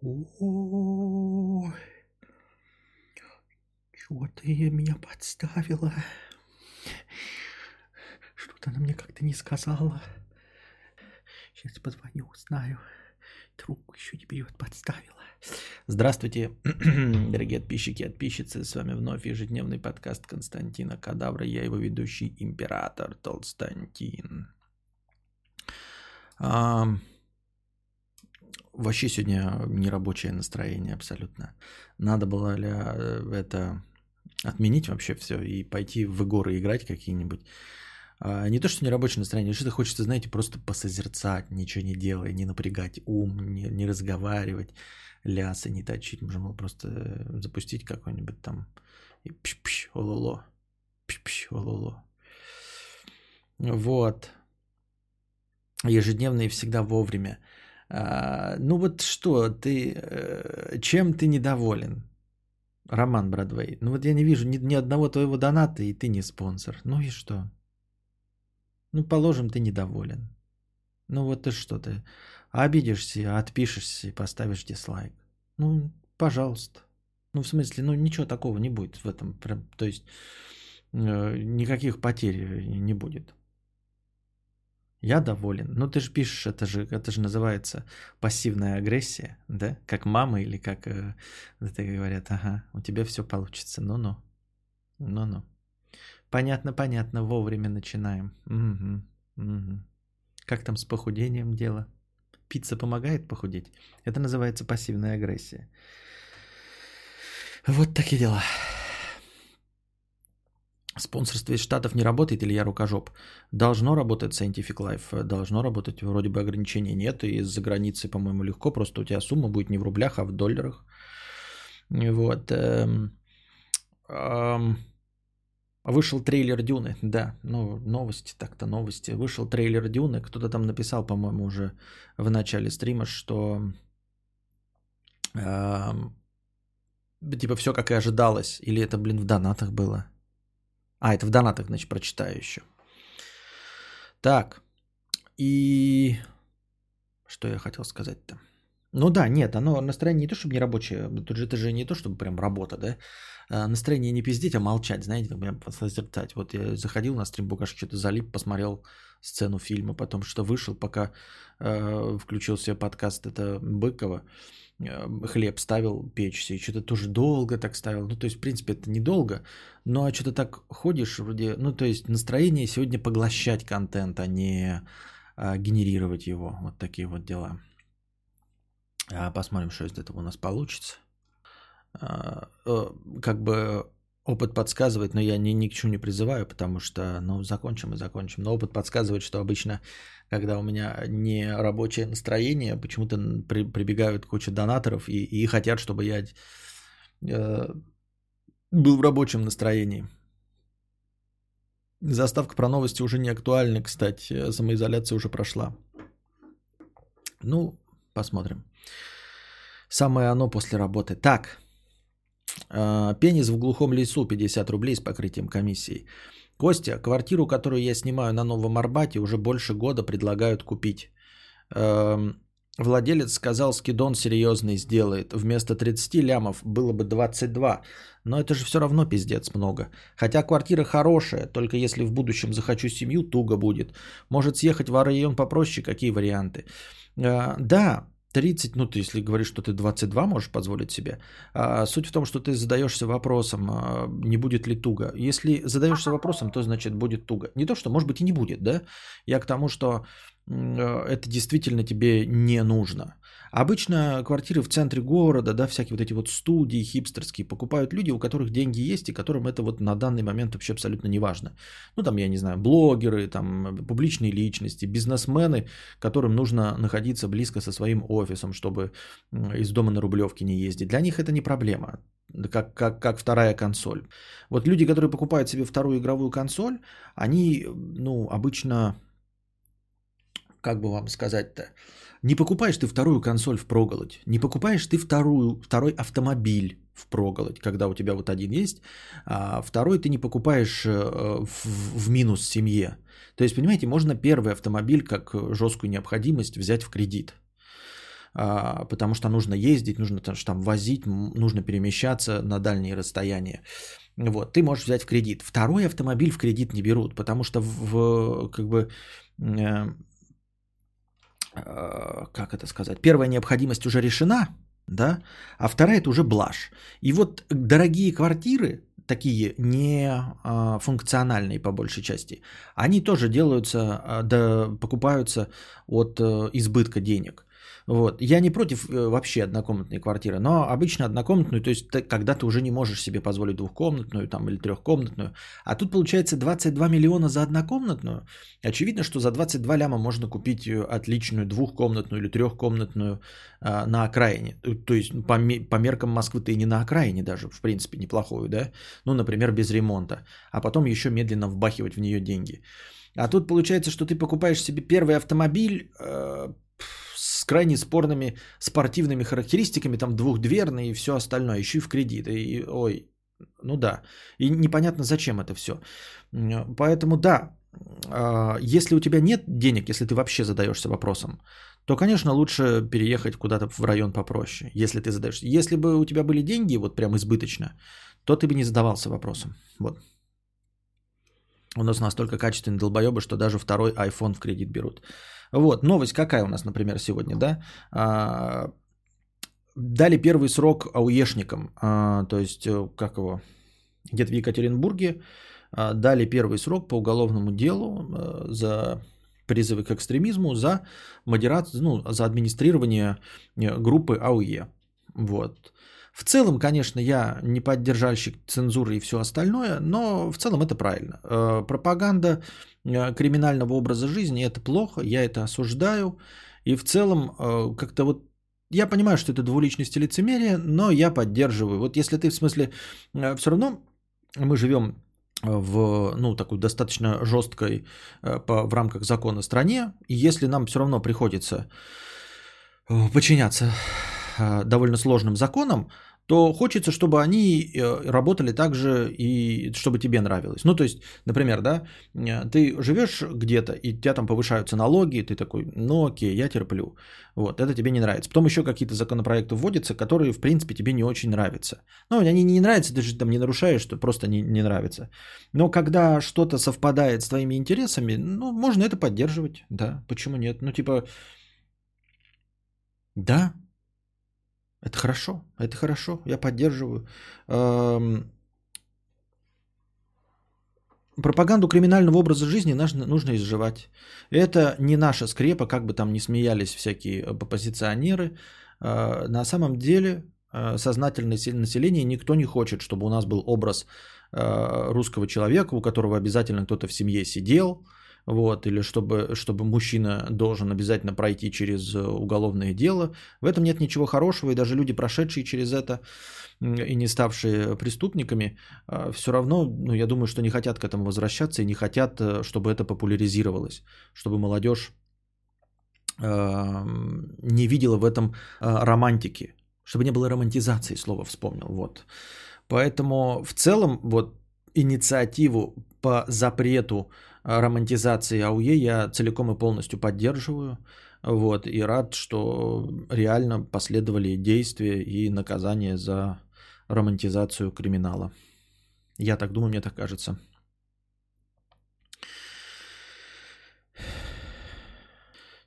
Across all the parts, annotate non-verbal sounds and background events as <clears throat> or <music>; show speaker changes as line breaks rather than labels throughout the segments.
Ой, чего ты меня подставила? Что-то она мне как-то не сказала. Сейчас позвоню, узнаю. Трубку еще не берет, подставила. Здравствуйте, <clears throat> дорогие подписчики и подписчицы. С вами вновь ежедневный подкаст Константина Кадавра. Я его ведущий император Толстантин. А, вообще сегодня нерабочее настроение абсолютно. Надо было ли э, это отменить вообще все и пойти в игры играть какие-нибудь. А, не то, что нерабочее настроение, что-то хочется, знаете, просто посозерцать, ничего не делая, не напрягать ум, не, не разговаривать, лясы не точить. Можно просто э, запустить какой-нибудь там и пш-пш, ололо, пш-пш, ололо. Вот. Ежедневно и всегда вовремя. А, ну вот что, ты, э, чем ты недоволен? Роман Бродвей. Ну вот я не вижу ни, ни одного твоего доната, и ты не спонсор. Ну и что? Ну, положим, ты недоволен. Ну вот ты что ты, обидишься, отпишешься и поставишь дизлайк. Ну, пожалуйста. Ну, в смысле, ну ничего такого не будет в этом. То есть, э, никаких потерь не будет. Я доволен. Ну, ты же пишешь, это же, это же называется пассивная агрессия, да? Как мама или как э, это говорят, ага, у тебя все получится. Ну-ну. Ну-ну. Понятно, понятно, вовремя начинаем. Угу, угу. Как там с похудением дело? Пицца помогает похудеть? Это называется пассивная агрессия. Вот такие дела. Спонсорство из Штатов не работает или я рукожоп? Должно работать Scientific Life, должно работать, вроде бы ограничений нет, и из-за границы, по-моему, легко, просто у тебя сумма будет не в рублях, а в долларах. Вот. Эм, эм, вышел трейлер Дюны, да, ну, новости, так-то новости. Вышел трейлер Дюны, кто-то там написал, по-моему, уже в начале стрима, что эм, типа все как и ожидалось, или это, блин, в донатах было – а, это в донатах, значит, прочитаю еще. Так. И что я хотел сказать-то? Ну да, нет, оно настроение не то, чтобы не рабочее, тут же это же не то, чтобы прям работа, да? А, настроение не пиздеть, а молчать, знаете, как прям созерцать. Вот я заходил на стрим Букашки, что-то залип, посмотрел сцену фильма, потом что вышел, пока э, включил себе подкаст это Быкова, хлеб ставил печься, и что-то тоже долго так ставил. Ну, то есть, в принципе, это недолго, но а что-то так ходишь вроде, ну, то есть, настроение сегодня поглощать контент, а не э, генерировать его. Вот такие вот дела. А посмотрим, что из этого у нас получится. А, э, как бы опыт подсказывает, но я ни, ни к чему не призываю, потому что, ну, закончим и закончим. Но опыт подсказывает, что обычно, когда у меня не рабочее настроение, почему-то при, прибегают куча донаторов и, и хотят, чтобы я э, был в рабочем настроении. Заставка про новости уже не актуальна, кстати. Самоизоляция уже прошла. Ну, посмотрим. Самое оно после работы. Так, а, пенис в глухом лесу 50 рублей с покрытием комиссии. Костя, квартиру, которую я снимаю на Новом Арбате, уже больше года предлагают купить. Эм, владелец сказал, скидон серьезный сделает. Вместо 30 лямов было бы 22. Но это же все равно пиздец много. Хотя квартира хорошая, только если в будущем захочу семью, туго будет. Может съехать в район попроще, какие варианты? Э, да, 30, ну ты если говоришь, что ты 22 можешь позволить себе, а, суть в том, что ты задаешься вопросом, а, не будет ли туго. Если задаешься вопросом, то значит будет туго. Не то, что может быть и не будет, да? Я к тому, что это действительно тебе не нужно. Обычно квартиры в центре города, да, всякие вот эти вот студии хипстерские покупают люди, у которых деньги есть и которым это вот на данный момент вообще абсолютно не важно. Ну, там, я не знаю, блогеры, там, публичные личности, бизнесмены, которым нужно находиться близко со своим офисом, чтобы из дома на Рублевке не ездить. Для них это не проблема, как, как, как вторая консоль. Вот люди, которые покупают себе вторую игровую консоль, они, ну, обычно, как бы вам сказать-то, не покупаешь ты вторую консоль в проголодь, не покупаешь ты вторую, второй автомобиль в проголодь, когда у тебя вот один есть, а второй ты не покупаешь э, в, в минус семье. То есть, понимаете, можно первый автомобиль как жесткую необходимость взять в кредит. а, потому что нужно ездить, нужно там возить, нужно перемещаться на дальние расстояния. Вот, ты можешь взять в кредит. Второй автомобиль в кредит не берут, потому что в, как бы, э, как это сказать, первая необходимость уже решена, да, а вторая это уже блажь. И вот дорогие квартиры, такие не а, функциональные по большей части, они тоже делаются, а, да, покупаются от избытка денег. Вот. Я не против э, вообще однокомнатной квартиры, но обычно однокомнатную, то есть ты, когда ты уже не можешь себе позволить двухкомнатную там, или трехкомнатную. А тут получается 22 миллиона за однокомнатную. Очевидно, что за 22 ляма можно купить э, отличную двухкомнатную или трехкомнатную а, на окраине. То есть по, по меркам Москвы ты не на окраине даже, в принципе, неплохую, да? Ну, например, без ремонта. А потом еще медленно вбахивать в нее деньги. А тут получается, что ты покупаешь себе первый автомобиль, э, крайне спорными спортивными характеристиками, там двухдверный и все остальное, еще и в кредит. И, ой, ну да. И непонятно, зачем это все. Поэтому да, а, если у тебя нет денег, если ты вообще задаешься вопросом, то, конечно, лучше переехать куда-то в район попроще, если ты задаешься. Если бы у тебя были деньги, вот прям избыточно, то ты бы не задавался вопросом. Вот. У нас настолько качественные долбоебы, что даже второй iPhone в кредит берут. Вот, новость какая у нас, например, сегодня, да? А, дали первый срок ауешникам, а, то есть, э, как его, где-то в Екатеринбурге а, дали первый срок по уголовному делу а, за призывы к экстремизму, за модерацию, ну, за администрирование э, группы АУЕ. Вот. В целом, конечно, я не поддержальщик цензуры и все остальное, но в целом это правильно. Э, пропаганда э, криминального образа жизни это плохо, я это осуждаю. И в целом, э, как-то вот я понимаю, что это двуличность и лицемерие, но я поддерживаю. Вот если ты в смысле все равно мы живем в ну, такой достаточно жесткой по, в рамках закона стране, и если нам все равно приходится подчиняться довольно сложным законам, то хочется, чтобы они э, работали так же и чтобы тебе нравилось. Ну, то есть, например, да, э, ты живешь где-то, и тебя там повышаются налоги, и ты такой, ну окей, я терплю. Вот, это тебе не нравится. Потом еще какие-то законопроекты вводятся, которые, в принципе, тебе не очень нравятся. Ну, они не нравятся, ты же там не нарушаешь, что просто не, не нравится. Но когда что-то совпадает с твоими интересами, ну, можно это поддерживать, да, почему нет? Ну, типа, да, это хорошо, это хорошо, я поддерживаю. Пропаганду криминального образа жизни нужно, изживать. Это не наша скрепа, как бы там ни смеялись всякие оппозиционеры. А, на самом деле а, сознательное население никто не хочет, чтобы у нас был образ а, русского человека, у которого обязательно кто-то в семье сидел, вот, или чтобы, чтобы мужчина должен обязательно пройти через э, уголовное дело. В этом нет ничего хорошего, и даже люди, прошедшие через это и не ставшие преступниками, э, все равно, ну, я думаю, что не хотят к этому возвращаться и не хотят, э, чтобы это популяризировалось, чтобы молодежь не видела в этом романтики, чтобы не было романтизации, слово вспомнил, вот. Поэтому в целом вот инициативу по запрету романтизации АУЕ я целиком и полностью поддерживаю. Вот, и рад, что реально последовали действия и наказания за романтизацию криминала. Я так думаю, мне так кажется.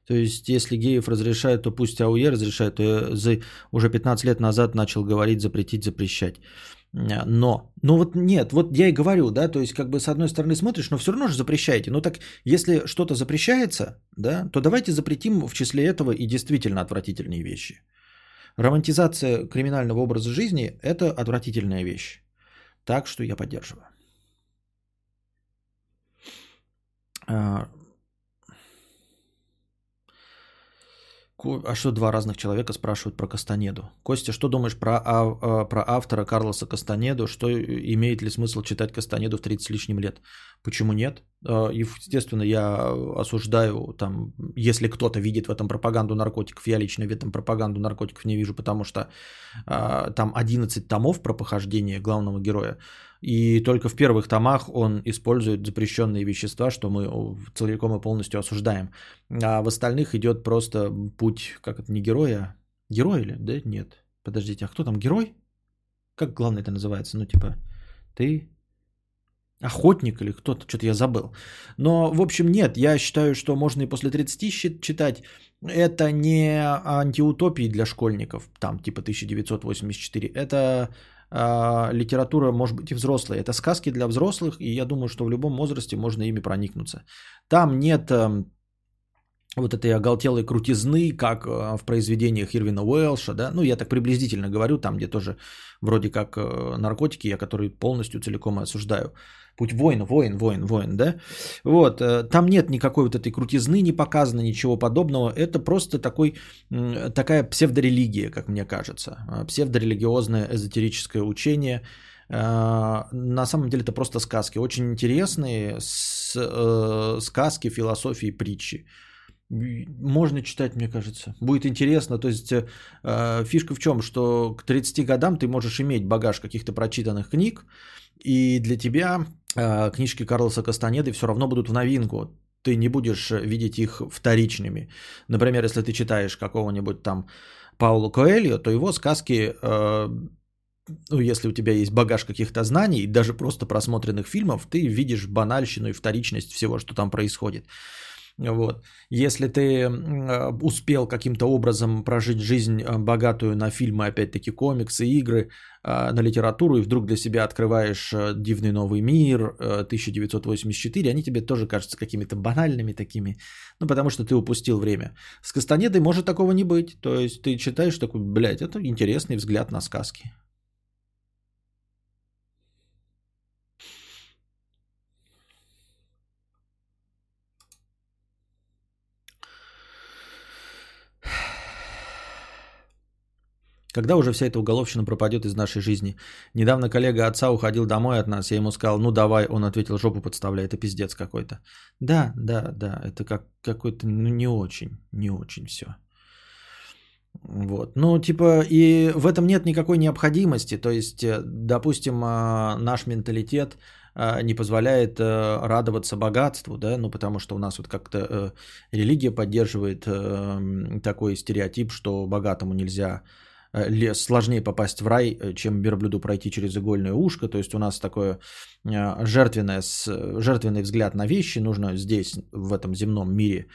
То есть, если геев разрешают, то пусть АУЕ разрешает. То я уже 15 лет назад начал говорить, запретить, запрещать. Но, ну вот нет, вот я и говорю, да, то есть как бы с одной стороны смотришь, но все равно же запрещаете. Ну так, если что-то запрещается, да, то давайте запретим в числе этого и действительно отвратительные вещи. Романтизация криминального образа жизни – это отвратительная вещь. Так что я поддерживаю. А, что два разных человека спрашивают про Кастанеду? Костя, что думаешь про, а, про автора Карлоса Кастанеду? Что имеет ли смысл читать Кастанеду в 30 с лишним лет? Почему нет? А, естественно, я осуждаю, там, если кто-то видит в этом пропаганду наркотиков, я лично в этом пропаганду наркотиков не вижу, потому что там 11 томов про похождение главного героя. И только в первых томах он использует запрещенные вещества, что мы целиком и полностью осуждаем. А в остальных идет просто путь, как это, не героя, герой или, да? Нет. Подождите, а кто там герой? Как главное это называется? Ну, типа, ты охотник или кто-то, что-то я забыл. Но, в общем, нет, я считаю, что можно и после 30 читать. Это не антиутопии для школьников, там типа 1984. Это э, литература, может быть, и взрослая. Это сказки для взрослых, и я думаю, что в любом возрасте можно ими проникнуться. Там нет э, вот этой оголтелой крутизны, как э, в произведениях Ирвина Уэлша, да, ну я так приблизительно говорю, там где тоже вроде как э, наркотики, я которые полностью целиком осуждаю. Путь воин, воин, воин, воин, да? Вот, э, там нет никакой вот этой крутизны, не показано ничего подобного. Это просто такой, такая псевдорелигия, как мне кажется. Псевдорелигиозное эзотерическое учение. На самом деле это просто сказки. Очень интересные сказки, философии, притчи можно читать, мне кажется. Будет интересно. То есть э, фишка в чем, что к 30 годам ты можешь иметь багаж каких-то прочитанных книг, и для тебя э, книжки Карлоса Кастанеды все равно будут в новинку. Ты не будешь видеть их вторичными. Например, если ты читаешь какого-нибудь там Паулу Коэльо, то его сказки, э, ну, если у тебя есть багаж каких-то знаний, даже просто просмотренных фильмов, ты видишь банальщину и вторичность всего, что там происходит. Вот. Если ты э, успел каким-то образом прожить жизнь э, богатую на фильмы, опять-таки комиксы, игры, э, на литературу, и вдруг для себя открываешь «Дивный новый мир», 1984, они тебе тоже кажутся какими-то банальными такими, ну, потому что ты упустил время. С Кастанедой может такого не быть. То есть ты читаешь такой, блядь, это интересный взгляд на сказки. Когда уже вся эта уголовщина пропадет из нашей жизни? Недавно коллега отца уходил домой от нас, я ему сказал, ну давай, он ответил, жопу подставляй, это пиздец какой-то. Да, да, да, это как какой-то, ну не очень, не очень все. Вот. Ну, типа, и в этом нет никакой необходимости. То есть, э, допустим, а, наш менталитет а, не позволяет э, радоваться богатству, да, ну, потому что у нас вот как-то э, религия поддерживает такой стереотип, что богатому нельзя сложнее попасть в рай, э, чем верблюду пройти через игольное ушко. То есть у нас такое э, жертвенное, жертвенный взгляд на вещи. Нужно здесь, в этом земном мире,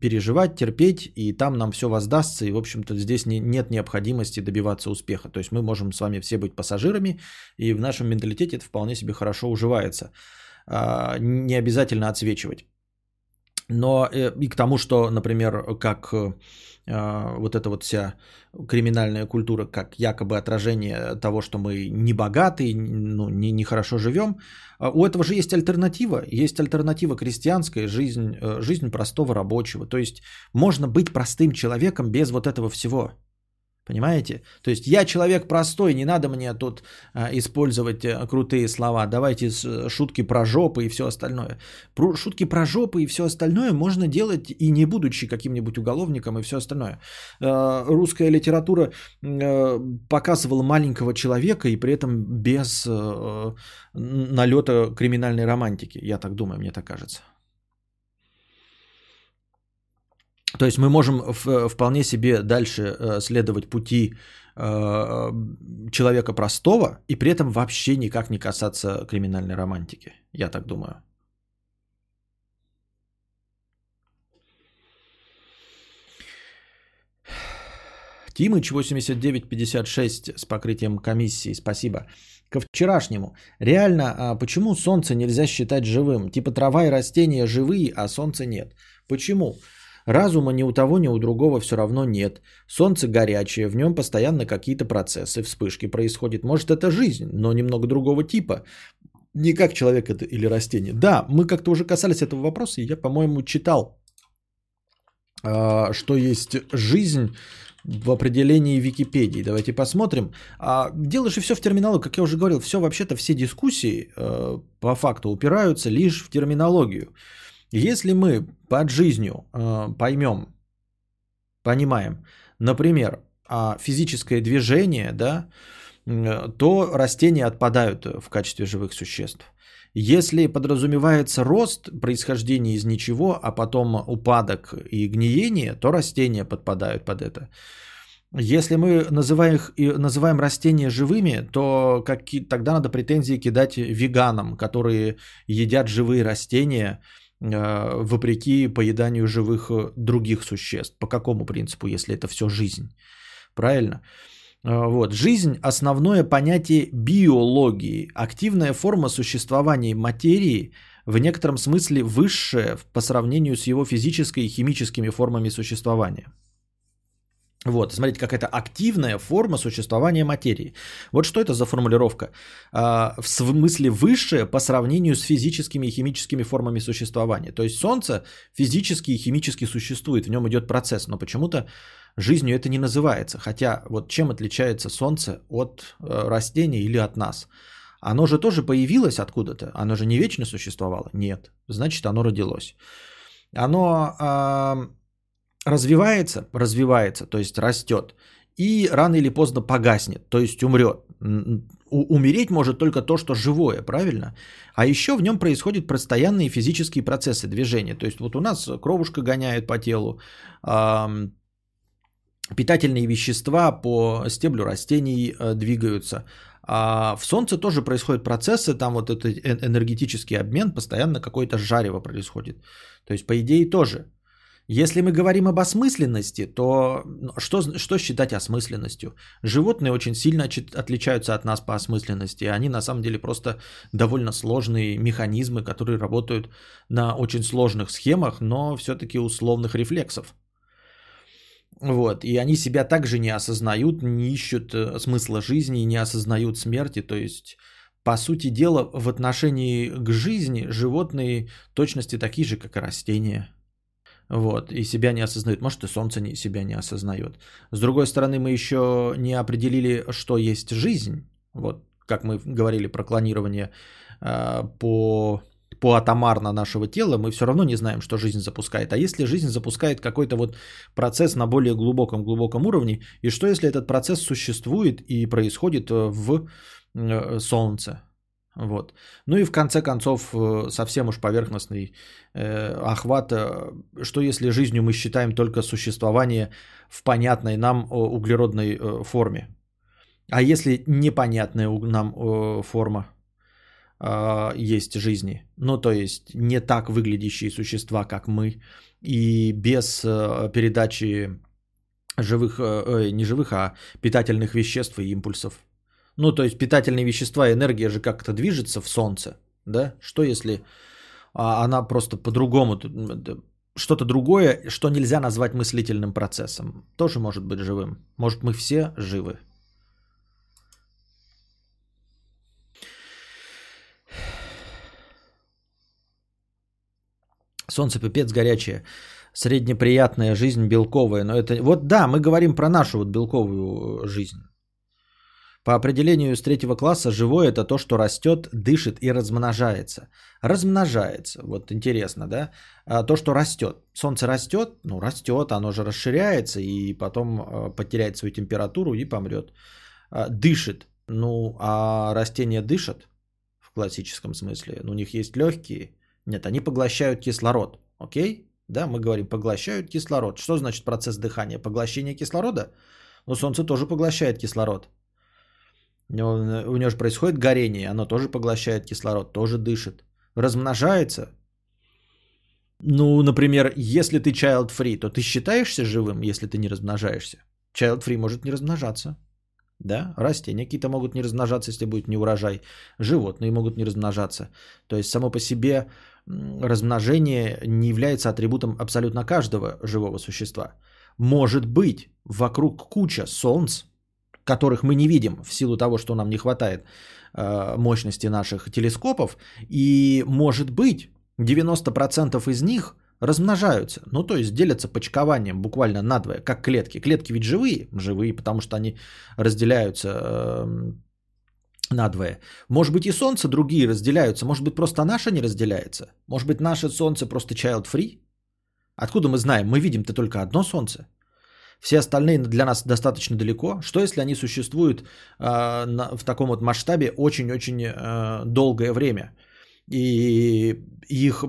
переживать, терпеть, и там нам все воздастся, и, в общем-то, здесь не, нет необходимости добиваться успеха. То есть мы можем с вами все быть пассажирами, и в нашем менталитете это вполне себе хорошо уживается. А, не обязательно отсвечивать. Но и к тому, что, например, как вот эта вот вся криминальная культура как якобы отражение того, что мы не богаты, ну, не, не хорошо живем. А у этого же есть альтернатива. Есть альтернатива крестьянская, жизнь, э, жизнь простого рабочего. То есть можно быть простым человеком без вот этого всего. Понимаете? То есть я человек простой, не надо мне тут а, использовать а, крутые слова. Давайте э, шутки про жопы и все остальное. Про, шутки про жопы и все остальное можно делать и не будучи каким-нибудь уголовником и все остальное. Русская литература показывала маленького человека и при этом без налета криминальной романтики. Я так думаю, мне так кажется. То есть мы можем вполне себе дальше э, следовать пути э, человека простого и при этом вообще никак не касаться криминальной романтики. Я так думаю. Тимыч 8956 с покрытием комиссии. Спасибо. Ко вчерашнему. Реально, а почему солнце нельзя считать живым? Типа трава и растения живые, а солнца нет. Почему? Разума ни у того, ни у другого все равно нет. Солнце горячее, в нем постоянно какие-то процессы, вспышки происходят. Может это жизнь, но немного другого типа. Не как человек это или растение. Да, мы как-то уже касались этого вопроса, и я, по-моему, читал, а, что есть жизнь в определении Википедии. Давайте посмотрим. А, дело же все в терминологии. Как я уже говорил, все вообще-то все дискуссии э, по факту упираются лишь в терминологию. Если мы под жизнью э, поймем, понимаем, например, э, физическое движение, да, то растения отпадают в качестве живых существ. Если подразумевается рост, происхождение из ничего, а потом упадок и гниение, то растения подпадают под это. Если мы называем, их, называем растения живыми, то как, тогда надо претензии кидать веганам, которые едят живые растения, э, вопреки поеданию живых э, других существ. По какому принципу, если это все жизнь? Правильно? Э, вот. Жизнь – основное понятие биологии, активная форма существования материи, в некотором смысле высшая по сравнению с его физической и химическими формами существования. Вот, смотрите, как это активная форма существования материи. Вот что это за формулировка? А, в смысле высшая по сравнению с физическими и химическими формами существования. То есть Солнце физически и химически существует, в нем идет процесс, но почему-то Жизнью это не называется. Хотя вот чем отличается Солнце от э, растений или от нас? Оно же тоже появилось откуда-то. Оно же не вечно существовало. Нет. Значит, оно родилось. Оно э, развивается, развивается, то есть растет. И рано или поздно погаснет, то есть умрет. Умереть может только то, что живое, правильно? А еще в нем происходят постоянные физические процессы движения. То есть вот у нас кровушка гоняет по телу, питательные вещества по стеблю растений э, двигаются. А в Солнце тоже происходят процессы, там вот этот энергетический обмен, постоянно какое-то жарево происходит. То есть, по идее, тоже. Если мы говорим об осмысленности, то ну, что, что считать осмысленностью? Животные очень сильно отличаются от нас по осмысленности. Они на самом деле просто довольно сложные механизмы, которые работают на очень сложных схемах, но все-таки условных рефлексов. Вот, и они себя также не осознают, не ищут э, смысла жизни, не осознают смерти. То есть, по сути дела, в отношении к жизни животные точности такие же, как и растения. Вот, и себя не осознают. Может, и солнце не, себя не осознает. С другой стороны, мы еще не определили, что есть жизнь. Вот, как мы говорили про клонирование э, по атомарно нашего тела, мы все равно не знаем, что жизнь запускает. А если жизнь запускает какой-то вот процесс на более глубоком-глубоком уровне, и что если этот процесс существует и происходит э, в э, Солнце? Вот. Ну и в конце концов, э, совсем уж поверхностный э, охват, что если жизнью мы считаем только существование в понятной нам углеродной э, форме? А если непонятная нам э, форма? э, есть жизни. Ну, то есть не так выглядящие существа, как мы, и без э, передачи живых, э, не живых, а питательных веществ и импульсов. Ну, то есть питательные вещества энергия же как-то движется в Солнце, да? Что если а, она просто по-другому, что-то другое, что нельзя назвать мыслительным процессом, тоже может быть живым. Может, мы все живы. Солнце пипец горячее. Среднеприятная жизнь белковая. Но это... Вот да, мы говорим про нашу вот белковую жизнь. По определению с третьего класса живое это то, что растет, дышит и размножается. Размножается. Вот интересно, да? А то, что растет. Солнце растет, ну растет, оно же расширяется и потом а, потеряет свою температуру и помрет. А, дышит. Ну, а растения дышат в классическом смысле. Ну, у них есть легкие, нет, они поглощают кислород. Окей? Да, мы говорим, поглощают кислород. Что значит процесс дыхания? Поглощение кислорода? Но Солнце тоже поглощает кислород. Него, у него же происходит горение, оно тоже поглощает кислород, тоже дышит. Размножается. Ну, например, если ты child free, то ты считаешься живым, если ты не размножаешься? Child free может не размножаться. Да, растения какие-то могут не размножаться, если будет не урожай. Животные могут не размножаться. То есть само по себе размножение не является атрибутом абсолютно каждого живого существа. Может быть, вокруг куча солнц, которых мы не видим в силу того, что нам не хватает э, мощности наших телескопов, и может быть 90% из них размножаются, ну то есть делятся почкованием буквально надвое, как клетки. Клетки ведь живые, живые, потому что они разделяются э, надвое. Может быть и Солнце другие разделяются, может быть просто наше не разделяется. Может быть наше Солнце просто child free? Откуда мы знаем? Мы видим-то только одно Солнце. Все остальные для нас достаточно далеко. Что если они существуют э, на, в таком вот масштабе очень-очень э, долгое время? И их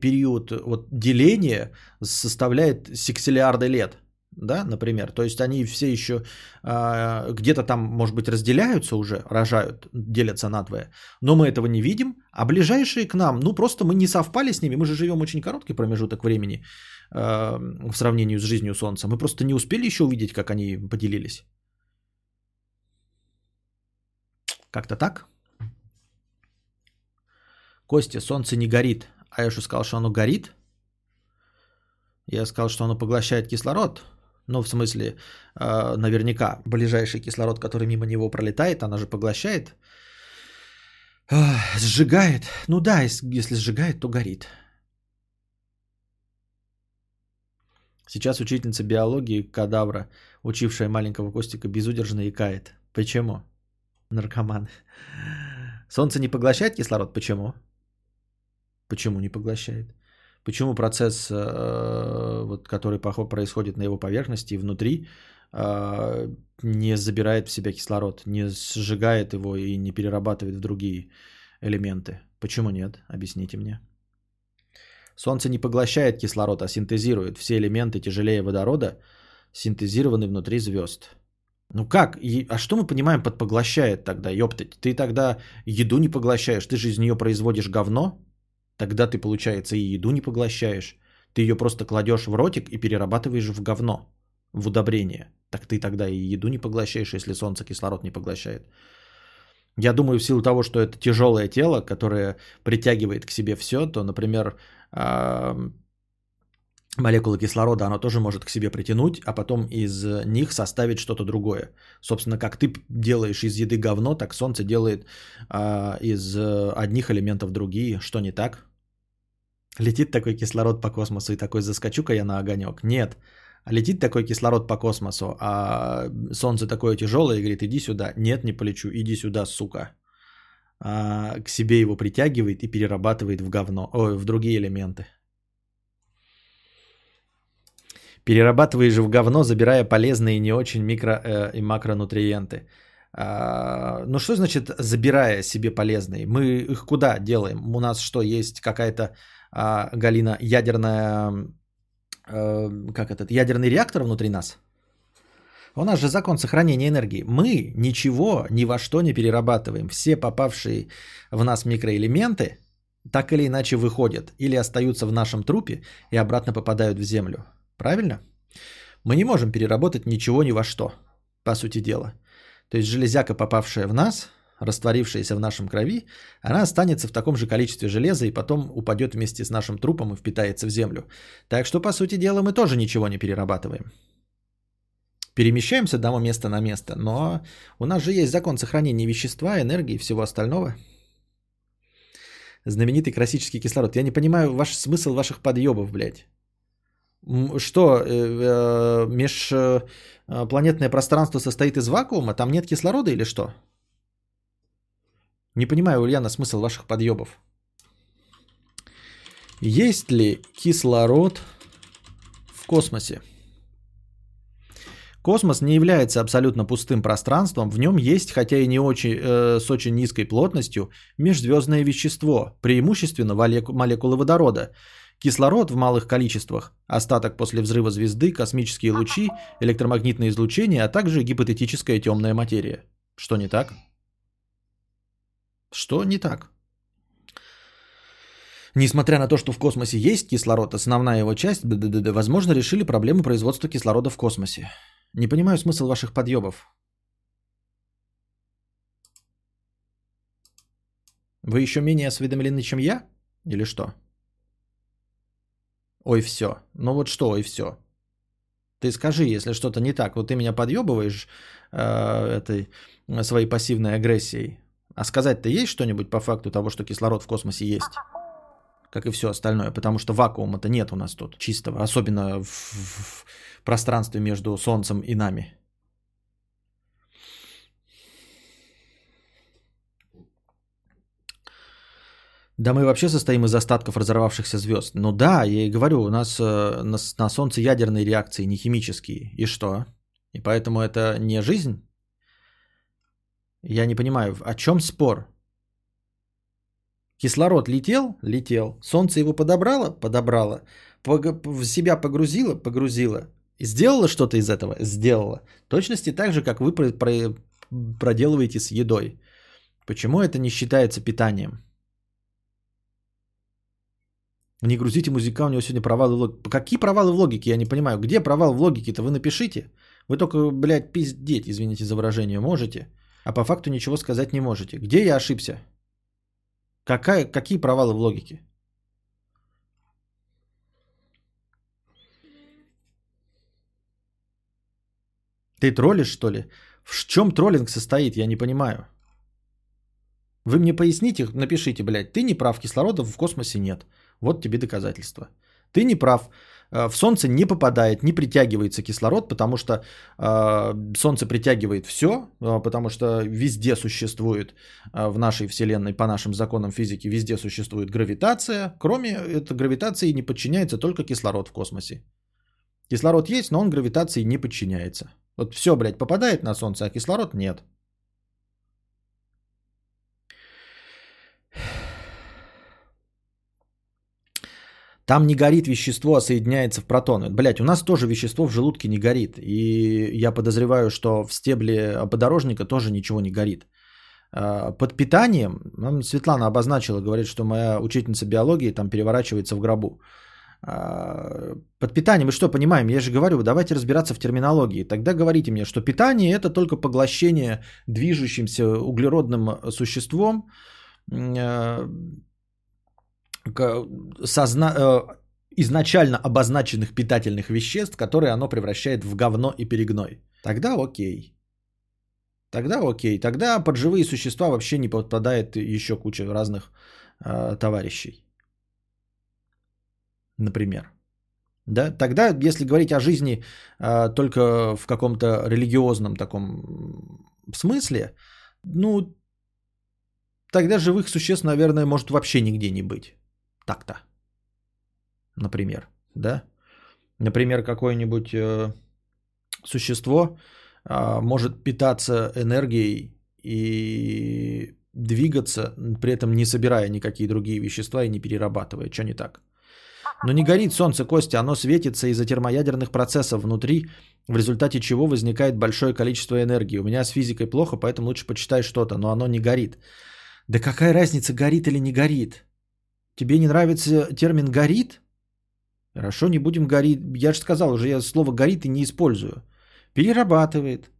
период вот, деления составляет сексиллиарды лет да, например. То есть они все еще э, где-то там, может быть, разделяются уже, рожают, делятся надвое, но мы этого не видим, а ближайшие к нам, ну просто мы не совпали с ними, мы же живем очень короткий промежуток времени в сравнении с жизнью Солнца, мы просто не успели еще увидеть, как они поделились. Как-то так? Костя, Солнце не горит. А я что сказал, что оно горит? Я сказал, что оно поглощает кислород. Ну, в смысле, э, наверняка ближайший кислород, который мимо него пролетает, она же поглощает, сжигает. Ну да, если сжигает, то горит. Сейчас учительница биологии кадавра, учившая маленького Костика, безудержно икает. Почему? Наркоман. Солнце не поглощает кислород? Почему? Почему не поглощает? Почему процесс, э, вот, который происходит на его поверхности и внутри, э, не забирает в себя кислород, не сжигает его и не перерабатывает в другие элементы? Почему нет? Объясните мне. Солнце не поглощает кислород, а синтезирует. Все элементы тяжелее водорода синтезированы внутри звезд. Ну как? А что мы понимаем под поглощает тогда, ёптать? Ты тогда еду не поглощаешь, ты же из нее производишь говно? Тогда ты, получается, и еду не поглощаешь. Ты ее просто кладешь в ротик и перерабатываешь в говно, в удобрение. Так ты тогда и еду не поглощаешь, если солнце кислород не поглощает. Я думаю, в силу того, что это тяжелое тело, которое притягивает к себе все, то, например, молекулы кислорода оно тоже может к себе притянуть, а потом из них составить что-то другое. Собственно, как ты делаешь из еды говно, так Солнце делает а, из одних элементов другие. Что не так? Летит такой кислород по космосу и такой заскочу-ка я на огонек. Нет. Летит такой кислород по космосу, а солнце такое тяжелое и говорит, иди сюда. Нет, не полечу, иди сюда, сука. А, к себе его притягивает и перерабатывает в говно, ой, в другие элементы. Перерабатываешь в говно, забирая полезные не очень микро э, и макронутриенты. А, ну что значит забирая себе полезные? Мы их куда делаем? У нас что, есть какая-то а, Галина, ядерная, а, как этот, ядерный реактор внутри нас. У нас же закон сохранения энергии. Мы ничего ни во что не перерабатываем. Все попавшие в нас микроэлементы так или иначе выходят или остаются в нашем трупе и обратно попадают в землю. Правильно? Мы не можем переработать ничего ни во что, по сути дела. То есть железяка, попавшая в нас, растворившаяся в нашем крови, она останется в таком же количестве железа и потом упадет вместе с нашим трупом и впитается в землю. Так что, по сути дела, мы тоже ничего не перерабатываем. Перемещаемся одного места на место, но у нас же есть закон сохранения вещества, энергии и всего остального. Знаменитый классический кислород. Я не понимаю ваш смысл ваших подъебов, блядь. Что, э, э, межпланетное пространство состоит из вакуума? Там нет кислорода или что? Не понимаю, Ульяна, смысл ваших подъебов. Есть ли кислород в космосе? Космос не является абсолютно пустым пространством, в нем есть, хотя и не очень, э, с очень низкой плотностью, межзвездное вещество, преимущественно молекулы водорода. Кислород в малых количествах, остаток после взрыва звезды, космические лучи, электромагнитное излучение, а также гипотетическая темная материя. Что не так? Что не так? Несмотря на то, что в космосе есть кислород, основная его часть, возможно, решили проблему производства кислорода в космосе. Не понимаю смысл ваших подъебов. Вы еще менее осведомлены, чем я? Или что? Ой, все. Ну вот что, ой, все. Ты скажи, если что-то не так. Вот ты меня подъебываешь э, этой своей пассивной агрессией. А сказать-то есть что-нибудь по факту того, что кислород в космосе есть? Как и все остальное, потому что вакуума-то нет у нас тут чистого, особенно в, в пространстве между Солнцем и нами. Да мы вообще состоим из остатков разорвавшихся звезд. Ну да, я и говорю, у нас э, на, на Солнце ядерные реакции, не химические. И что? И поэтому это не жизнь? Я не понимаю, о чем спор? Кислород летел? Летел. Солнце его подобрало? Подобрало. В себя погрузило? Погрузило. Сделала что-то из этого? Сделала. точности так же, как вы проделываете с едой. Почему это не считается питанием? Не грузите музыка, у него сегодня провалы в логике. Какие провалы в логике? Я не понимаю. Где провал в логике-то? Вы напишите. Вы только, блядь, пиздеть, извините за выражение, можете. А по факту ничего сказать не можете. Где я ошибся? Какая, какие провалы в логике? Ты троллишь, что ли? В чем троллинг состоит, я не понимаю. Вы мне поясните, напишите, блядь, ты не прав, кислорода в космосе нет. Вот тебе доказательства. Ты не прав. Э, в Солнце не попадает, не притягивается кислород, потому что э, Солнце притягивает все, э, потому что везде существует э, в нашей Вселенной, по нашим законам физики, везде существует гравитация. Кроме этой гравитации не подчиняется только кислород в космосе. Кислород есть, но он гравитации не подчиняется. Вот все, блядь, попадает на Солнце, а кислород нет. Там не горит вещество, а соединяется в протоны. Блять, у нас тоже вещество в желудке не горит. И я подозреваю, что в стебле подорожника тоже ничего не горит. А, под питанием, Светлана обозначила, говорит, что моя учительница биологии там переворачивается в гробу. А, под питанием мы что понимаем? Я же говорю, давайте разбираться в терминологии. Тогда говорите мне, что питание это только поглощение движущимся углеродным существом а, созна... Э, изначально обозначенных питательных веществ, которые оно превращает в говно и перегной. Тогда окей. Тогда окей. Тогда под живые существа вообще не подпадает еще куча разных э, товарищей. Например. Да? Тогда, если говорить о жизни э, только в каком-то религиозном таком смысле, ну, тогда живых существ, наверное, может вообще нигде не быть так-то. Например, да? Например, какое-нибудь э, существо э, может питаться энергией и двигаться, при этом не собирая никакие другие вещества и не перерабатывая. Что не так? Но не горит солнце, Костя, оно светится из-за термоядерных процессов внутри, в результате чего возникает большое количество энергии. У меня с физикой плохо, поэтому лучше почитай что-то, но оно не горит. Да какая разница, горит или не горит? Тебе не нравится термин «горит»? Хорошо, не будем горить. Я же сказал уже, я слово «горит» и не использую. Перерабатывает.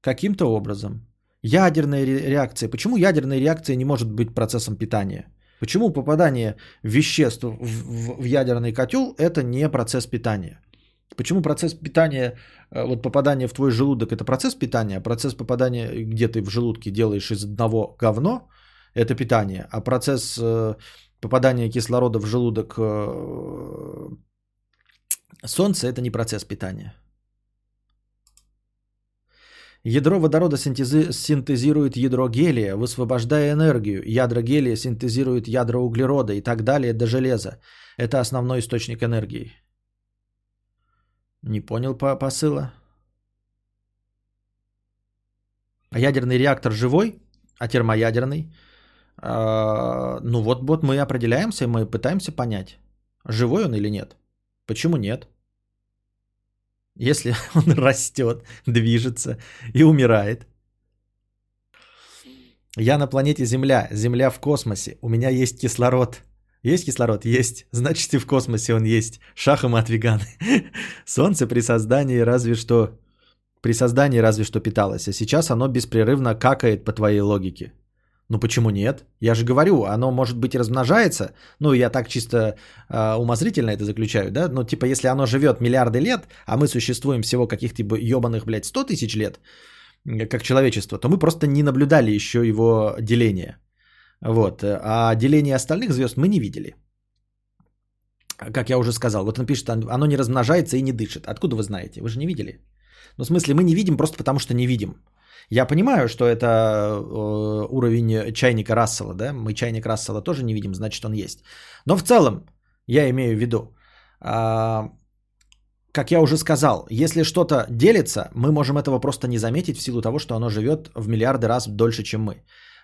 Каким-то образом. Ядерная реакция. Почему ядерная реакция не может быть процессом питания? Почему попадание веществ в ядерный котел это не процесс питания? Почему процесс питания, э, вот попадание в твой желудок это процесс питания, а процесс попадания, где ты в желудке делаешь из одного говно, это питание, а процесс э, попадание кислорода в желудок э, Солнца – это не процесс питания. Ядро водорода синтезирует ядро гелия, высвобождая энергию. Ядро гелия синтезирует ядро углерода и так далее до железа. Это основной источник энергии. Не понял по посыла. А ядерный реактор живой, а термоядерный – ну вот, вот мы определяемся, мы пытаемся понять, живой он или нет. Почему нет? Если <laughs> он растет, движется и умирает. Я на планете Земля, Земля в космосе, у меня есть кислород. Есть кислород? Есть. Значит и в космосе он есть. Шахом от веганы. <laughs> Солнце при создании разве что... При создании разве что питалось, а сейчас оно беспрерывно какает по твоей логике. Ну почему нет? Я же говорю, оно может быть размножается. Ну, я так чисто э, умозрительно это заключаю, да? Ну, типа, если оно живет миллиарды лет, а мы существуем всего каких-то ебаных, блядь, 100 тысяч лет, как человечество, то мы просто не наблюдали еще его деление. Вот. А деление остальных звезд мы не видели. Как я уже сказал, вот он пишет, оно не размножается и не дышит. Откуда вы знаете? Вы же не видели? Ну, в смысле, мы не видим просто потому, что не видим. Я понимаю, что это э, уровень чайника Рассела, да? Мы чайник Рассела тоже не видим, значит он есть. Но в целом, я имею в виду, э, как я уже сказал, если что-то делится, мы можем этого просто не заметить в силу того, что оно живет в миллиарды раз дольше, чем мы.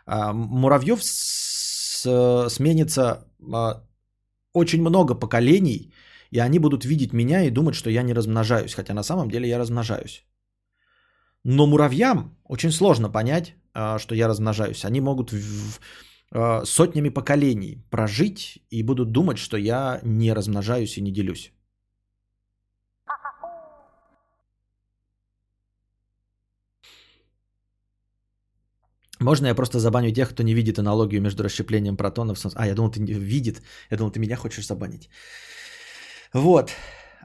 Э, муравьев с, сменится э, очень много поколений, и они будут видеть меня и думать, что я не размножаюсь, хотя на самом деле я размножаюсь. Но муравьям очень сложно понять, а, что я размножаюсь. Они могут в, а, сотнями поколений прожить и будут думать, что я не размножаюсь и не делюсь. Можно я просто забаню тех, кто не видит аналогию между расщеплением протонов? А, я думал, ты видит. Я думал, ты меня хочешь забанить. Вот.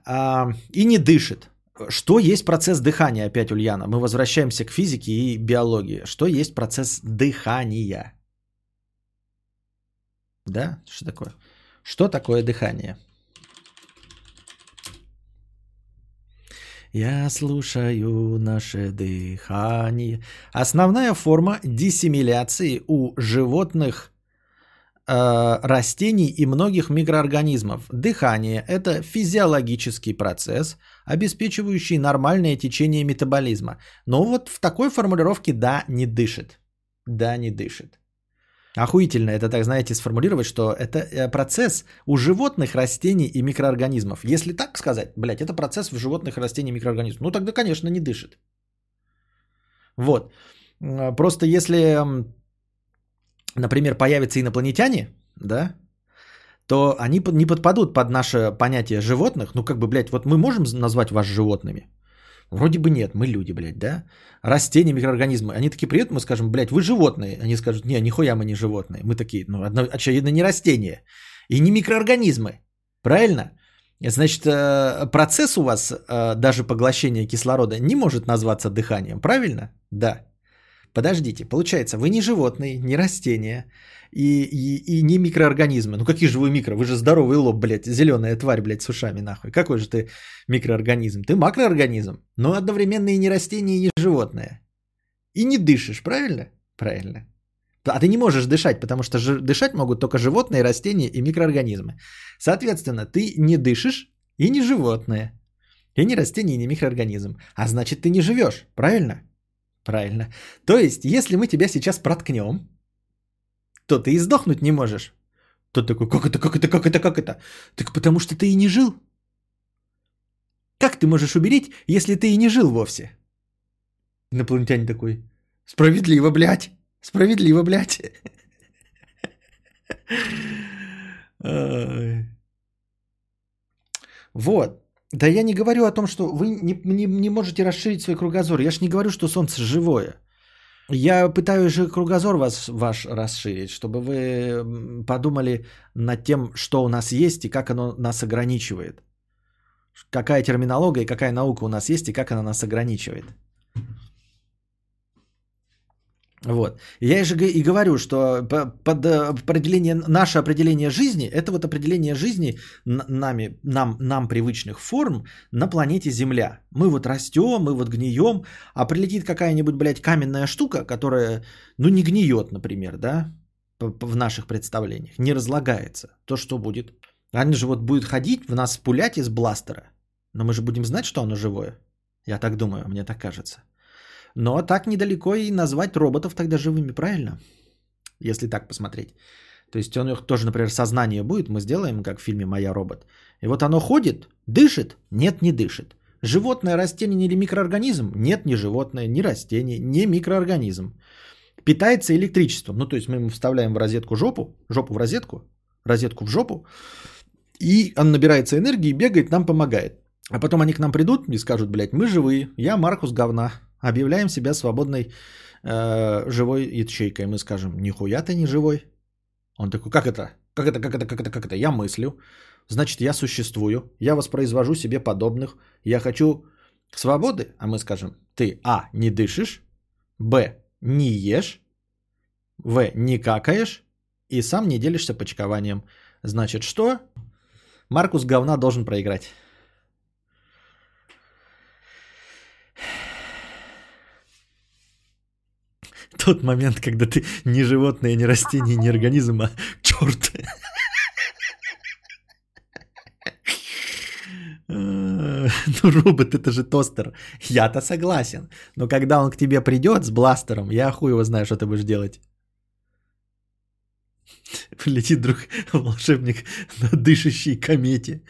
А, и не дышит. Что есть процесс дыхания, опять Ульяна? Мы возвращаемся к физике и биологии. Что есть процесс дыхания? Да? Что такое? Что такое дыхание? Я слушаю наше дыхание. Основная форма диссимиляции у животных Э, растений и многих микроорганизмов. Дыхание – это физиологический процесс, обеспечивающий нормальное течение метаболизма. Но вот в такой формулировке «да» не дышит. Да, не дышит. Охуительно это, так знаете, сформулировать, что это э, процесс у животных, растений и микроорганизмов. Если так сказать, блядь, это процесс в животных, растений и микроорганизмов. Ну тогда, конечно, не дышит. Вот. Просто если например, появятся инопланетяне, да, то они не подпадут под наше понятие животных. Ну, как бы, блядь, вот мы можем назвать вас животными? Вроде бы нет, мы люди, блядь, да? Растения, микроорганизмы. Они такие, привет, мы скажем, блядь, вы животные. Они скажут, не, нихуя мы не животные. Мы такие, ну, очевидно, не растения. И не микроорганизмы. Правильно? Значит, э, процесс у вас, э, даже поглощение кислорода, не может назваться дыханием. Правильно? Да. Подождите, получается, вы не животные, не растения и, и, и не микроорганизмы. Ну какие же вы микро? Вы же здоровый лоб, блядь, зеленая тварь, блядь, с ушами нахуй. Какой же ты микроорганизм? Ты макроорганизм, но одновременно и не растение, и не животное. И не дышишь, правильно? Правильно. А ты не можешь дышать, потому что дышать могут только животные, растения и микроорганизмы. Соответственно, ты не дышишь и не животное. И не растение, и не микроорганизм. А значит, ты не живешь, правильно? Правильно. То есть, если мы тебя сейчас проткнем, то ты и сдохнуть не можешь. Тот такой, как это, как это, как это, как это? Так потому что ты и не жил. Как ты можешь умереть, если ты и не жил вовсе? Инопланетянин такой, справедливо, блядь, справедливо, блядь. <laughs> Вот. Да я не говорю о том, что вы не, не, не можете расширить свой кругозор. Я ж не говорю, что Солнце живое. Я пытаюсь же кругозор вас, ваш расширить, чтобы вы подумали над тем, что у нас есть и как оно нас ограничивает. Какая терминология и какая наука у нас есть и как она нас ограничивает. Вот. Я же и говорю, что под э, определение, наше определение жизни, это вот определение жизни нами, нам, нам привычных форм на планете Земля. Мы вот растем, мы вот гнием, а прилетит какая-нибудь, блядь, каменная штука, которая, ну, не гниет, например, да, в наших представлениях, не разлагается. То что будет? Они же вот будет ходить, в нас пулять из бластера. Но мы же будем знать, что оно живое. Я так думаю, мне так кажется. Но так недалеко и назвать роботов тогда живыми, правильно? Если так посмотреть. То есть у них тоже, например, сознание будет, мы сделаем, как в фильме «Моя робот». И вот оно ходит, дышит? Нет, не дышит. Животное, растение или микроорганизм? Нет, не животное, не растение, не микроорганизм. Питается электричеством. Ну, то есть мы ему вставляем в розетку жопу, жопу в розетку, розетку в жопу, и он набирается энергии, бегает, нам помогает. А потом они к нам придут и скажут, блядь, мы живые, я Маркус говна, Объявляем себя свободной э, живой ячейкой. Мы скажем, нихуя ты не живой. Он такой, как это? Как это, как это, как это, как это? Я мыслю. Значит, я существую. Я воспроизвожу себе подобных. Я хочу свободы. А мы скажем, ты А. Не дышишь. Б. Не ешь. В. Не какаешь. И сам не делишься почкованием. Значит, что? Маркус говна должен проиграть. Тот момент, когда ты не животное, не растение, не организм, а черт. Ну, робот, это же тостер. Я-то согласен. Но когда он к тебе придет с бластером, я хуй его знаю, что ты будешь делать. Летит друг волшебник на дышащей комете.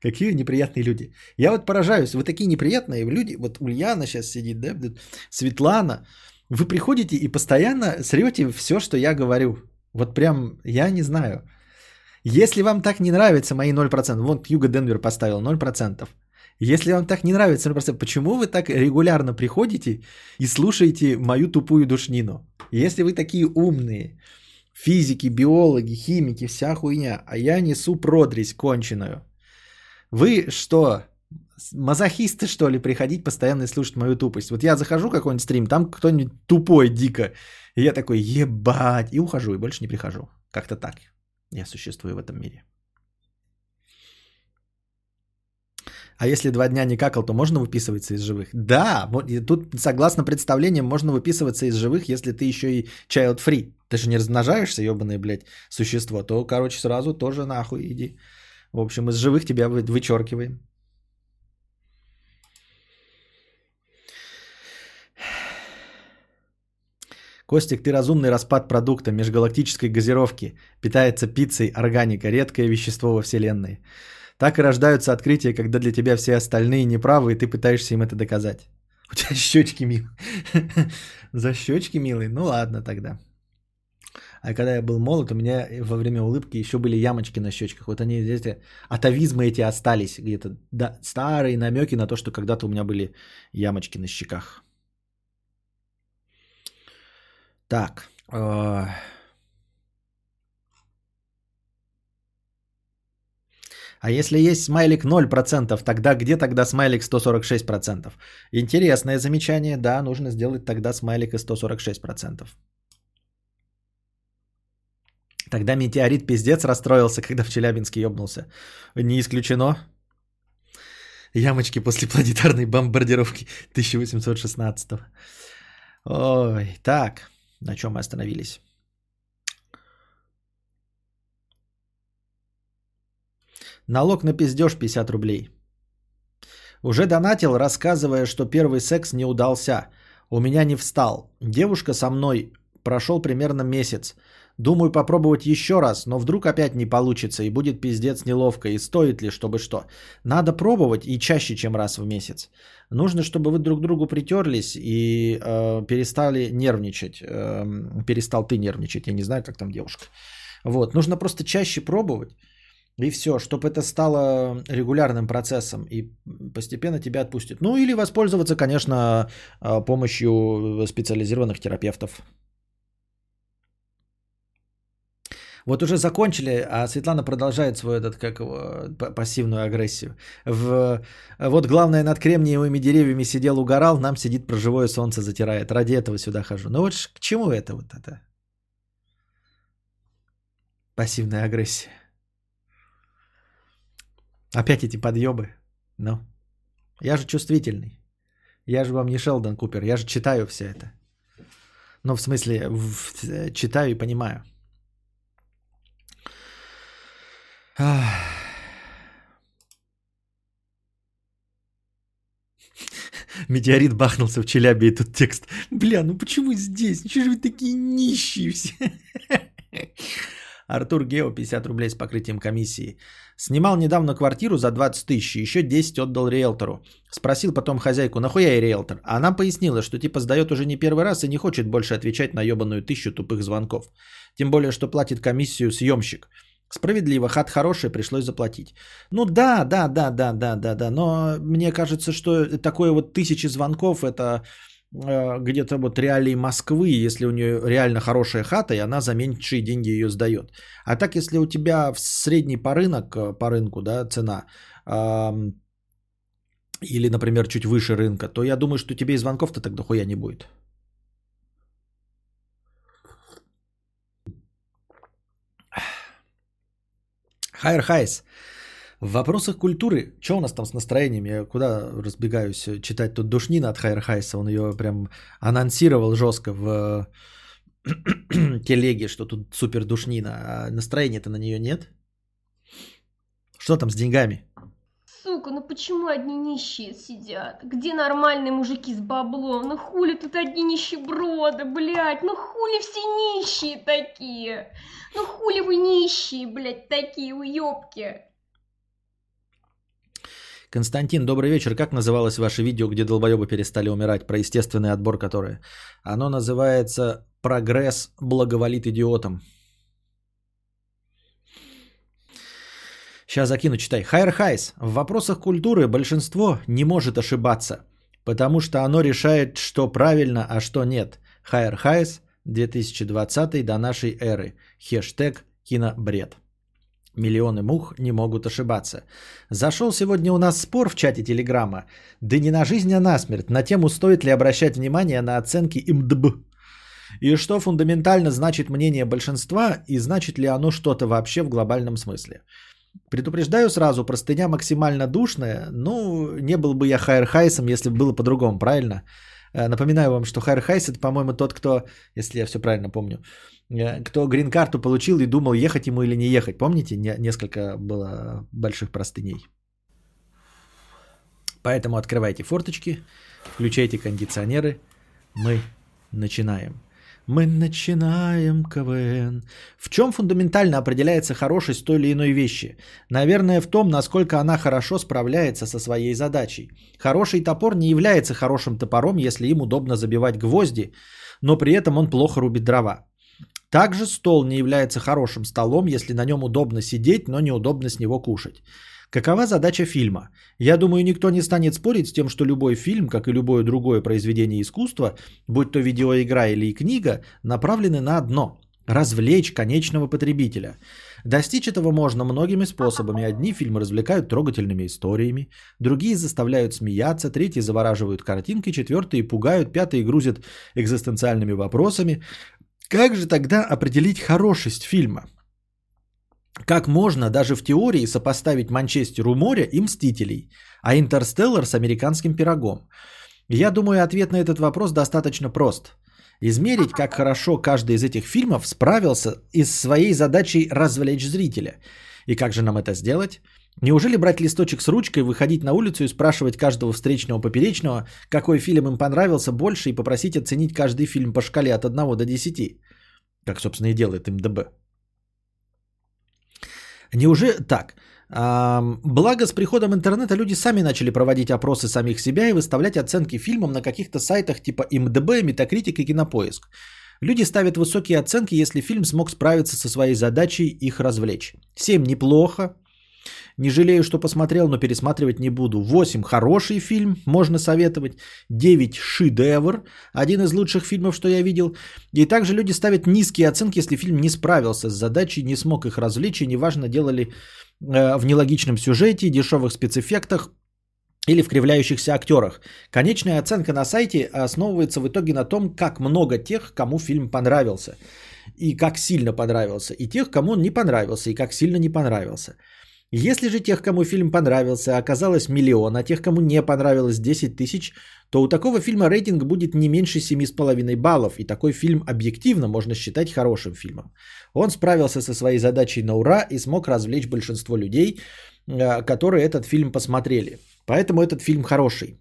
Какие неприятные люди. Я вот поражаюсь, вы такие неприятные люди. Вот Ульяна сейчас сидит, да, Светлана. Вы приходите и постоянно срете все, что я говорю. Вот прям, я не знаю. Если вам так не нравятся мои 0%, вот Юга Денвер поставил 0%. Если вам так не нравится 0%, почему вы так регулярно приходите и слушаете мою тупую душнину? Если вы такие умные, физики, биологи, химики, вся хуйня, а я несу продресь конченую. Вы что, мазохисты, что ли, приходить постоянно и слушать мою тупость? Вот я захожу какой-нибудь стрим, там кто-нибудь тупой дико, и я такой, ебать, и ухожу, и больше не прихожу. Как-то так я существую в этом мире. А если два дня не какал, то можно выписываться из живых? Да, тут согласно представлениям можно выписываться из живых, если ты еще и child free. Ты же не размножаешься, ебаное, блядь, существо. То, короче, сразу тоже нахуй иди. В общем, из живых тебя вычеркиваем. Костик, ты разумный распад продукта межгалактической газировки. Питается пиццей, органика, редкое вещество во Вселенной. Так и рождаются открытия, когда для тебя все остальные неправы, и ты пытаешься им это доказать. У тебя щечки милые. <laughs> За щечки милые? Ну ладно тогда. А когда я был молод, у меня во время улыбки еще были ямочки на щечках. Вот они эти атовизмы эти остались где-то. Да, старые намеки на то, что когда-то у меня были ямочки на щеках. Так. Э, а если есть смайлик 0%, тогда где тогда смайлик 146%? Интересное замечание, да, нужно сделать тогда смайлик и 146%. Тогда метеорит пиздец расстроился, когда в Челябинске ебнулся. Не исключено. Ямочки после планетарной бомбардировки 1816. Ой, так. На чем мы остановились? Налог на пиздеж 50 рублей. Уже донатил, рассказывая, что первый секс не удался. У меня не встал. Девушка со мной прошел примерно месяц. Думаю попробовать еще раз, но вдруг опять не получится и будет пиздец неловко. И стоит ли, чтобы что? Надо пробовать и чаще, чем раз в месяц. Нужно, чтобы вы друг другу притерлись и э, перестали нервничать. Э, перестал ты нервничать, я не знаю, как там девушка. Вот, нужно просто чаще пробовать. И все, чтобы это стало регулярным процессом и постепенно тебя отпустит. Ну или воспользоваться, конечно, э, помощью специализированных терапевтов. Вот уже закончили, а Светлана продолжает свою этот, как его, пассивную агрессию. В, вот главное, над кремниевыми деревьями сидел, угорал, нам сидит про живое солнце затирает. Ради этого сюда хожу. Ну вот к чему это вот это? Пассивная агрессия. Опять эти подъебы. Ну, я же чувствительный. Я же вам не Шелдон Купер, я же читаю все это. Ну, в смысле, в, читаю и понимаю. Метеорит бахнулся в Челябе, и тут текст. Бля, ну почему здесь? Что же вы такие нищие все? Артур Гео, 50 рублей с покрытием комиссии. Снимал недавно квартиру за 20 тысяч, еще 10 отдал риэлтору. Спросил потом хозяйку, нахуя и риэлтор? А она пояснила, что типа сдает уже не первый раз и не хочет больше отвечать на ебаную тысячу тупых звонков. Тем более, что платит комиссию съемщик. Справедливо, хат хороший, пришлось заплатить. Ну да, да, да, да, да, да, да, но мне кажется, что такое вот тысячи звонков, это э, где-то вот реалии Москвы, если у нее реально хорошая хата, и она за меньшие деньги ее сдает. А так, если у тебя в средний по, рынок, э, по рынку да, цена, э, или, например, чуть выше рынка, то я думаю, что тебе и звонков-то тогда хуя не будет. Хайр Хайс. В вопросах культуры, что у нас там с настроением? Я куда разбегаюсь читать тут Душнина от Хайр Хайса? Он ее прям анонсировал жестко в <clears throat> телеге, что тут супер душнина. А настроения-то на нее нет? Что там с деньгами?
Сука, ну почему одни нищие сидят? Где нормальные мужики с баблом? Ну хули тут одни нищеброды, блядь? Ну хули все нищие такие? Ну хули вы нищие, блядь, такие уёбки?
Константин, добрый вечер. Как называлось ваше видео, где долбоебы перестали умирать, про естественный отбор которое? Оно называется «Прогресс благоволит идиотам». Сейчас закину, читай. Хайр Хайс. В вопросах культуры большинство не может ошибаться, потому что оно решает, что правильно, а что нет. Хайр Хайс 2020 до нашей эры. Хештег кинобред. Миллионы мух не могут ошибаться. Зашел сегодня у нас спор в чате Телеграма. Да не на жизнь, а на смерть. На тему, стоит ли обращать внимание на оценки МДБ. И что фундаментально значит мнение большинства и значит ли оно что-то вообще в глобальном смысле. Предупреждаю сразу, простыня максимально душная. Ну, не был бы я Хайр Хайсом, если бы было по-другому, правильно? Э, напоминаю вам, что Хайр Хайс это, по-моему, тот, кто, если я все правильно помню, э, кто грин-карту получил и думал, ехать ему или не ехать. Помните, несколько было больших простыней. Поэтому открывайте форточки, включайте кондиционеры. Мы начинаем. Мы начинаем КВН. В чем фундаментально определяется хорошесть той или иной вещи? Наверное, в том, насколько она хорошо справляется со своей задачей. Хороший топор не является хорошим топором, если им удобно забивать гвозди, но при этом он плохо рубит дрова. Также стол не является хорошим столом, если на нем удобно сидеть, но неудобно с него кушать. Какова задача фильма? Я думаю, никто не станет спорить с тем, что любой фильм, как и любое другое произведение искусства, будь то видеоигра или книга, направлены на одно – развлечь конечного потребителя. Достичь этого можно многими способами. Одни фильмы развлекают трогательными историями, другие заставляют смеяться, третьи завораживают картинкой, четвертые пугают, пятые грузят экзистенциальными вопросами. Как же тогда определить хорошесть фильма – как можно даже в теории сопоставить Манчестер у моря и Мстителей, а Интерстеллар с американским пирогом? Я думаю, ответ на этот вопрос достаточно прост. Измерить, как хорошо каждый из этих фильмов справился и с своей задачей развлечь зрителя. И как же нам это сделать? Неужели брать листочек с ручкой, выходить на улицу и спрашивать каждого встречного поперечного, какой фильм им понравился больше и попросить оценить каждый фильм по шкале от 1 до 10? Как, собственно, и делает МДБ. Неужели так? Благо с приходом интернета люди сами начали проводить опросы самих себя и выставлять оценки фильмам на каких-то сайтах типа МДБ, Метакритик и Кинопоиск. Люди ставят высокие оценки, если фильм смог справиться со своей задачей их развлечь. 7 неплохо, не жалею, что посмотрел, но пересматривать не буду. 8 хороший фильм, можно советовать. 9 шедевр, один из лучших фильмов, что я видел. И также люди ставят низкие оценки, если фильм не справился с задачей, не смог их развлечь, и неважно, делали э, в нелогичном сюжете, дешевых спецэффектах или в кривляющихся актерах. Конечная оценка на сайте основывается в итоге на том, как много тех, кому фильм понравился. И как сильно понравился. И тех, кому он не понравился. И как сильно не понравился. Если же тех, кому фильм понравился, оказалось миллион, а тех, кому не понравилось 10 тысяч, то у такого фильма рейтинг будет не меньше 7,5 баллов, и такой фильм объективно можно считать хорошим фильмом. Он справился со своей задачей на ура и смог развлечь большинство людей, э, которые этот фильм посмотрели. Поэтому этот фильм хороший.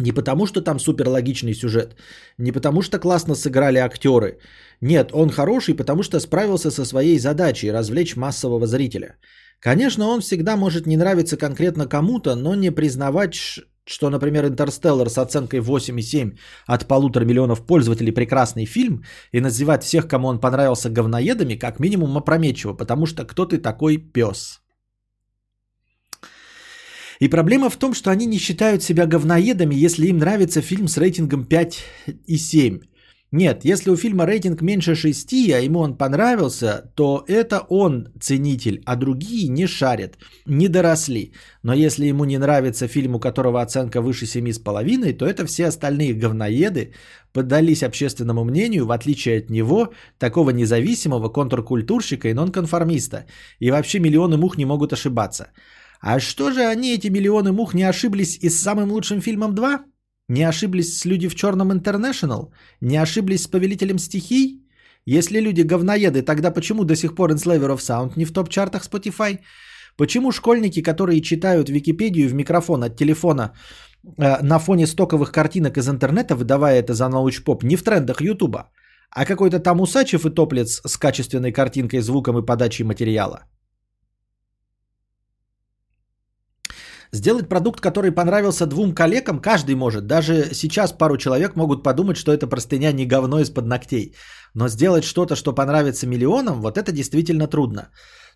Не потому, что там супер логичный сюжет, не потому, что классно сыграли актеры. Нет, он хороший, потому что справился со своей задачей развлечь массового зрителя. Конечно, он всегда может не нравиться конкретно кому-то, но не признавать, что, например, «Интерстеллар» с оценкой 8,7 от полутора миллионов пользователей прекрасный фильм и называть всех, кому он понравился говноедами, как минимум опрометчиво, потому что кто ты такой пес. И проблема в том, что они не считают себя говноедами, если им нравится фильм с рейтингом 5 и 7. Нет, если у фильма рейтинг меньше 6, а ему он понравился, то это он ценитель, а другие не шарят, не доросли. Но если ему не нравится фильм, у которого оценка выше 7,5, то это все остальные говноеды поддались общественному мнению, в отличие от него, такого независимого контркультурщика и нонконформиста. И вообще миллионы мух не могут ошибаться. А что же они, эти миллионы мух, не ошиблись и с самым лучшим фильмом 2? Не ошиблись «Люди в черном Интернешнл»? Не ошиблись с «Повелителем стихий»? Если люди говноеды, тогда почему до сих пор Enslaver of Sound не в топ-чартах Spotify? Почему школьники, которые читают Википедию в микрофон от телефона э, на фоне стоковых картинок из интернета, выдавая это за научпоп, не в трендах Ютуба, а какой-то там Усачев и Топлец с качественной картинкой, звуком и подачей материала? Сделать продукт, который понравился двум коллегам, каждый может. Даже сейчас пару человек могут подумать, что это простыня не говно из-под ногтей. Но сделать что-то, что понравится миллионам, вот это действительно трудно.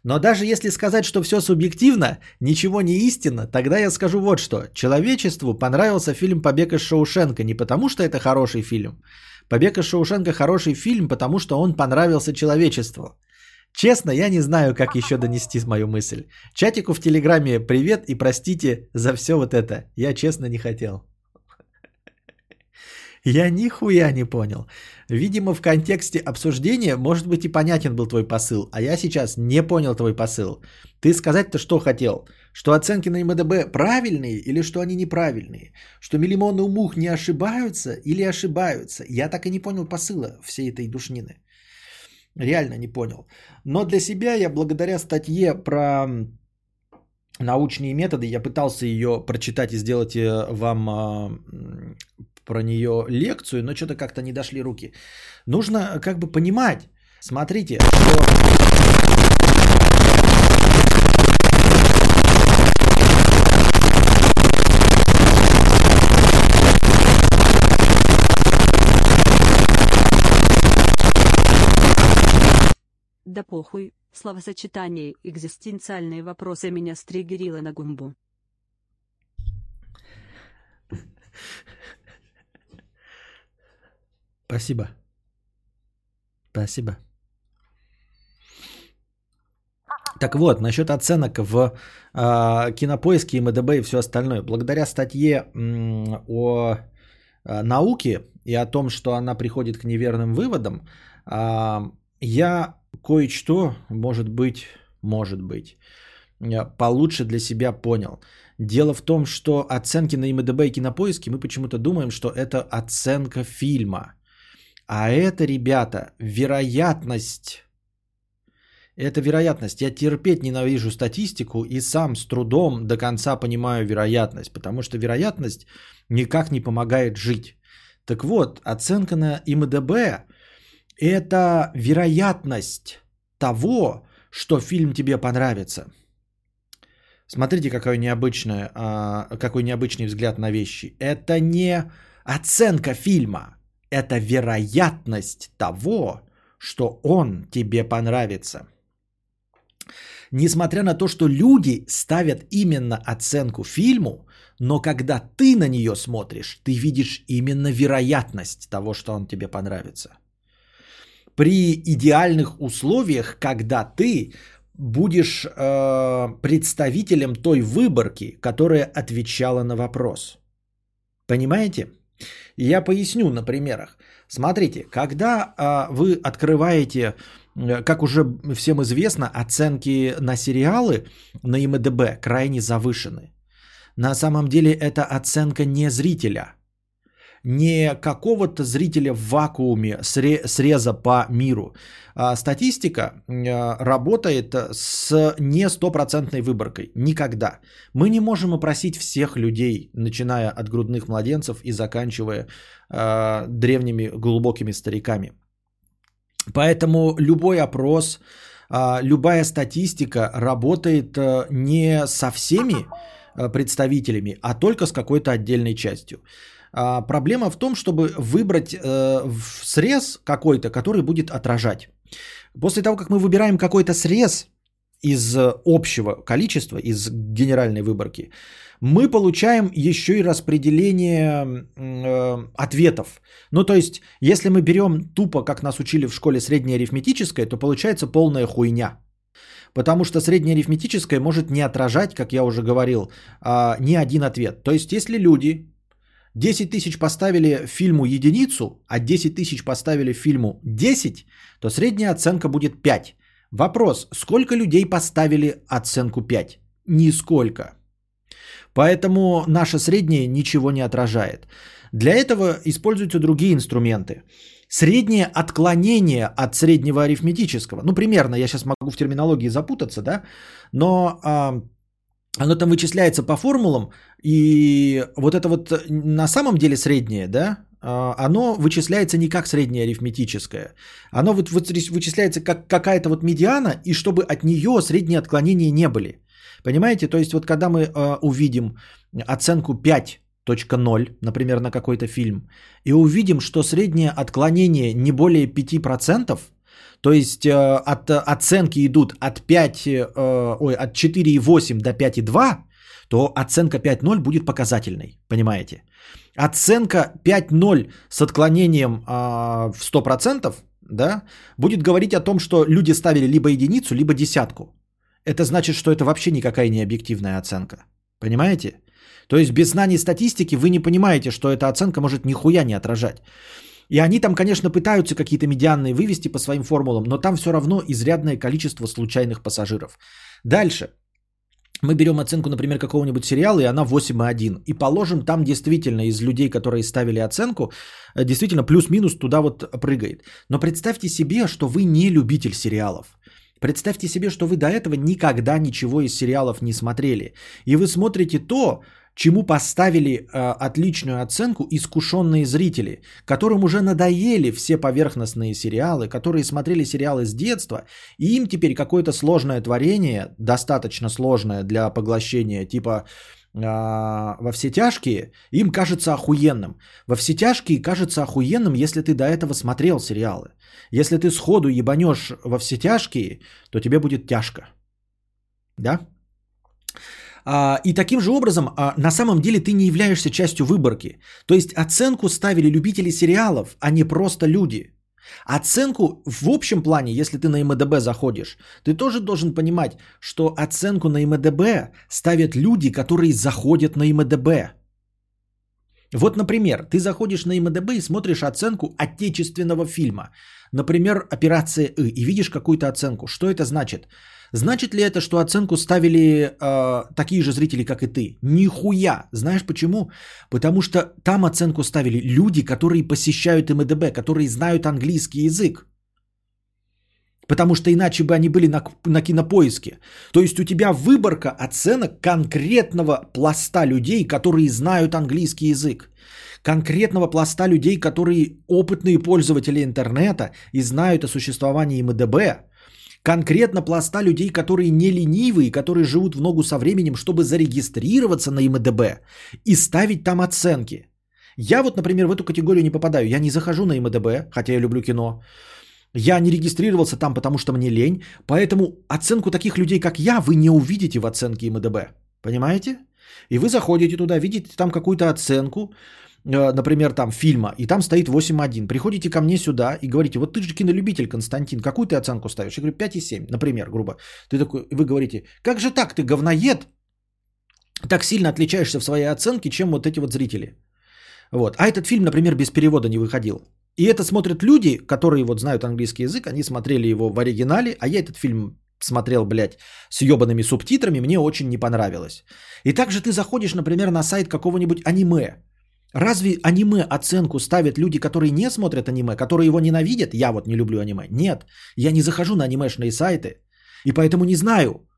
Но даже если сказать, что все субъективно, ничего не истинно, тогда я скажу вот что. Человечеству понравился фильм «Побег из Шоушенка» не потому, что это хороший фильм. «Побег из Шоушенка» хороший фильм, потому что он понравился человечеству. Честно, я не знаю, как еще донести мою мысль. Чатику в Телеграме привет и простите за все вот это. Я честно не хотел. Я нихуя не понял. Видимо, в контексте обсуждения, может быть, и понятен был твой посыл, а я сейчас не понял твой посыл. Ты сказать-то что хотел? Что оценки на МДБ правильные или что они неправильные? Что миллионы мух не ошибаются или ошибаются? Я так и не понял посыла всей этой душнины. Реально не понял. Но для себя я благодаря статье про научные методы, я пытался ее прочитать и сделать э, вам а, про нее лекцию, но что-то как-то не дошли руки. Нужно как бы понимать, смотрите, что
Да похуй, словосочетание экзистенциальные вопросы меня стригерило на гумбу.
Спасибо. Спасибо. Так вот, насчет оценок в э, кинопоиске, МДБ и все остальное. Благодаря статье м, о э, науке и о том, что она приходит к неверным выводам, э, я кое-что, может быть, может быть, получше для себя понял. Дело в том, что оценки на ИМДБ и Кинопоиске мы почему-то думаем, что это оценка фильма. А это, ребята, вероятность. Это вероятность. Я терпеть ненавижу статистику и сам с трудом до конца понимаю вероятность, потому что вероятность никак не помогает жить. Так вот, оценка на ИМДБ это вероятность того, что фильм тебе понравится. Смотрите, какой необычный, а, какой необычный взгляд на вещи. Это не оценка фильма, это вероятность того, что он тебе понравится. Несмотря на то, что люди ставят именно оценку фильму, но когда ты на нее смотришь, ты видишь именно вероятность того, что он тебе понравится при идеальных условиях, когда ты будешь э, представителем той выборки, которая отвечала на вопрос. Понимаете? Я поясню на примерах. Смотрите, когда э, вы открываете, э, как уже всем известно, оценки на сериалы на ИМДБ крайне завышены. На самом деле это оценка не зрителя – не какого-то зрителя в вакууме среза по миру. А статистика а, работает с не стопроцентной выборкой. Никогда. Мы не можем опросить всех людей, начиная от грудных младенцев и заканчивая э, древними глубокими стариками. Поэтому любой опрос, э, любая статистика работает не со всеми представителями, а только с какой-то отдельной частью. А, проблема в том, чтобы выбрать э, срез какой-то, который будет отражать. После того, как мы выбираем какой-то срез из общего количества, из генеральной выборки, мы получаем еще и распределение э, ответов. Ну, то есть, если мы берем тупо, как нас учили в школе среднеарифметическое, то получается полная хуйня. Потому что среднеарифметическое может не отражать, как я уже говорил, э, ни один ответ. То есть, если люди 10 тысяч поставили фильму единицу, а 10 тысяч поставили фильму 10, то средняя оценка будет 5. Вопрос, сколько людей поставили оценку 5? Нисколько. Поэтому наше среднее ничего не отражает. Для этого используются другие инструменты. Среднее отклонение от среднего арифметического. Ну, примерно, я сейчас могу в терминологии запутаться, да, но а, оно там вычисляется по формулам, и вот это вот на самом деле среднее, да, а, оно вычисляется не как среднее арифметическое. Оно вот вычисляется как какая-то вот медиана, и чтобы от нее средние отклонения не были. Понимаете? То есть вот когда мы э, увидим оценку 5.0, например, на какой-то фильм, и увидим, что среднее отклонение не более 5%, то есть э, от оценки идут от 5, э, ой, от 4,8 до 5,2, то оценка 5.0 будет показательной, понимаете? Оценка 5.0 с отклонением э, в 100%, да, будет говорить о том, что люди ставили либо единицу, либо десятку это значит, что это вообще никакая не объективная оценка. Понимаете? То есть без знаний статистики вы не понимаете, что эта оценка может нихуя не отражать. И они там, конечно, пытаются какие-то медианные вывести по своим формулам, но там все равно изрядное количество случайных пассажиров. Дальше. Мы берем оценку, например, какого-нибудь сериала, и она 8,1. И положим, там действительно из людей, которые ставили оценку, э, действительно плюс-минус туда вот прыгает. Но представьте себе, что вы не любитель сериалов. Представьте себе, что вы до этого никогда ничего из сериалов не смотрели. И вы смотрите то, чему поставили э, отличную оценку искушенные зрители, которым уже надоели все поверхностные сериалы, которые смотрели сериалы с детства, и им теперь какое-то сложное творение, достаточно сложное для поглощения, типа а, во все тяжкие, им кажется охуенным. Во все тяжкие кажется охуенным, если ты до этого смотрел сериалы. Если ты сходу ебанешь во все тяжкие, то тебе будет тяжко. Да? А, и таким же образом, а, на самом деле ты не являешься частью выборки. То есть оценку ставили любители сериалов, а не просто люди. Оценку в общем плане, если ты на МДБ заходишь, ты тоже должен понимать, что оценку на МДБ ставят люди, которые заходят на МДБ. Вот, например, ты заходишь на МДБ и смотришь оценку отечественного фильма. Например, «Операция И» и видишь какую-то оценку. Что это значит? Значит ли это, что оценку ставили э, такие же зрители, как и ты? Нихуя. Знаешь почему? Потому что там оценку ставили люди, которые посещают МДБ, которые знают английский язык. Потому что иначе бы они были на, на кинопоиске. То есть у тебя выборка оценок конкретного пласта людей, которые знают английский язык. Конкретного пласта людей, которые опытные пользователи интернета и знают о существовании МДБ конкретно пласта людей, которые не ленивые, которые живут в ногу со временем, чтобы зарегистрироваться на МДБ и ставить там оценки. Я вот, например, в эту категорию не попадаю. Я не захожу на МДБ, хотя я люблю кино. Я не регистрировался там, потому что мне лень. Поэтому оценку таких людей, как я, вы не увидите в оценке МДБ. Понимаете? И вы заходите туда, видите там какую-то оценку, Э, например, там фильма, и там стоит 8.1. Приходите ко мне сюда и говорите, вот ты же кинолюбитель, Константин, какую ты оценку ставишь? Я говорю, 5,7, например, грубо. Ты такой, вы говорите, как же так, ты говноед, так сильно отличаешься в своей оценке, чем вот эти вот зрители. Вот. А этот фильм, например, без перевода не выходил. И это смотрят люди, которые вот знают английский язык, они смотрели его в оригинале, а я этот фильм смотрел, блядь, с ебаными субтитрами, мне очень не понравилось. И также ты заходишь, например, на сайт какого-нибудь аниме, Разве аниме оценку ставят люди, которые не смотрят аниме, которые его ненавидят? Я вот не люблю аниме. Нет, я не захожу на анимешные сайты, и поэтому не знаю,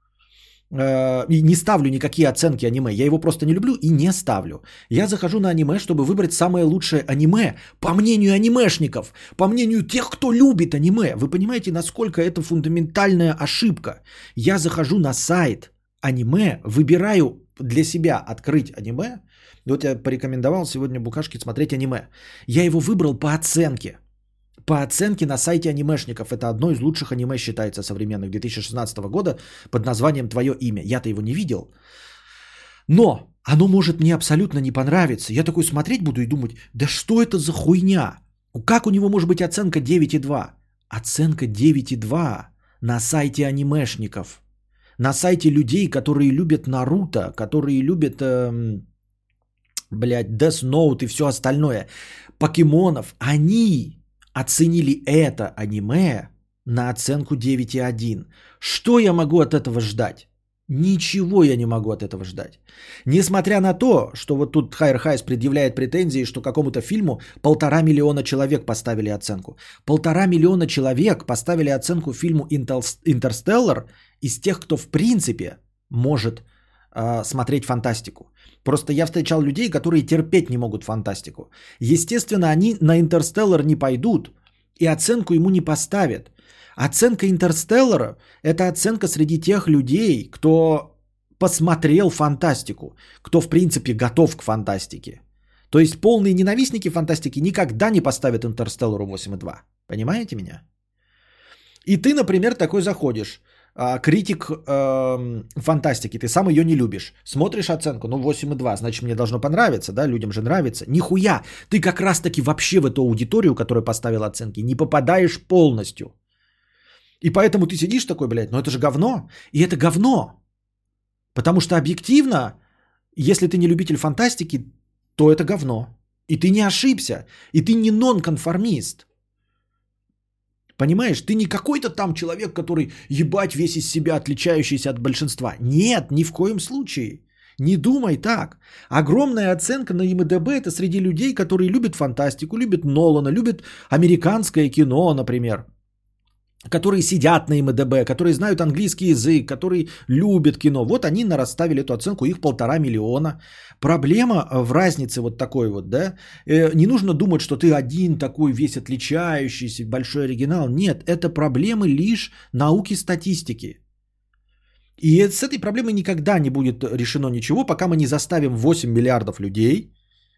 и не ставлю никакие оценки аниме. Я его просто не люблю и не ставлю. Я захожу на аниме, чтобы выбрать самое лучшее аниме, по мнению анимешников, по мнению тех, кто любит аниме. Вы понимаете, насколько это фундаментальная ошибка? Я захожу на сайт аниме, выбираю для себя открыть аниме, вот я порекомендовал сегодня Букашке смотреть аниме. Я его выбрал по оценке. По оценке на сайте анимешников. Это одно из лучших аниме считается современных 2016 года под названием «Твое имя». Я-то его не видел. Но оно может мне абсолютно не понравиться. Я такой смотреть буду и думать, да что это за хуйня? Как у него может быть оценка 9,2? Оценка 9,2 на сайте анимешников. На сайте людей, которые любят Наруто, которые любят, эм, блядь, Death Note и все остальное. Покемонов. Они оценили это аниме на оценку 9,1. Что я могу от этого ждать? Ничего я не могу от этого ждать. Несмотря на то, что вот тут Хайр Хайс предъявляет претензии, что какому-то фильму полтора миллиона человек поставили оценку. Полтора миллиона человек поставили оценку фильму «Интерстеллар» из тех, кто в принципе может смотреть фантастику. Просто я встречал людей, которые терпеть не могут фантастику. Естественно, они на «Интерстеллар» не пойдут и оценку ему не поставят. Оценка «Интерстеллара» – это оценка среди тех людей, кто посмотрел фантастику, кто в принципе готов к фантастике. То есть полные ненавистники фантастики никогда не поставят «Интерстеллару» 8,2. Понимаете меня? И ты, например, такой заходишь, а, критик э, фантастики, ты сам ее не любишь. Смотришь оценку, ну 8,2, значит мне должно понравиться, да, людям же нравится. Нихуя, ты как раз таки вообще в эту аудиторию, которая поставила оценки, не попадаешь полностью. И поэтому ты сидишь такой, блядь, ну это же говно. И это говно. Потому что объективно, если ты не любитель фантастики, то это говно. И ты не ошибся. И ты не нонконформист. Понимаешь, ты не какой-то там человек, который ебать весь из себя отличающийся от большинства. Нет, ни в коем случае. Не думай так. Огромная оценка на ИМДБ это среди людей, которые любят фантастику, любят Нолана, любят американское кино, например которые сидят на МДБ, которые знают английский язык, которые любят кино. Вот они нарасставили эту оценку, их полтора миллиона. Проблема в разнице вот такой вот, да. Э, не нужно думать, что ты один такой весь отличающийся, большой оригинал. Нет, это проблемы лишь науки статистики. И с этой проблемой никогда не будет решено ничего, пока мы не заставим 8 миллиардов людей,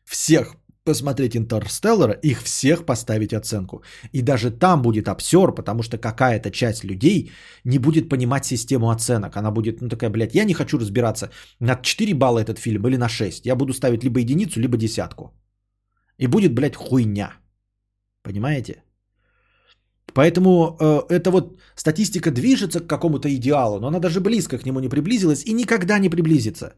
всех посмотреть Интерстеллара, их всех поставить оценку. И даже там будет обсер, потому что какая-то часть людей не будет понимать систему оценок. Она будет, ну такая, блядь, я не хочу разбираться, на 4 балла этот фильм или на 6. Я буду ставить либо единицу, либо десятку. И будет, блядь, хуйня. Понимаете? Поэтому э, эта вот статистика движется к какому-то идеалу, но она даже близко к нему не приблизилась и никогда не приблизится.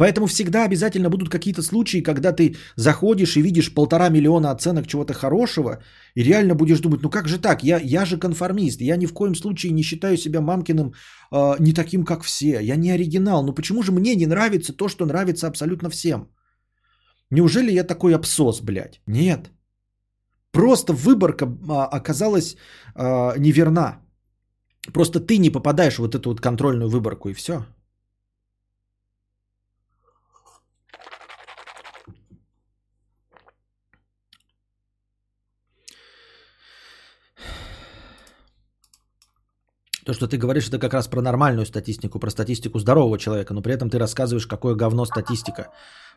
Поэтому всегда обязательно будут какие-то случаи, когда ты заходишь и видишь полтора миллиона оценок чего-то хорошего, и реально будешь думать, ну как же так, я, я же конформист, я ни в коем случае не считаю себя мамкиным э, не таким, как все, я не оригинал, ну почему же мне не нравится то, что нравится абсолютно всем? Неужели я такой абсос, блядь? Нет. Просто выборка а, оказалась а, неверна. Просто ты не попадаешь в вот эту вот контрольную выборку и все. То, что ты говоришь, это как раз про нормальную статистику, про статистику здорового человека, но при этом ты рассказываешь, какое говно статистика.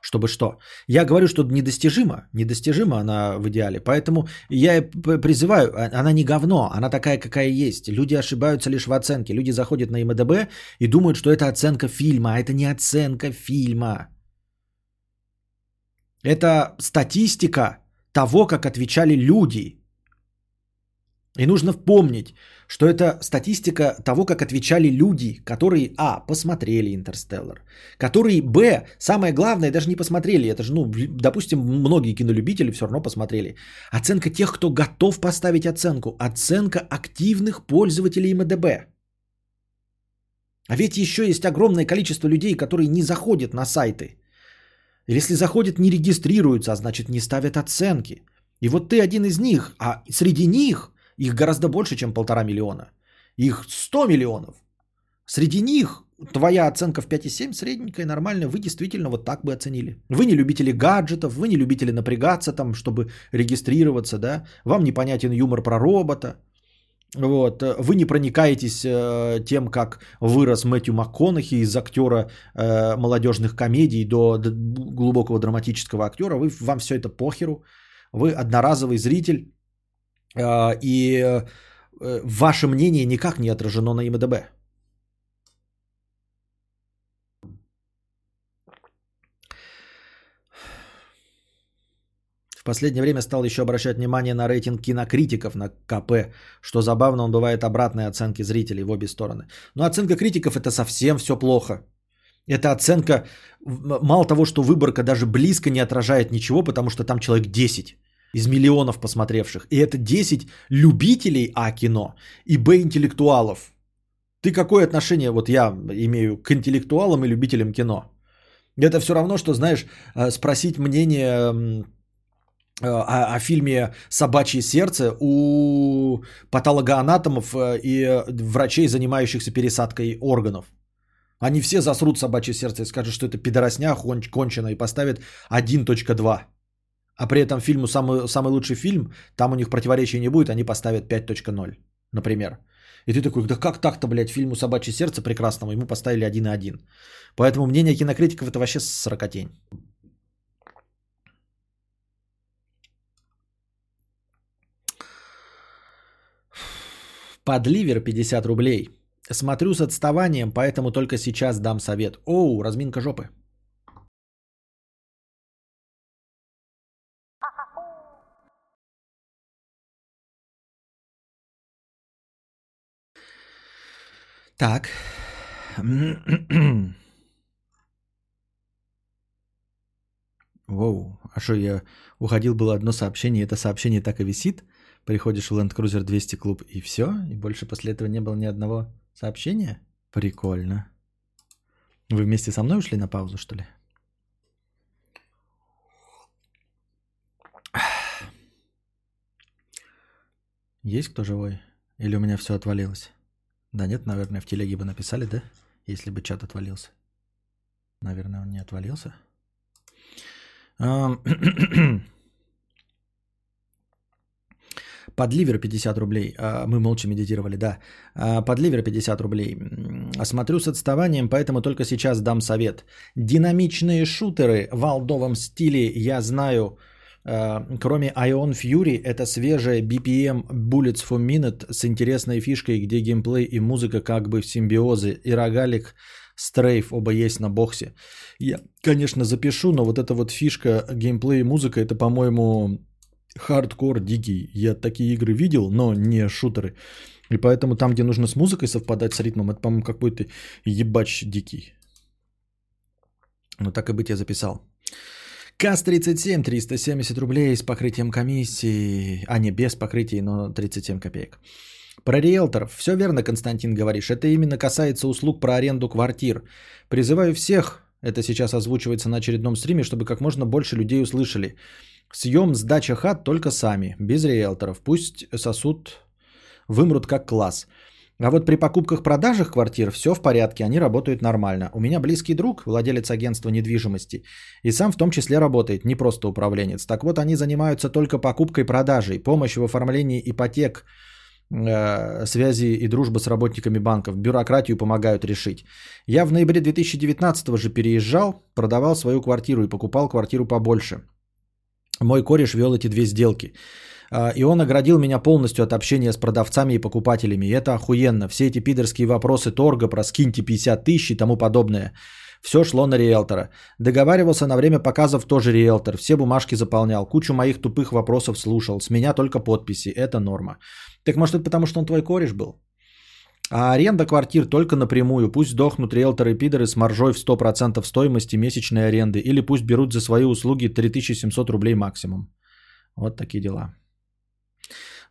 Чтобы что? Я говорю, что недостижима, недостижима она в идеале. Поэтому я призываю, а, она не говно, она такая, какая есть. Люди ошибаются лишь в оценке. Люди заходят на МДБ и думают, что это оценка фильма, а это не оценка фильма. Это статистика того, как отвечали люди. И нужно помнить, что это статистика того, как отвечали люди, которые, а, посмотрели «Интерстеллар», которые, б, самое главное, даже не посмотрели, это же, ну, допустим, многие кинолюбители все равно посмотрели. Оценка тех, кто готов поставить оценку, оценка активных пользователей МДБ. А ведь еще есть огромное количество людей, которые не заходят на сайты. Если заходят, не регистрируются, а значит не ставят оценки. И вот ты один из них, а среди них их гораздо больше, чем полтора миллиона. Их 100 миллионов. Среди них твоя оценка в 5,7 средненькая, нормальная, вы действительно вот так бы оценили. Вы не любители гаджетов, вы не любители напрягаться там, чтобы регистрироваться, да, вам непонятен юмор про робота, вот. Вы не проникаетесь э, тем, как вырос Мэтью МакКонахи из актера э, молодежных комедий до, до глубокого драматического актера. Вы, вам все это похеру. Вы одноразовый зритель, и э, ваше мнение никак не отражено на ИМДБ. В последнее время стал еще обращать внимание на рейтинг кинокритиков на КП, что забавно, он бывает обратной оценки зрителей в обе стороны. Но оценка критиков это совсем все плохо. Это оценка, мало того, что выборка даже близко не отражает ничего, потому что там человек 10 из миллионов посмотревших. И это 10 любителей А кино и Б интеллектуалов. Ты какое отношение, вот я имею к интеллектуалам и любителям кино? Это все равно, что, знаешь, э, спросить мнение Э, о, о фильме «Собачье сердце» у патологоанатомов э, и врачей, занимающихся пересадкой органов. Они все засрут «Собачье сердце» и скажут, что это пидоросня кончено и поставят 1.2. А при этом фильму самый, самый лучший фильм, там у них противоречия не будет, они поставят 5.0, например. И ты такой, да как так-то, блядь, фильму «Собачье сердце» прекрасному, ему поставили 1.1. Поэтому мнение кинокритиков это вообще сорокотень. Подливер 50 рублей. Смотрю с отставанием, поэтому только сейчас дам совет. Оу, разминка жопы. Так. <clears throat> Воу, а что я уходил, было одно сообщение, это сообщение так и висит? приходишь в Land Cruiser 200 клуб и все? И больше после этого не было ни одного сообщения? Прикольно. Вы вместе со мной ушли на паузу, что ли? Есть кто живой? Или у меня все отвалилось? Да нет, наверное, в телеге бы написали, да? Если бы чат отвалился. Наверное, он не отвалился. <clears throat> Подливер 50 рублей. А, мы молча медитировали, да. А, Подливер 50 рублей. Смотрю с отставанием, поэтому только сейчас дам совет. Динамичные шутеры в алдовом стиле я знаю. А, кроме Ion Fury, это свежая BPM Bullets for Minute с интересной фишкой, где геймплей и музыка как бы в симбиозе. И рогалик Стрейф оба есть на боксе. Я, конечно, запишу, но вот эта вот фишка геймплей и музыка, это, по-моему, хардкор дикий. Я такие игры видел, но не шутеры. И поэтому там, где нужно с музыкой совпадать с ритмом, это, по-моему, какой-то ебач дикий. Ну так и быть я записал. КАС-37, 370 рублей с покрытием комиссии. А, не, без покрытия, но 37 копеек. Про риэлторов. Все верно, Константин, говоришь. Это именно касается услуг про аренду квартир. Призываю всех, это сейчас озвучивается на очередном стриме, чтобы как можно больше людей услышали. Съем сдача хат только сами, без риэлторов. Пусть сосуд вымрут как класс. А вот при покупках-продажах квартир все в порядке, они работают нормально. У меня близкий друг, владелец агентства недвижимости, и сам в том числе работает, не просто управленец. Так вот, они занимаются только покупкой-продажей, помощь в оформлении ипотек, э, связи и дружба с работниками банков, бюрократию помогают решить. Я в ноябре 2019 же переезжал, продавал свою квартиру и покупал квартиру побольше – мой кореш вел эти две сделки. А, и он оградил меня полностью от общения с продавцами и покупателями. И это охуенно. Все эти пидорские вопросы торга про скиньте 50 тысяч и тому подобное. Все шло на риэлтора. Договаривался на время показов тоже риэлтор. Все бумажки заполнял. Кучу моих тупых вопросов слушал. С меня только подписи. Это норма. Так может это потому, что он твой кореш был? А аренда квартир только напрямую. Пусть сдохнут риэлторы-пидоры с маржой в 100% стоимости месячной аренды. Или пусть берут за свои услуги 3700 рублей максимум. Вот такие дела.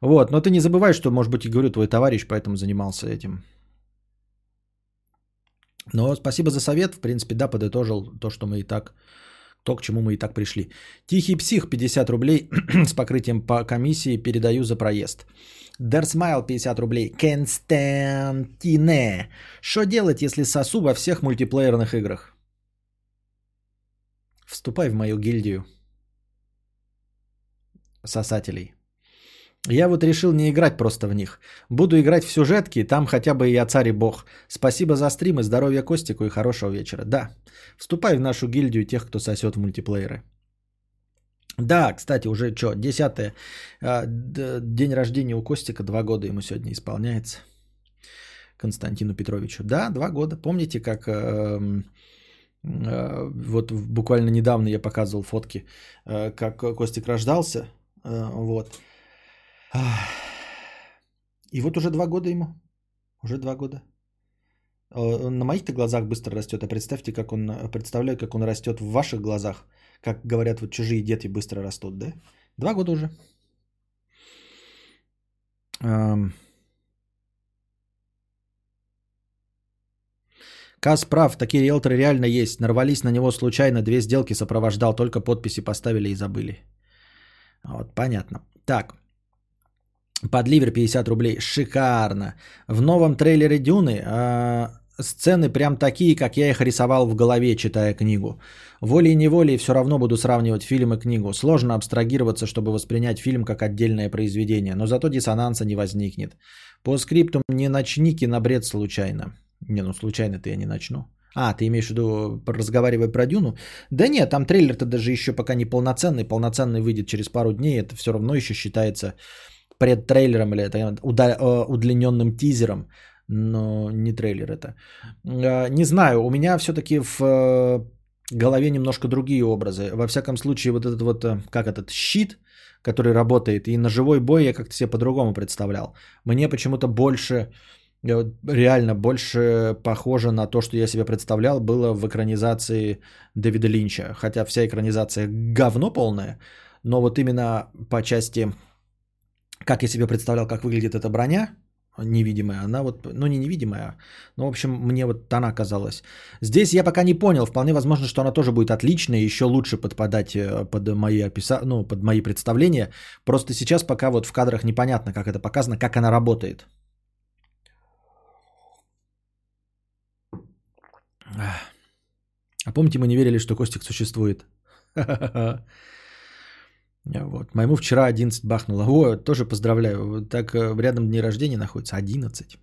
Вот, но ты не забывай, что, может быть, и говорю, твой товарищ поэтому занимался этим. Но спасибо за совет. В принципе, да, подытожил то, что мы и так, то, к чему мы и так пришли. Тихий псих, 50 рублей <clears throat> с покрытием по комиссии передаю за проезд. Дерсмайл 50 рублей. Константине. Что делать, если сосу во всех мультиплеерных играх? Вступай в мою гильдию сосателей. Я вот решил не играть просто в них. Буду играть в сюжетки, там хотя бы и я царь и бог. Спасибо за стрим и здоровья Костику и хорошего вечера. Да, вступай в нашу гильдию тех, кто сосет в мультиплееры. Да, кстати, уже что, 10 день рождения у Костика, два года ему сегодня исполняется. Константину Петровичу. Да, два года. Помните, как э, э, вот буквально недавно я показывал фотки, э, как Костик рождался. Э, вот. И вот уже два года ему. Уже два года. Э, на моих-то глазах быстро растет, а представьте, как он, представляю, как он растет в ваших глазах, как говорят, вот чужие дети быстро растут, да? Два года уже. Каз прав, такие риэлторы реально есть. Нарвались на него случайно, две сделки сопровождал, только подписи поставили и забыли. Вот, понятно. Так, Подливер 50 рублей. Шикарно. В новом трейлере Дюны э, сцены прям такие, как я их рисовал в голове, читая книгу. Волей-неволей все равно буду сравнивать фильм и книгу. Сложно абстрагироваться, чтобы воспринять фильм как отдельное произведение, но зато диссонанса не возникнет. По скрипту не начни кинобред случайно. Не, ну случайно-то я не начну. А, ты имеешь в виду, разговаривая про Дюну? Да нет, там трейлер-то даже еще пока не полноценный. Полноценный выйдет через пару дней. Это все равно еще считается предтрейлером или это э, удлиненным тизером, но не трейлер это. Э, не знаю, у меня все-таки в э, голове немножко другие образы. Во всяком случае, вот этот вот, как этот, щит, который работает, и на живой бой я как-то себе по-другому представлял. Мне почему-то больше, реально больше похоже на то, что я себе представлял, было в экранизации Дэвида Линча. Хотя вся экранизация говно полная, но вот именно по части как я себе представлял, как выглядит эта броня, невидимая, она вот, ну не невидимая, но в общем мне вот она казалась. Здесь я пока не понял, вполне возможно, что она тоже будет отличная, еще лучше подпадать э, под мои описа... ну, под мои представления. Просто сейчас пока вот в кадрах непонятно, как это показано, как она работает. А помните, мы не верили, что Костик существует? Вот. Моему вчера 11 бахнуло. О, тоже поздравляю. Так э, рядом дни рождения находится 11.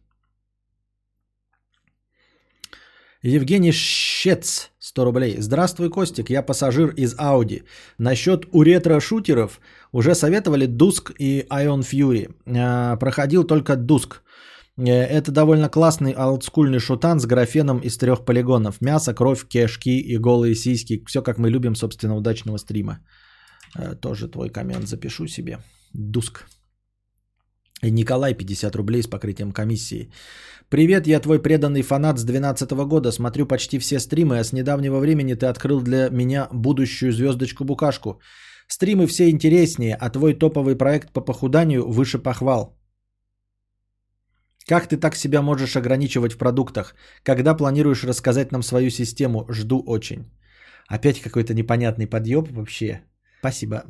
Евгений Щец, 100 рублей. Здравствуй, Костик, я пассажир из Audi. Насчет у ретро-шутеров уже советовали Дуск и Ion Fury. А, проходил только Дуск. Э, это довольно классный олдскульный шутан с графеном из трех полигонов. Мясо, кровь, кишки и голые сиськи. Все как мы любим, собственно, удачного стрима. Э, тоже твой коммент запишу себе. Дуск. Николай, 50 рублей с покрытием комиссии. Привет, я твой преданный фанат с 2012 года. Смотрю почти все стримы, а с недавнего времени ты открыл для меня будущую звездочку-букашку. Стримы все интереснее, а твой топовый проект по похуданию выше похвал. Как ты так себя можешь ограничивать в продуктах? Когда планируешь рассказать нам свою систему? Жду очень. Опять какой-то непонятный подъеб вообще. Спасибо.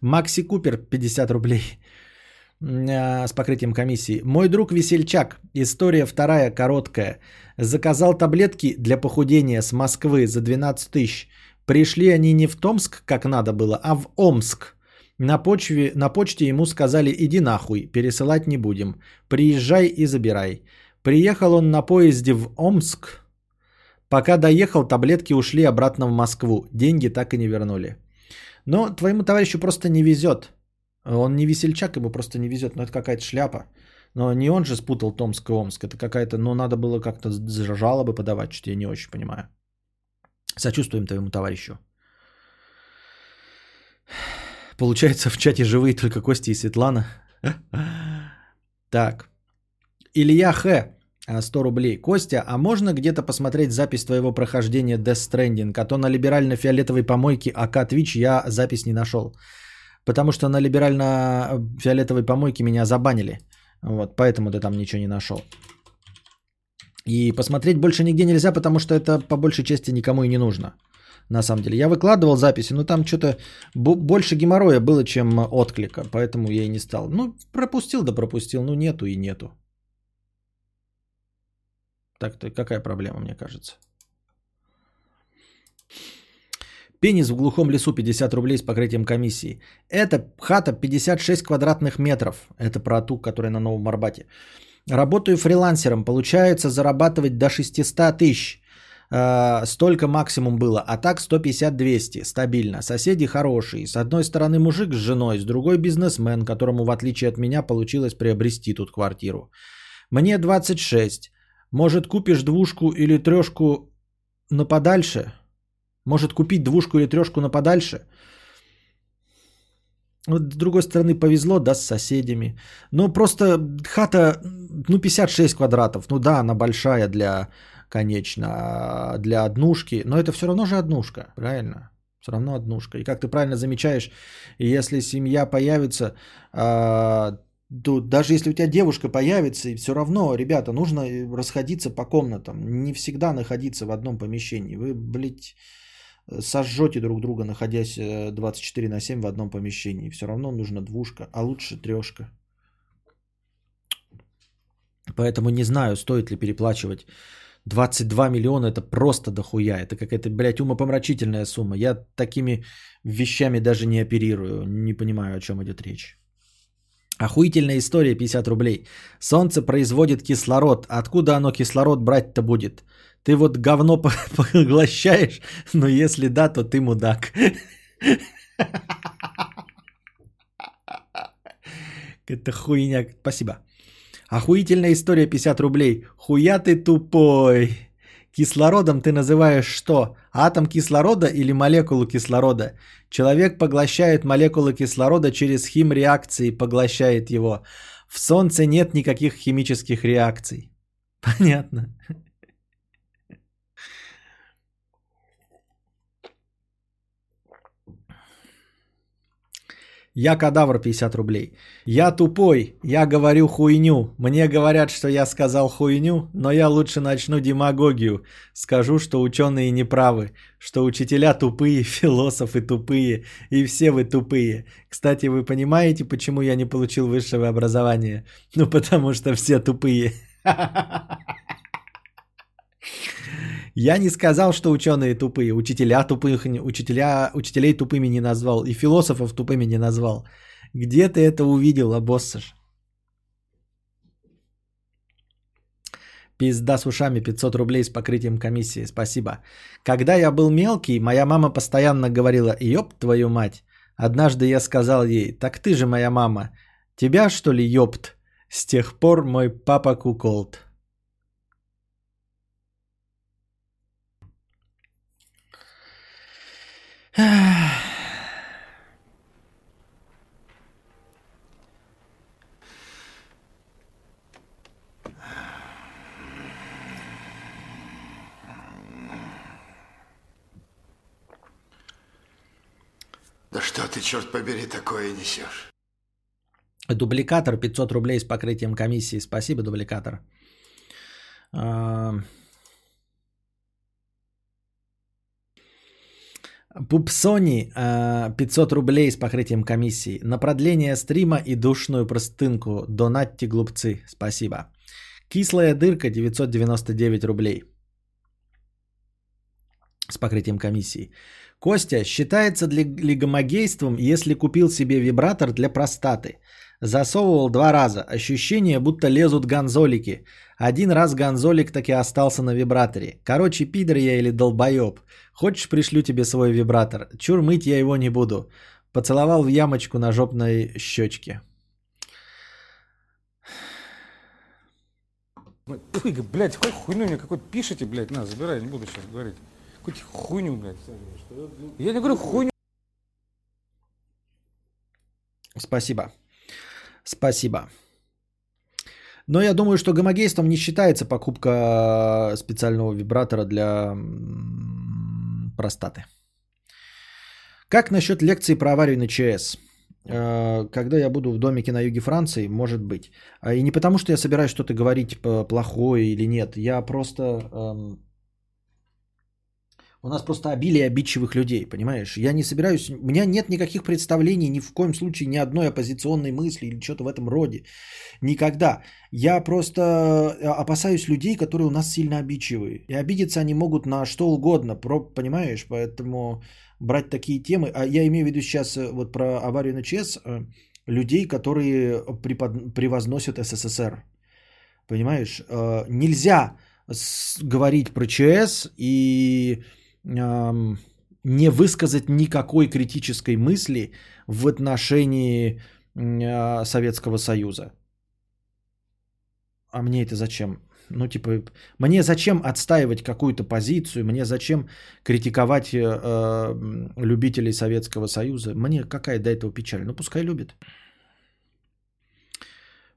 Макси Купер, 50 рублей а, с покрытием комиссии. Мой друг Весельчак, история вторая, короткая. Заказал таблетки для похудения с Москвы за 12 тысяч. Пришли они не в Томск, как надо было, а в Омск. На, почве, на почте ему сказали, иди нахуй, пересылать не будем. Приезжай и забирай. Приехал он на поезде в Омск. Пока доехал, таблетки ушли обратно в Москву. Деньги так и не вернули. Но твоему товарищу просто не везет. Он не весельчак, ему просто не везет. Но это какая-то шляпа. Но не он же спутал Томск и Омск. Это какая-то, ну, надо было как-то жалобы подавать, что я не очень понимаю. Сочувствуем твоему товарищу. Получается, в чате живые только Кости и Светлана. <laughs> Так. Илья Х. 100 рублей. Костя, а можно где-то посмотреть запись твоего прохождения Death Stranding? А то на либерально-фиолетовой помойке АК Twitch я запись не нашел. Потому что на либерально-фиолетовой помойке меня забанили. Вот, поэтому ты там ничего не нашел. И посмотреть больше нигде нельзя, потому что это по большей части никому и не нужно. На самом деле. Я выкладывал записи, но там что-то больше геморроя было, чем отклика. Поэтому я и не стал. Ну, пропустил да пропустил. Ну, нету и нету. Так-то какая проблема, мне кажется? Пенис в глухом лесу 50 рублей с покрытием комиссии. Это хата 56 квадратных метров. Это про ту, которая на Новом Арбате. Работаю фрилансером. Получается зарабатывать до 600 тысяч. Э, столько максимум было, а так 150-200, стабильно. Соседи хорошие. С одной стороны мужик с женой, с другой бизнесмен, которому в отличие от меня получилось приобрести тут квартиру. Мне 26. Может купишь двушку или трешку на подальше? Может купить двушку или трешку на подальше? Вот, с другой стороны, повезло, да, с соседями. Но просто хата, ну, 56 квадратов. Ну да, она большая для, конечно, для однушки. Но это все равно же однушка, правильно? Все равно однушка. И как ты правильно замечаешь, если семья появится, а, то даже если у тебя девушка появится, и все равно, ребята, нужно расходиться по комнатам. Не всегда находиться в одном помещении. Вы, блядь, сожжете друг друга, находясь 24 на 7 в одном помещении. Все равно нужна двушка, а лучше трешка. Поэтому не знаю, стоит ли переплачивать 22 миллиона это просто дохуя. Это какая-то, блядь, умопомрачительная сумма. Я такими вещами даже не оперирую. Не понимаю, о чем идет речь. Охуительная история, 50 рублей. Солнце производит кислород. Откуда оно кислород брать-то будет? Ты вот говно <laughs> поглощаешь, но если да, то ты мудак. <laughs> Это хуйня. Спасибо. Охуительная история 50 рублей. Хуя ты тупой. Кислородом ты называешь что? Атом кислорода или молекулу кислорода? Человек поглощает молекулы кислорода через химреакции, поглощает его. В Солнце нет никаких химических реакций. <laughs> Понятно. Я кадавр 50 рублей. Я тупой, я говорю хуйню. Мне говорят, что я сказал хуйню, но я лучше начну демагогию. Скажу, что ученые не правы, что учителя тупые, <laughs> философы тупые, и все вы тупые. Кстати, вы понимаете, почему я не получил высшего образования? Ну, потому что все тупые. <laughs> Я не сказал, что ученые тупые, учителя тупых, учителя, учителей тупыми не назвал, и философов тупыми не назвал. Где ты это увидел, обоссаж? Пизда с ушами 500 рублей с покрытием комиссии. Спасибо. Когда я был мелкий, моя мама постоянно говорила, ёб твою мать. Однажды я сказал ей, так ты же моя мама. Тебя что ли ёпт? С тех пор мой папа куколд.
Да что ты, черт побери, такое несешь?
Дубликатор 500 рублей с покрытием комиссии. Спасибо, дубликатор. А, Пупсони 500 рублей с покрытием комиссии. На продление стрима и душную простынку. Донатьте глупцы. Спасибо. Кислая дырка 999 рублей. С покрытием комиссии. Костя, считается ли гомогейством, если купил себе вибратор для простаты? Засовывал два раза. Ощущение, будто лезут гонзолики. Один раз гонзолик таки остался на вибраторе. Короче, пидор я или долбоеб. Хочешь, пришлю тебе свой вибратор? Чур, мыть я его не буду. Поцеловал в ямочку на жопной щечке.
Ой, блядь, какой хуйню мне какой-то пишите, блядь, на, забирай, не буду сейчас говорить. Какую-то хуйню, блядь. Я не говорю хуйню.
Спасибо. Спасибо. Но я думаю, что гомогейством не считается покупка специального вибратора для простаты. Как насчет лекции про аварию на ЧС? Э, когда я буду в домике на юге Франции, может быть. А и не потому, что я собираюсь что-то говорить плохое или нет. Я просто эм, у нас просто обилие обидчивых людей, понимаешь? Я не собираюсь, у меня нет никаких представлений, ни в коем случае ни одной оппозиционной мысли или что-то в этом роде. Никогда. Я просто э, опасаюсь людей, которые у нас сильно обидчивые. И обидеться они могут на что угодно, понимаешь? Поэтому брать такие темы, а я имею в виду сейчас э, вот про аварию на ЧС, э, людей, которые препод... превозносят СССР. Понимаешь? Нельзя говорить про ЧС и не высказать никакой критической мысли в отношении а, Советского Союза. А мне это зачем? Ну, типа, мне зачем отстаивать какую-то позицию, мне зачем критиковать э, э, любителей Советского Союза? Мне какая до этого печаль? Ну, пускай любит.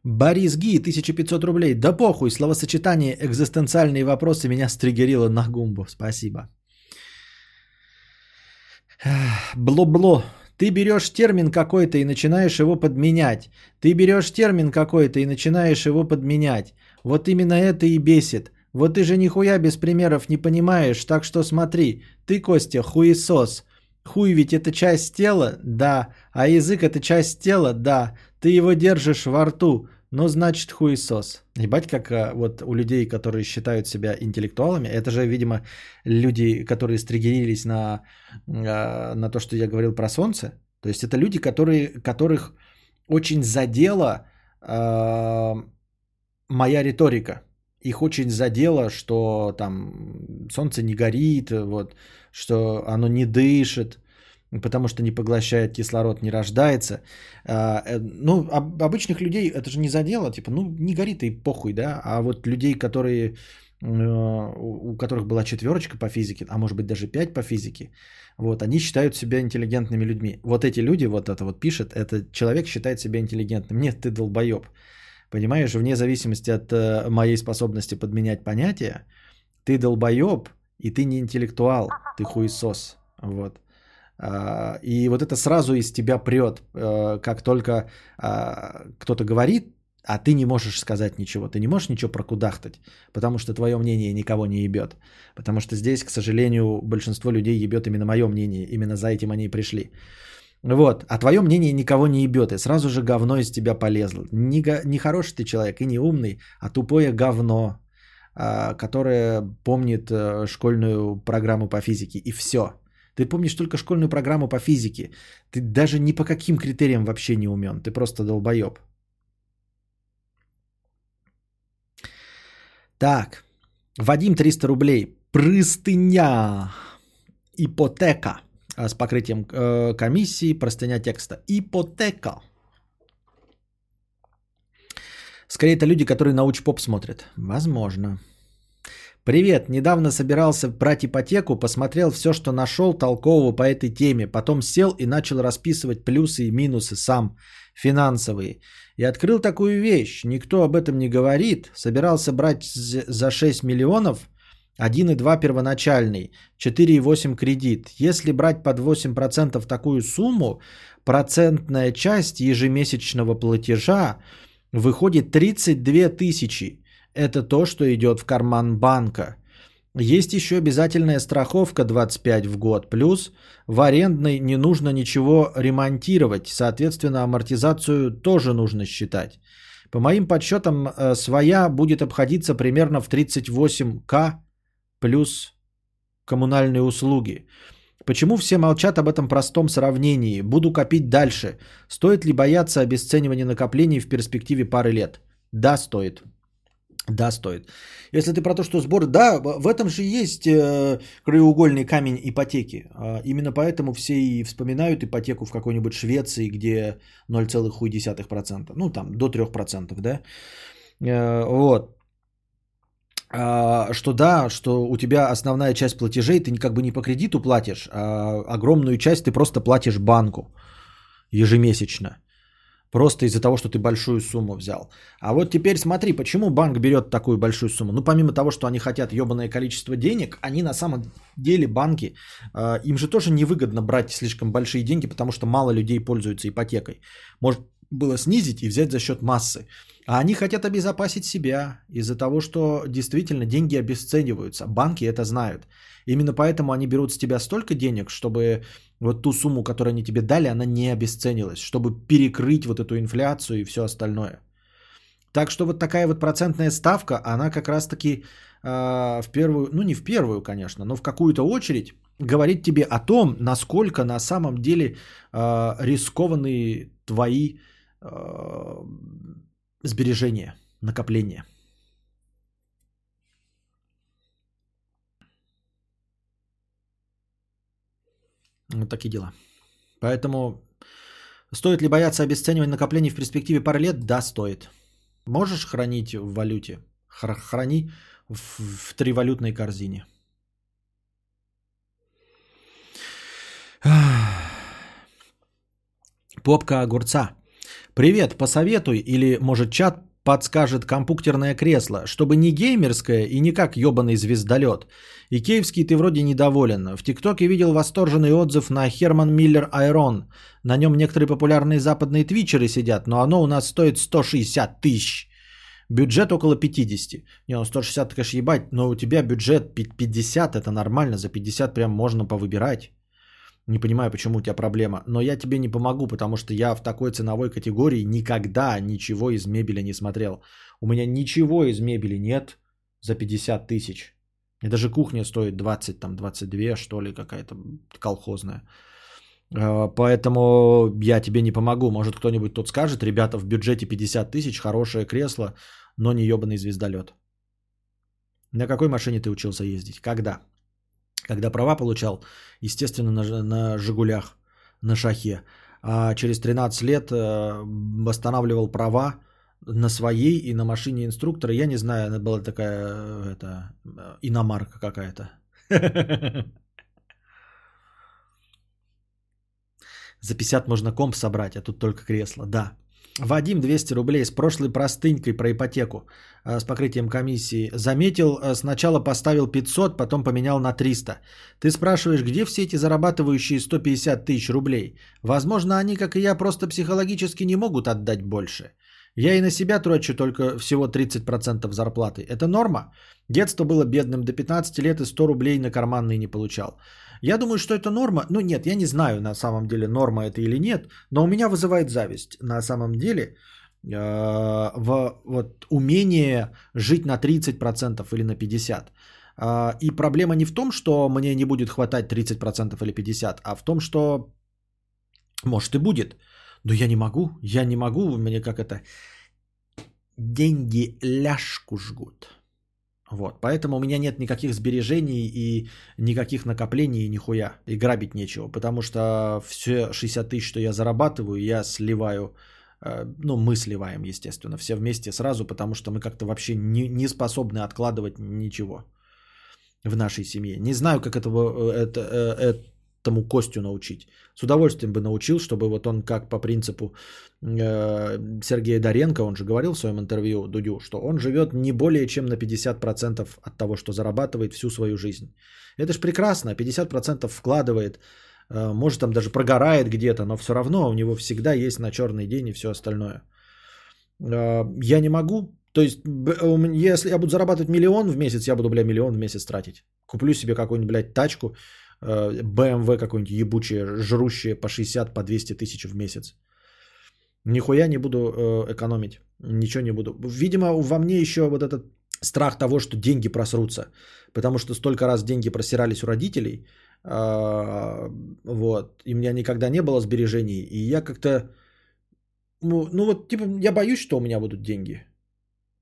Борис Ги, 1500 рублей. Да похуй, словосочетание «экзистенциальные вопросы» меня стригерило на гумбу. Спасибо. Бло-бло. Ты берешь термин какой-то и начинаешь его подменять. Ты берешь термин какой-то и начинаешь его подменять. Вот именно это и бесит. Вот ты же нихуя без примеров не понимаешь, так что смотри. Ты, Костя, хуесос. Хуй ведь это часть тела? Да. А язык это часть тела? Да. Ты его держишь во рту. Ну, значит, хуесос. Ебать, как а, вот у людей, которые считают себя интеллектуалами, это же, видимо, люди, которые стригерились на, а, на то, что я говорил про солнце. То есть это люди, которые, которых очень задела а, моя риторика. Их очень задело, что там солнце не горит, вот, что оно не дышит, потому что не поглощает кислород, не рождается. А, э, Ну, об- обычных людей это же не задело, типа, ну, не горит и похуй, да. А вот людей, которые, э, у которых была четверочка по физике, а может быть даже пять по физике, вот, они считают себя интеллигентными людьми. Вот эти люди, вот это вот пишет, это человек считает себя интеллигентным. Нет, ты долбоеб. Понимаешь, вне зависимости от э, моей способности подменять понятия, ты долбоеб, и ты не интеллектуал, ты хуесос. Вот. А, И вот это сразу из тебя прет, э, как только а, кто-то говорит, а ты не можешь сказать ничего, ты не можешь ничего прокудахтать, потому что твое мнение никого не ебет. Потому что здесь, к сожалению, большинство людей ебет именно мое мнение, именно за этим они и пришли. Вот, а твое мнение никого не ебет, и сразу же говно из тебя полезло. Не, не хороший ты человек и не умный, а тупое говно, а, которое помнит э, школьную программу по физике, и все. Ты помнишь только школьную программу по физике. Ты даже ни по каким критериям вообще не умен. Ты просто долбоеб. Так. Вадим 300 рублей. Прыстыня. Ипотека. А, С покрытием э, комиссии. Простыня текста. Ипотека. Скорее, это люди, которые науч-поп смотрят. Возможно. Привет, недавно собирался брать ипотеку, посмотрел все, что нашел толкового по этой теме, потом сел и начал расписывать плюсы и минусы сам, финансовые. И открыл такую вещь, никто об этом не говорит, собирался брать за 6 миллионов, 1,2 первоначальный, 4,8 кредит. Если брать под 8% такую сумму, процентная часть ежемесячного платежа выходит 32 тысячи. Это то, что идет в карман банка. Есть еще обязательная страховка 25 в год. Плюс в арендной не нужно ничего ремонтировать. Соответственно, амортизацию тоже нужно считать. По моим подсчетам, э, своя будет обходиться примерно в 38к плюс коммунальные услуги. Почему все молчат об этом простом сравнении? Буду копить дальше. Стоит ли бояться обесценивания накоплений в перспективе пары лет? Да, стоит. Да, стоит. Если ты про то, что сбор... Да, в этом же есть э, краеугольный камень ипотеки. А, именно поэтому все и вспоминают ипотеку в какой-нибудь Швеции, где 0,1%. Ну, там, до 3%, да? Э, вот. А, что да, что у тебя основная часть платежей ты как бы не по кредиту платишь, а огромную часть ты просто платишь банку ежемесячно. Просто из-за того, что ты большую сумму взял. А вот теперь смотри, почему банк берет такую большую сумму. Ну, помимо того, что они хотят ебаное количество денег, они на самом деле, банки, э, им же тоже невыгодно брать слишком большие деньги, потому что мало людей пользуются ипотекой. Может было снизить и взять за счет массы. А они хотят обезопасить себя из-за того, что действительно деньги обесцениваются. Банки это знают. Именно поэтому они берут с тебя столько денег, чтобы вот ту сумму, которую они тебе дали, она не обесценилась, чтобы перекрыть вот эту инфляцию и все остальное. Так что вот такая вот процентная ставка, она как раз-таки э, в первую, ну не в первую, конечно, но в какую-то очередь говорит тебе о том, насколько на самом деле э, рискованные твои э, сбережения, накопления. Вот такие дела. Поэтому стоит ли бояться обесценивания накоплений в перспективе пары лет? Да, стоит. Можешь хранить в валюте? Хр- храни в, в тривалютной корзине. Попка огурца. Привет, посоветуй или, может, чат подскажет компьютерное кресло, чтобы не геймерское и не как ебаный звездолет. И киевский ты вроде недоволен. В ТикТоке видел восторженный отзыв на Херман Миллер Айрон. На нем некоторые популярные западные твичеры сидят, но оно у нас стоит 160 тысяч. Бюджет около 50. Не, ну 160, конечно, ебать, но у тебя бюджет 50, это нормально, за 50 прям можно повыбирать. Не понимаю, почему у тебя проблема. Но я тебе не помогу, потому что я в такой ценовой категории никогда ничего из мебели не смотрел. У меня ничего из мебели нет за 50 тысяч. И даже кухня стоит 20, там 22, что ли, какая-то колхозная. Э, Поэтому я тебе не помогу. Может, кто-нибудь тут скажет, ребята, в бюджете 50 тысяч, хорошее кресло, но не ебаный звездолет. На какой машине ты учился ездить? Когда? Когда права получал, естественно, на, на «Жигулях», на «Шахе». А через 13 лет э, восстанавливал права на своей и на машине инструктора. Я не знаю, она была такая э, это, э, иномарка какая-то. <laughs> За 50 можно комп собрать, а тут только кресло. Да. Вадим 200 рублей с прошлой простынькой про ипотеку э, с покрытием комиссии. Заметил, э, сначала поставил 500, потом поменял на 300. Ты спрашиваешь, где все эти зарабатывающие 150 тысяч рублей? Возможно, они, как и я, просто психологически не могут отдать больше. Я и на себя трачу только всего 30% зарплаты. Это норма? Детство было бедным, до 15 лет и 100 рублей на карманные не получал. Я думаю, что это норма. Ну нет, я не знаю на самом деле, норма это или нет, но у меня вызывает зависть на самом деле э, в вот, умение жить на 30% или на 50%. А, И проблема не в том, что мне не будет хватать 30% или 50%, а в том, что может и будет. Но я не могу, я не могу, мне как это, деньги ляжку жгут. Вот, поэтому у меня нет никаких сбережений и никаких накоплений, нихуя, и грабить нечего, потому что все 60 тысяч, что я зарабатываю, я сливаю, э, ну, мы сливаем, естественно, все вместе сразу, потому что мы как-то вообще не, не способны откладывать ничего в нашей семье. Не знаю, как этого, э, это, э, этому Костю научить. С удовольствием бы научил, чтобы вот он как по принципу э, Сергея Доренко, он же говорил в своем интервью Дудю, что он живет не более чем на 50% от того, что зарабатывает всю свою жизнь. Это ж прекрасно, 50% вкладывает, э, может там даже прогорает где-то, но все равно у него всегда есть на черный день и все остальное. Э, я не могу, то есть, меня- если я буду зарабатывать миллион в месяц, я буду, бля, миллион в месяц тратить. Куплю себе какую-нибудь, блядь, тачку, э, BMW какую-нибудь ебучее, жрущее по 60, по 200 тысяч в месяц. Нихуя не буду э, экономить. Ничего не буду. Видимо, во мне еще вот этот страх того, что деньги просрутся. Потому что столько раз деньги просирались у родителей. а, вот. И у меня никогда не было сбережений. И я как-то... Ну, ну вот, типа, я боюсь, что у меня будут деньги.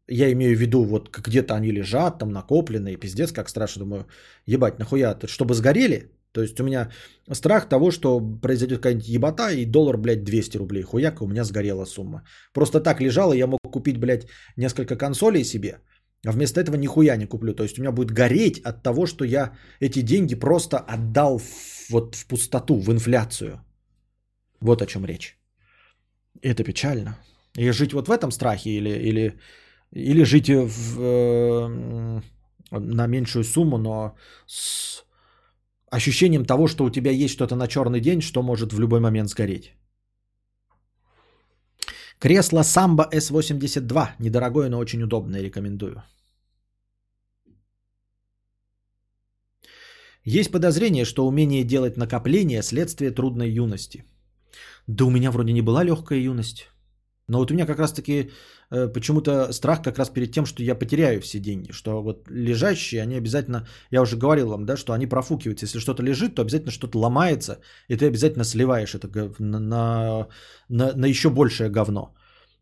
Я имею в виду, вот где-то они лежат, там накопленные, пиздец, как страшно. Думаю, ебать, нахуя, чтобы сгорели? То есть у меня страх того, что произойдет какая-нибудь ебота и доллар, блядь, 200 рублей. Хуяка, у меня сгорела сумма. Просто так лежала, я мог купить, блядь, несколько консолей себе, а вместо этого нихуя не куплю. То есть у меня будет гореть от того, что я эти деньги просто отдал вот в пустоту, в инфляцию. Вот о чем речь. Это печально. И жить вот в этом страхе или, или, или жить в, э, на меньшую сумму, но с ощущением того, что у тебя есть что-то на черный день, что может в любой момент сгореть. Кресло Самбо S82. Недорогое, но очень удобное. Рекомендую. Есть подозрение, что умение делать накопления – следствие трудной юности. Да у меня вроде не была легкая юность. Но вот у меня как раз-таки э, почему-то страх как раз перед тем, что я потеряю все деньги. Что вот лежащие, они обязательно, я уже говорил вам, да, что они профукиваются. Если что-то лежит, то обязательно что-то ломается, и ты обязательно сливаешь это гов- на, на, на, на еще большее говно.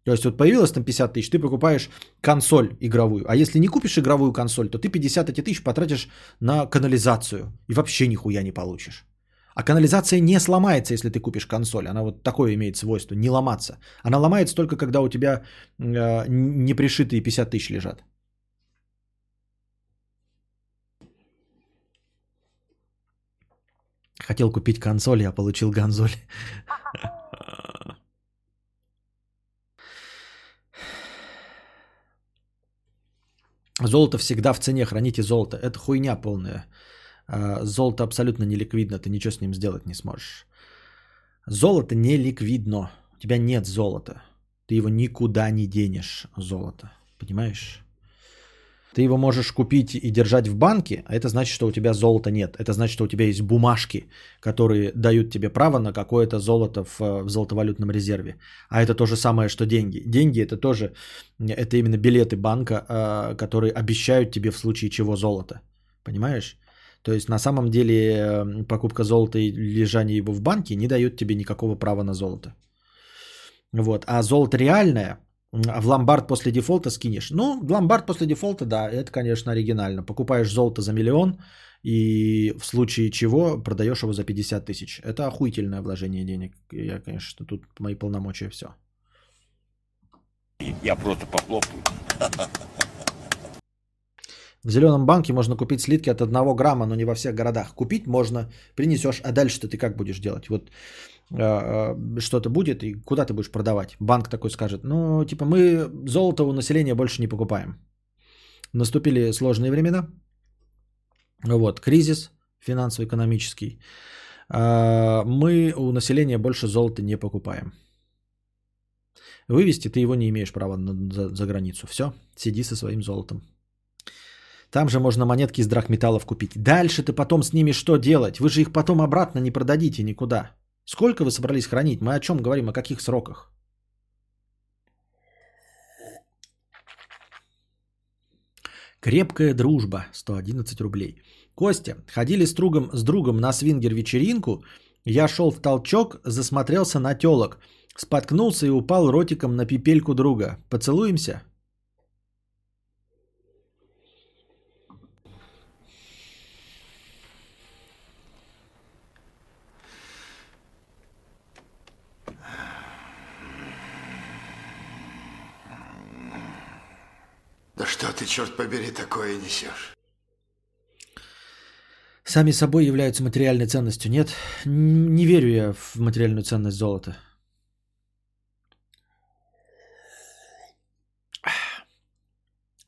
То есть вот появилось там 50 тысяч, ты покупаешь консоль игровую. А если не купишь игровую консоль, то ты 50 эти тысяч потратишь на канализацию. И вообще нихуя не получишь. А канализация не сломается, если ты купишь консоль. Она вот такое имеет свойство, не ломаться. Она ломается только, когда у тебя э, непришитые 50 тысяч лежат. Хотел купить консоль, я получил гонзоль. <laughs> Золото всегда в цене, храните золото. Это хуйня полная. А, золото абсолютно не ликвидно, ты ничего с ним сделать не сможешь. Золото не ликвидно. У тебя нет золота. Ты его никуда не денешь, золото. Понимаешь? Ты его можешь купить и держать в банке, а это значит, что у тебя золота нет. Это значит, что у тебя есть бумажки, которые дают тебе право на какое-то золото в, в золотовалютном резерве. А это то же самое, что деньги. Деньги это тоже, это именно билеты банка, а, которые обещают тебе в случае чего золото. Понимаешь? То есть на самом деле э, покупка золота и лежание его в банке не дает тебе никакого права на золото. Вот. А золото реальное – а в ломбард после дефолта скинешь. Ну, ломбард после дефолта, да, это, конечно, оригинально. Покупаешь золото за миллион и в случае чего продаешь его за 50 тысяч. Это охуительное вложение денег. Я, конечно, тут мои полномочия все.
Я просто похлопаю. <laughs>
В зеленом банке можно купить слитки от 1 грамма, но не во всех городах. Купить можно, принесешь, а дальше ты как будешь делать? Вот э, э, что-то будет, и куда ты будешь продавать? Банк такой скажет, ну, типа, мы золото у населения больше не покупаем. Наступили сложные времена. Вот, кризис финансово-экономический. Э, мы у населения больше золота не покупаем. Вывести ты его не имеешь права за, за границу. Все, сиди со своим золотом. Там же можно монетки из драгметаллов купить. Дальше ты потом с ними что делать? Вы же их потом обратно не продадите никуда. Сколько вы собрались хранить? Мы о чем говорим? О каких сроках? Крепкая дружба. 111 рублей. Костя, ходили с другом, с другом на свингер-вечеринку. Я шел в толчок, засмотрелся на телок. Споткнулся и упал ротиком на пипельку друга. Поцелуемся?
Что ты, черт побери, такое несешь?
Сами собой являются материальной ценностью. Нет, не верю я в материальную ценность золота.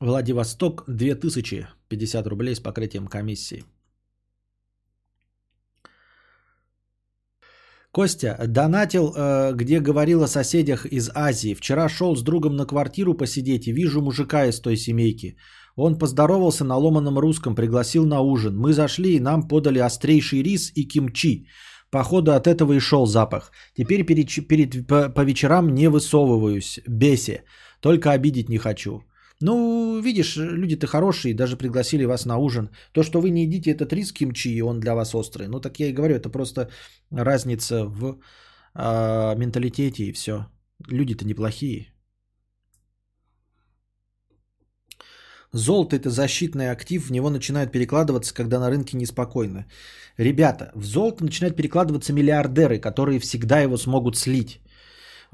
Владивосток 2050 рублей с покрытием комиссии. Костя, донатил, э, где говорил о соседях из Азии. Вчера шел с другом на квартиру посидеть и вижу мужика из той семейки. Он поздоровался на ломаном русском, пригласил на ужин. Мы зашли и нам подали острейший рис и кимчи. Походу от этого и шел запах. Теперь перед, перед, по, по вечерам не высовываюсь, бесе. Только обидеть не хочу. Ну, видишь, люди-то хорошие, даже пригласили вас на ужин. То, что вы не едите этот рис кимчи, и он для вас острый. Ну, так я и говорю, это просто разница в э, менталитете и все. Люди-то неплохие. Золото это защитный актив, в него начинают перекладываться, когда на рынке неспокойно. Ребята, в золото начинают перекладываться миллиардеры, которые всегда его смогут слить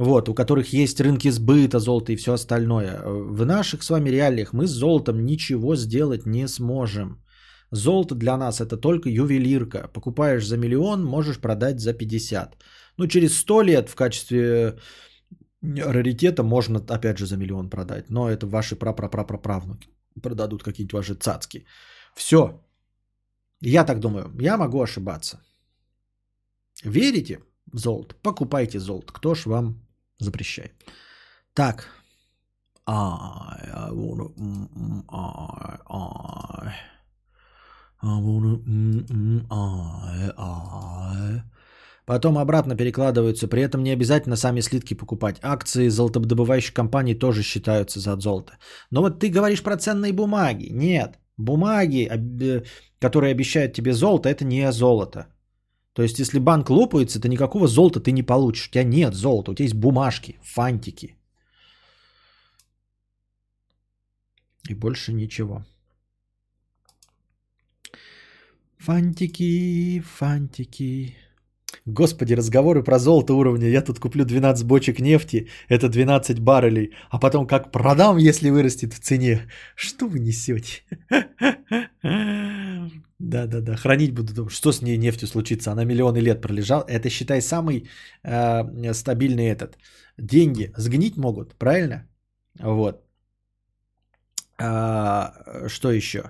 вот, у которых есть рынки сбыта золота и все остальное. В наших с вами реалиях мы с золотом ничего сделать не сможем. Золото для нас это только ювелирка. Покупаешь за миллион, можешь продать за 50. Ну, через 100 лет в качестве раритета можно опять же за миллион продать. Но это ваши прапраправнуки продадут какие-нибудь ваши цацки. Все. Я так думаю. Я могу ошибаться. Верите? золото. Покупайте золото. Кто ж вам запрещает? Так. I, I wanna, I, I, I wanna, I, I. Потом обратно перекладываются. При этом не обязательно сами слитки покупать. Акции золотодобывающих компаний тоже считаются за золото. Но вот ты говоришь про ценные бумаги. Нет. Бумаги, которые обещают тебе золото, это не золото. То есть, если банк лопается, то никакого золота ты не получишь. У тебя нет золота, у тебя есть бумажки, фантики. И больше ничего. Фантики, фантики. Господи, разговоры про золото уровня. Я тут куплю 12 бочек нефти, это 12 баррелей, а потом как продам, если вырастет в цене. Что вы несете? Да-да-да, хранить буду. Что с ней нефтью случится? Она миллионы лет пролежала. Это, считай, самый э, стабильный этот. Деньги сгнить могут, правильно? Вот. А, что еще?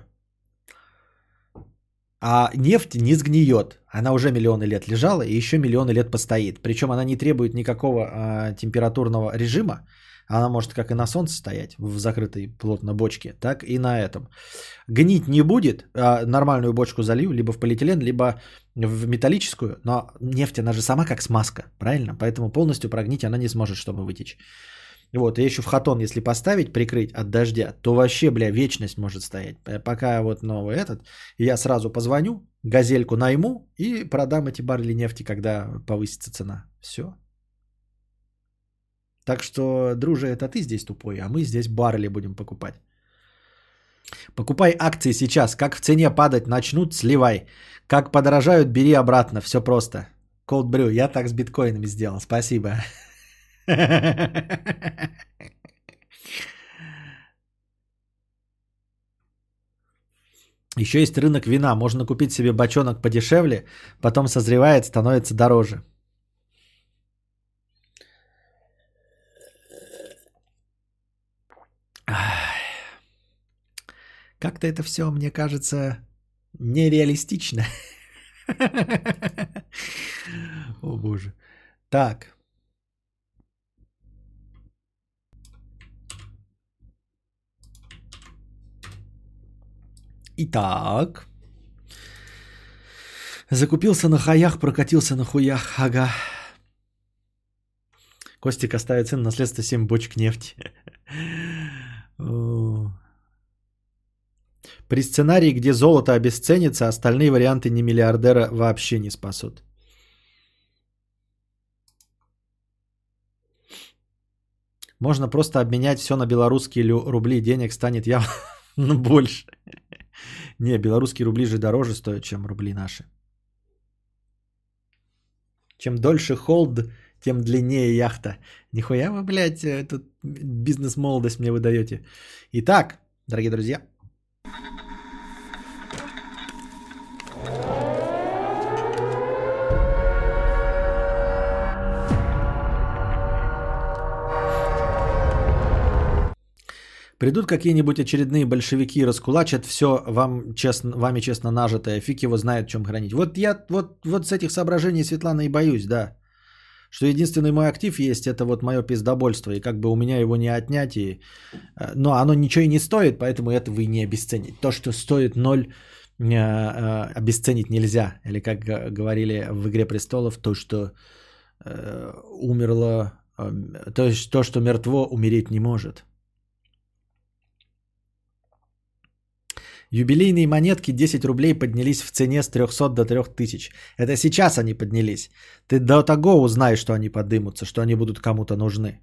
А нефть не сгниет. Она уже миллионы лет лежала и еще миллионы лет постоит. Причем она не требует никакого а, температурного режима. Она может как и на солнце стоять в закрытой плотно бочке, так и на этом. Гнить не будет. А нормальную бочку залью либо в полиэтилен, либо в металлическую. Но нефть, она же сама как смазка, правильно? Поэтому полностью прогнить она не сможет, чтобы вытечь. Вот, и еще в хатон, если поставить, прикрыть от дождя, то вообще, бля, вечность может стоять. Пока вот новый этот, я сразу позвоню, газельку найму и продам эти баррели нефти, когда повысится цена. Все. Так что, друже, это ты здесь тупой, а мы здесь баррели будем покупать. Покупай акции сейчас. Как в цене падать начнут, сливай. Как подорожают, бери обратно. Все просто. Cold Brew. Я так с биткоинами сделал. Спасибо. Еще есть рынок вина. Можно купить себе бочонок подешевле, потом созревает, становится дороже. Как-то это все, мне кажется, нереалистично. <laughs> О боже. Так. Итак. Закупился на хаях, прокатился на хуях. Ага. Костик оставит сын наследство 7 бочек нефти. При сценарии, где золото обесценится, остальные варианты не миллиардера вообще не спасут. Можно просто обменять все на белорусские рубли, денег станет явно <laughs> больше. Не, белорусские рубли же дороже стоят, чем рубли наши. Чем дольше холд, тем длиннее яхта. Нихуя вы, блядь, э, тут бизнес-молодость мне выдаете. Итак, дорогие друзья, Придут какие-нибудь очередные большевики и раскулачат все вам честно, вами честно нажитое. Фиг его знает, чем хранить. Вот я вот, вот с этих соображений, Светлана, и боюсь, да. Что единственный мой актив есть, это вот мое пиздобольство. И как бы у меня его не отнять. И... Э, но оно ничего и не стоит, поэтому это вы не обесценить. То, что стоит ноль, э, э, обесценить нельзя. Или как говорили в «Игре престолов», то, что умерло, то есть то, что мертво, умереть не может. Юбилейные монетки 10 рублей поднялись в цене с 300 до 3000. Это сейчас они поднялись. Ты до того узнай, что они подымутся, что они будут кому-то нужны.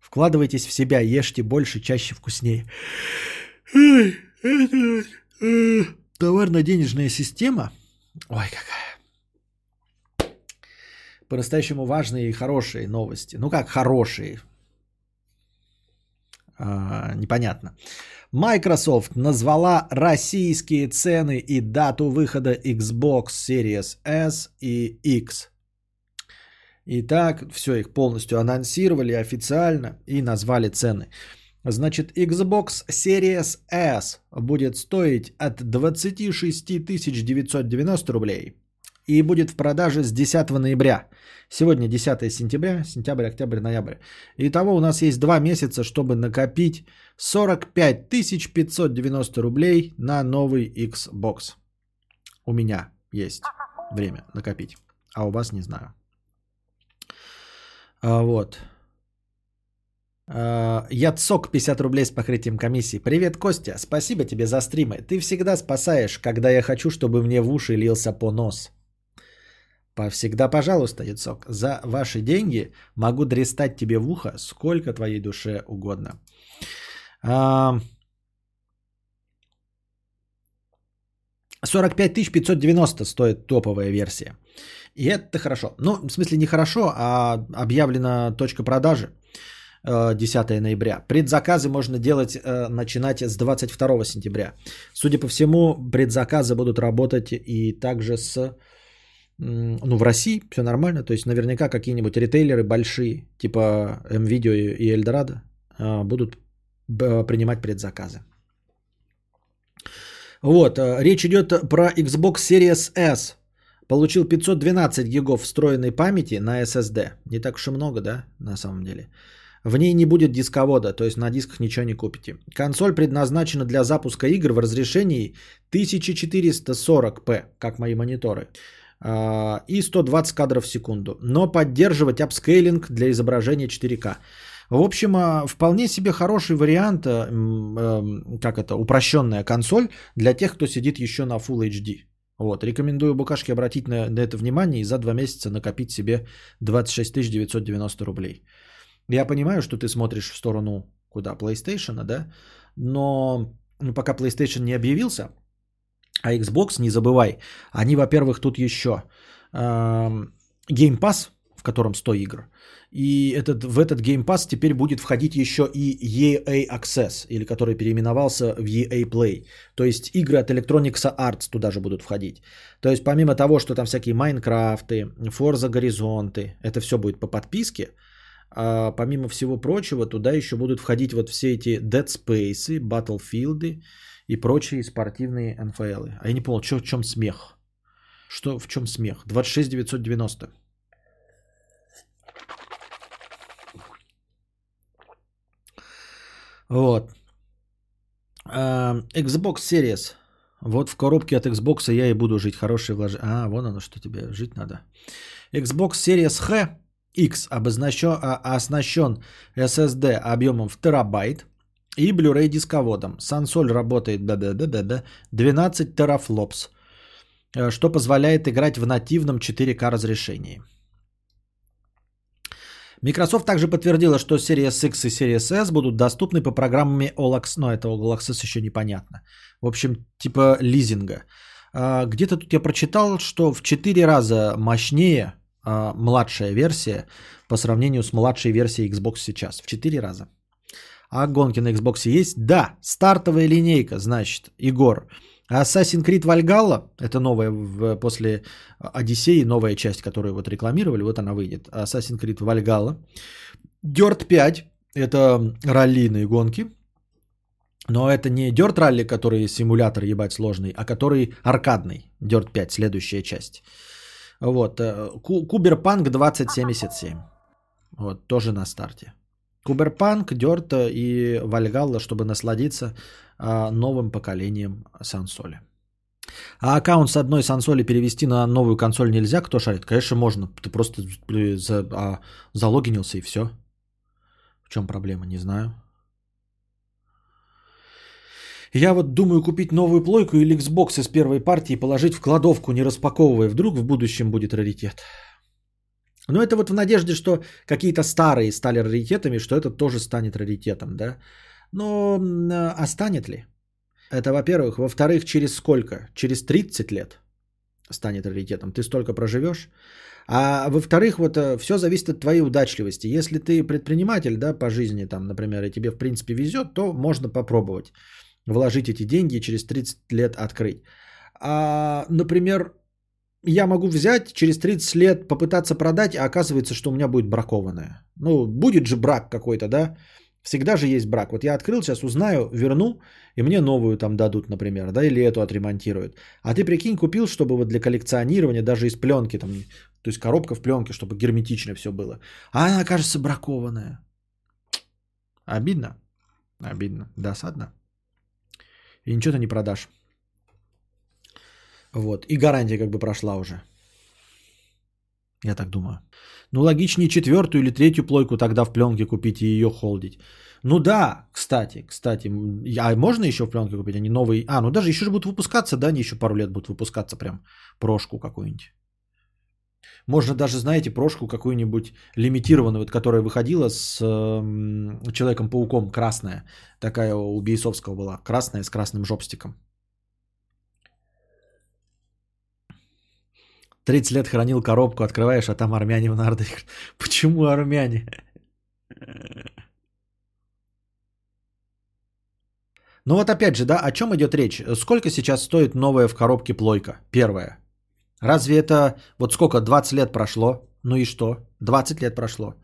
Вкладывайтесь в себя, ешьте больше, чаще, вкуснее. Товарно-денежная система. Ой, какая. По-настоящему важные и хорошие новости. Ну как хорошие? А, непонятно. Microsoft назвала российские цены и дату выхода Xbox Series S и X. Итак, все их полностью анонсировали официально и назвали цены. Значит, Xbox Series S будет стоить от 26 990 рублей и будет в продаже с 10 ноября. Сегодня 10 сентября, сентябрь, октябрь, ноябрь. Итого у нас есть два месяца, чтобы накопить 45 590 рублей на новый Xbox. У меня есть время накопить, а у вас не знаю. А, вот. А, Яцок 50 рублей с покрытием комиссии. Привет, Костя. Спасибо тебе за стримы. Ты всегда спасаешь, когда я хочу, чтобы мне в уши лился понос. Всегда, пожалуйста, Яцок. За ваши деньги могу дрестать тебе в ухо сколько твоей душе угодно. А... 45 590 стоит топовая версия. И это хорошо. Ну, в смысле не хорошо, а объявлена точка продажи э, 10 ноября. Предзаказы можно делать, э, начинать с 22 сентября. Судя по всему, предзаказы будут работать и также с... Ну, в России все нормально. То есть наверняка какие-нибудь ритейлеры большие, типа MVideo и Eldorado, э, будут принимать предзаказы. Вот, э, речь идет про Xbox Series S. Получил 512 гигов встроенной памяти на SSD. Не так уж и много, да, на самом деле. В ней не будет дисковода, то есть на дисках ничего не купите. Консоль предназначена для запуска игр в разрешении 1440p, как мои мониторы, а, и 120 кадров в секунду, но поддерживать апскейлинг для изображения 4К. В общем, а, вполне себе хороший вариант, а, как это, упрощенная консоль для тех, кто сидит еще на Full HD. Вот, рекомендую букашки обратить на, на это внимание и за два месяца накопить себе 26 990 рублей. Я понимаю, что ты смотришь в сторону куда? PlayStation, да? Но ну, пока PlayStation не объявился, а Xbox, не забывай, они, во-первых, тут еще эм, Game Pass, в котором 100 игр, и этот, в этот Game Pass теперь будет входить еще и EA Access, или который переименовался в EA Play. То есть игры от Electronic Arts туда же будут входить. То есть помимо того, что там всякие Майнкрафты, Forza Горизонты, это все будет по подписке, а помимо всего прочего, туда еще будут входить вот все эти Dead Space, Battlefield и прочие спортивные NFL. А я не понял, чё, в чем смех? Что, в чем смех? 26 990. Вот. А, Xbox Series. Вот в коробке от Xbox я и буду жить. Хорошее вложение. А, вон оно, что тебе жить надо. Xbox Series X X обозначен, а, оснащен SSD объемом в терабайт и Blu-ray дисководом. Сансоль работает да-да-да-да, 12 терафлопс, э, что позволяет играть в нативном 4К разрешении. Microsoft также подтвердила, что Series X и Series S будут доступны по программе All но это All Access еще непонятно. В общем, типа лизинга. А, Где-то тут я прочитал, что в 4 раза мощнее а, младшая версия по сравнению с младшей версией Xbox сейчас. В 4 раза. А гонки на Xbox есть? Да, стартовая линейка, значит, Егор. Assassin's Creed Valhalla, это новая в- после Одиссеи, новая часть, которую вот рекламировали, вот она выйдет. Assassin's Creed Valhalla. Dirt 5, это раллийные гонки. Но это не Dirt Rally, который симулятор ебать сложный, а который аркадный. Dirt 5, следующая часть. Вот. э, Ку- Куберпанк 2077. Вот, тоже на старте. Куберпанк, Дёрт и Вальгалла, чтобы насладиться а, новым поколением сансоли. А аккаунт с одной сансоли перевести на новую консоль нельзя? Кто шарит? Конечно, можно. Ты просто э, за, а, залогинился и все. В чем проблема? Не знаю. Я вот думаю купить новую плойку или Xbox из первой партии и положить в кладовку, не распаковывая. Вдруг в будущем будет раритет. Но это вот в надежде, что какие-то старые стали раритетами, что это тоже станет раритетом, да? Но а станет ли? Это во-первых. Во-вторых, через сколько? Через 30 лет станет раритетом. Ты столько проживешь. А во-вторых, вот все зависит от твоей удачливости. Если ты предприниматель, да, по жизни, там, например, и тебе в принципе везет, то можно попробовать вложить эти деньги и через 30 лет открыть. А, например, я могу взять через 30 лет попытаться продать, а оказывается, что у меня будет бракованное. Ну, будет же брак какой-то, да? Всегда же есть брак. Вот я открыл, сейчас узнаю, верну, и мне новую там дадут, например, да, или эту отремонтируют. А ты прикинь, купил, чтобы вот для коллекционирования, даже из пленки, там, то есть коробка в пленке, чтобы герметично все было. А она окажется бракованная. Обидно. Обидно. Досадно. И ничего ты не продашь. Вот. И гарантия как бы прошла уже. Я так думаю. Ну, логичнее четвертую или третью плойку тогда в пленке купить и ее холдить. Ну да, кстати, кстати. А можно еще в пленке купить? Они новые. А, ну даже еще же будут выпускаться, да? Они еще пару лет будут выпускаться прям прошку какую-нибудь. Можно даже, знаете, прошку какую-нибудь лимитированную, вот, которая выходила с эм, Человеком-пауком, красная. Такая у Бейсовского была. Красная с красным жопстиком. 30 лет хранил коробку, открываешь, а там армяне в нардах. Почему армяне? Ну вот опять же, да, о чем идет речь? Сколько сейчас стоит новая в коробке плойка? Первая. Разве это, вот сколько, 20 лет прошло? Ну и что? 20 лет прошло.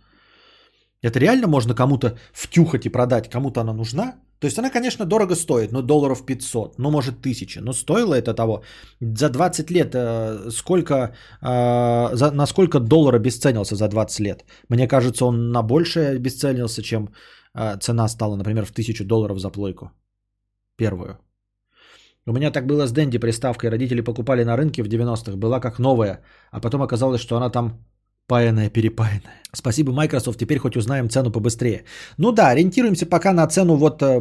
Это реально можно кому-то втюхать и продать, кому-то она нужна? То есть она, конечно, дорого стоит, ну долларов 500, ну может 1000, но стоило это того. За 20 лет э, сколько, э, за, на сколько доллар обесценился за 20 лет? Мне кажется, он на большее обесценился, чем э, цена стала, например, в 1000 долларов за плойку. Первую. У меня так было с Дэнди приставкой. Родители покупали на рынке в 90-х. Была как новая. А потом оказалось, что она там паянная, перепаянная. Спасибо, Microsoft. Теперь хоть узнаем цену побыстрее. Ну да, ориентируемся пока на цену вот э,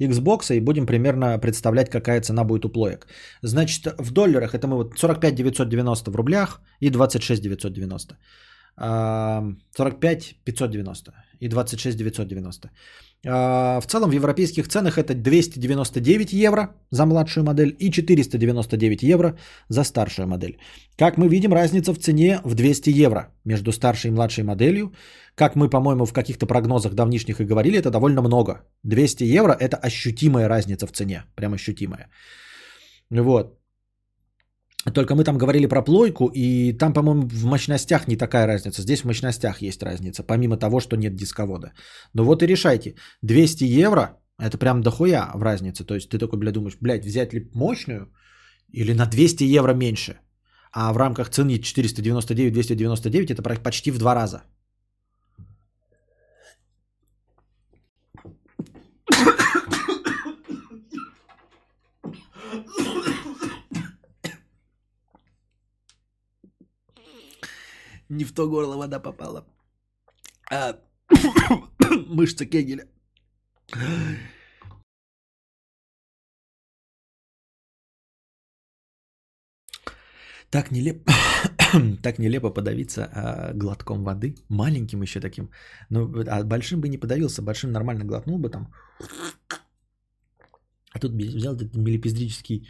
Xbox и будем примерно представлять, какая цена будет у плоек. Значит, в долларах это мы вот 45 990 в рублях и 26 990. 45 590 и 26 990. А, в целом в европейских ценах это 299 евро за младшую модель и 499 евро за старшую модель. Как мы видим, разница в цене в 200 евро между старшей и младшей моделью. Как мы, по-моему, в каких-то прогнозах давнишних и говорили, это довольно много. 200 евро – это ощутимая разница в цене, прям ощутимая. Вот. Только мы там говорили про плойку, и там, по-моему, в мощностях не такая разница. Здесь в мощностях есть разница, помимо того, что нет дисковода. Но вот и решайте. 200 евро – это прям дохуя в разнице. То есть ты такой, бля, думаешь, блядь, взять ли мощную или на 200 евро меньше? А в рамках цены 499-299 это почти в два раза. Не в то горло вода попала. А... <coughs> Мышца Кегеля. Так нелепо, <coughs> так нелепо подавиться а, глотком воды, маленьким еще таким. Ну, а большим бы не подавился, большим нормально глотнул бы там. А тут взял этот мелепиздрический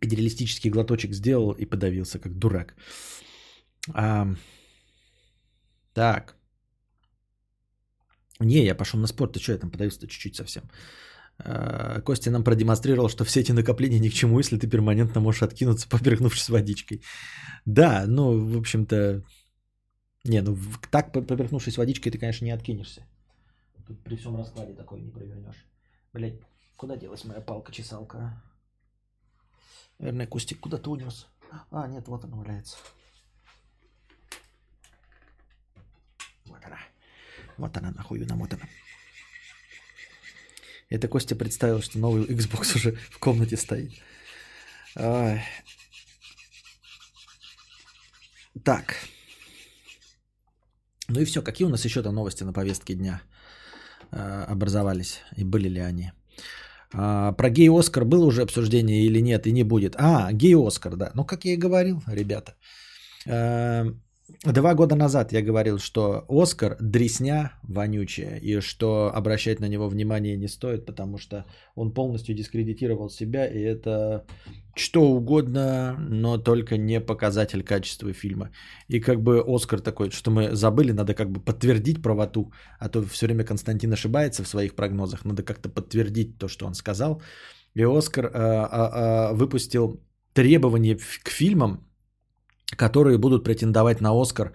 педералистический глоточек сделал и подавился, как дурак. А, так. Не, я пошел на спорт. Ты что, я там подавился-то чуть-чуть совсем. А, Костя нам продемонстрировал, что все эти накопления ни к чему, если ты перманентно можешь откинуться, поперхнувшись водичкой. Да, ну, в общем-то... Не, ну так, поперхнувшись водичкой, ты, конечно, не откинешься. Тут при всем раскладе такой не провернешь. Блять, куда делась моя палка-чесалка? А? Наверное, Костик куда-то унес. А, нет, вот она валяется. Вот она. Вот она нахуй намотана. Это Костя представил, что новый Xbox <laughs> уже в комнате стоит. Ай. Так. Ну и все. Какие у нас еще там новости на повестке дня э, образовались? И были ли они? А, про гей-Оскар было уже обсуждение или нет, и не будет. А, гей-Оскар, да. Ну, как я и говорил, ребята. Два года назад я говорил, что Оскар дресня вонючая, и что обращать на него внимание не стоит, потому что он полностью дискредитировал себя, и это что угодно, но только не показатель качества фильма. И как бы Оскар такой, что мы забыли, надо как бы подтвердить правоту, а то все время Константин ошибается в своих прогнозах, надо как-то подтвердить то, что он сказал. И Оскар а, а, а, выпустил требования к фильмам, которые будут претендовать на Оскар,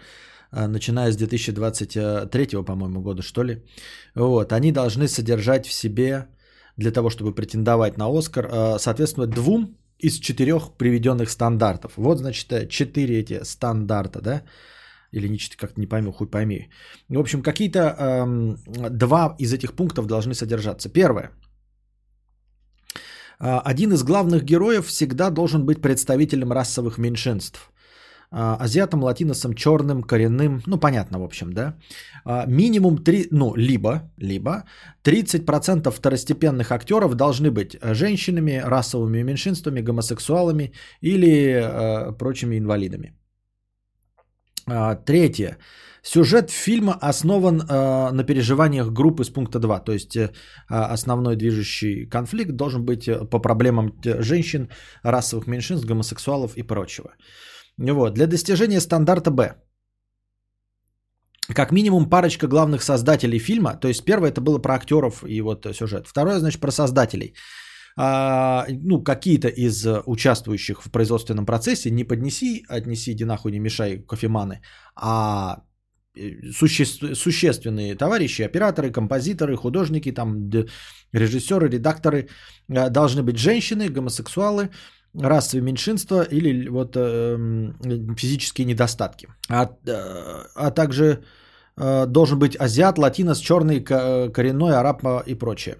а, начиная с 2023, по-моему, года, что ли. Вот, они должны содержать в себе, для того, чтобы претендовать на Оскар, а, соответственно, двум из четырех приведенных стандартов. Вот, значит, э, четыре эти стандарта, да, или не как не пойму, хуй пойми. В общем, какие-то эм, два из этих пунктов должны содержаться. Первое. Э, один из главных героев всегда должен быть представителем расовых меньшинств. Э, азиатом, латиносом, черным, коренным, ну понятно, в общем, да. Э, минимум 3, ну, либо, либо 30% второстепенных актеров должны быть женщинами, расовыми меньшинствами, гомосексуалами или э, прочими инвалидами. А, Третье. Сюжет фильма основан э, на переживаниях группы с пункта 2. То есть э, а, основной движущий конфликт должен быть э, по проблемам э, женщин, расовых меньшинств, гомосексуалов и прочего. Вот. Для достижения стандарта Б. Как минимум парочка главных создателей фильма. То есть первое это было про актеров и вот сюжет. Второе, значит, про создателей. А, ну, какие-то из участвующих в производственном процессе не поднеси, отнеси, иди нахуй, не мешай, кофеманы, а э, суще- существенные товарищи, операторы, композиторы, художники, там, режиссеры, редакторы э, должны быть женщины, гомосексуалы, расовые меньшинства или вот эм, физические недостатки. А, э, а также э, должен быть азиат, латинос, черный, ко- коренной, араб э, и прочее.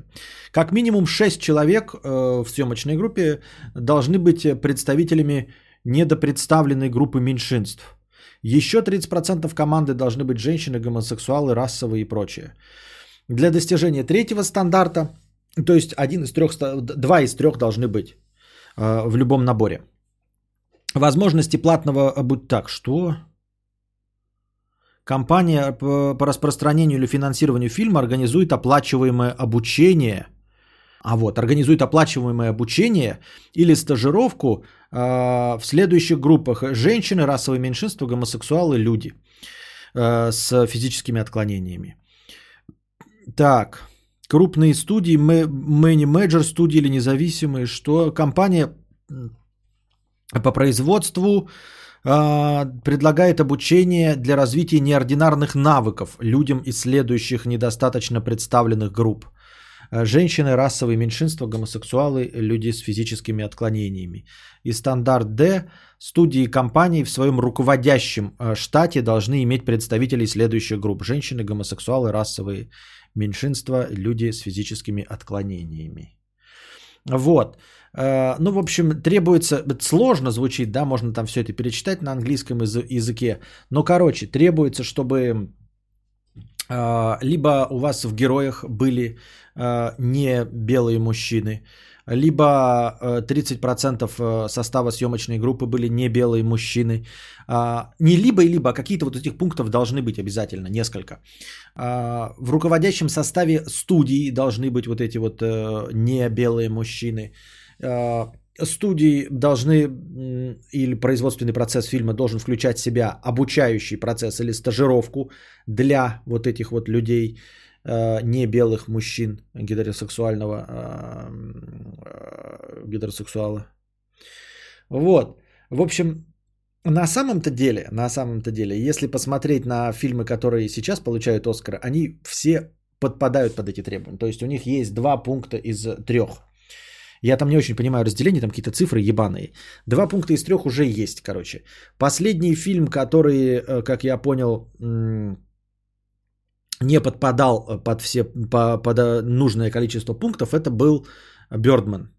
Как минимум 6 человек э, в съемочной группе должны быть представителями недопредставленной группы меньшинств. Еще 30% команды должны быть женщины, гомосексуалы, расовые и прочее. Для достижения третьего стандарта, то есть один из трех, два из трех должны быть э, в любом наборе. Возможности платного обут так, что? Компания по, распространению или финансированию фильма организует оплачиваемое обучение. А вот, организует оплачиваемое обучение или стажировку э, в следующих группах. Женщины, расовые меньшинства, гомосексуалы, люди э, с физическими отклонениями. Так, крупные студии, Major студии или независимые, что компания по производству а, предлагает обучение для развития неординарных навыков людям из следующих недостаточно представленных групп. А, Женщины, расовые меньшинства, гомосексуалы, люди с физическими отклонениями. И стандарт D. Студии и компании в своем руководящем а, штате должны иметь представителей следующих групп. Женщины, гомосексуалы, расовые люди с физическими отклонениями. Вот. Э, Ну, в общем, требуется, сложно звучит, да, можно там все это перечитать на английском язы- языке, но, короче, требуется, чтобы э, либо у вас в героях были э, не белые мужчины, либо э, 30% э, состава съемочной группы были не белые мужчины. А, Не либо и либо, а какие-то вот этих пунктов должны быть обязательно, несколько. А, В руководящем составе студии должны быть вот эти вот э, не белые мужчины. А, Студии должны, или производственный процесс фильма должен включать в себя обучающий процесс или стажировку для вот этих вот людей, э, не белых мужчин гетеросексуального э, э, гетеросексуала. Вот. В общем, на самом-то деле, на самом-то деле, если посмотреть на фильмы, которые сейчас получают Оскар, они все подпадают под эти требования. То есть у них есть два пункта из трех. Я там не очень понимаю разделение, там какие-то цифры ебаные. Два пункта из трех уже есть, короче. Последний фильм, который, э, как я понял, не подпадал под все по- под э, нужное количество пунктов, это был Бёрдман.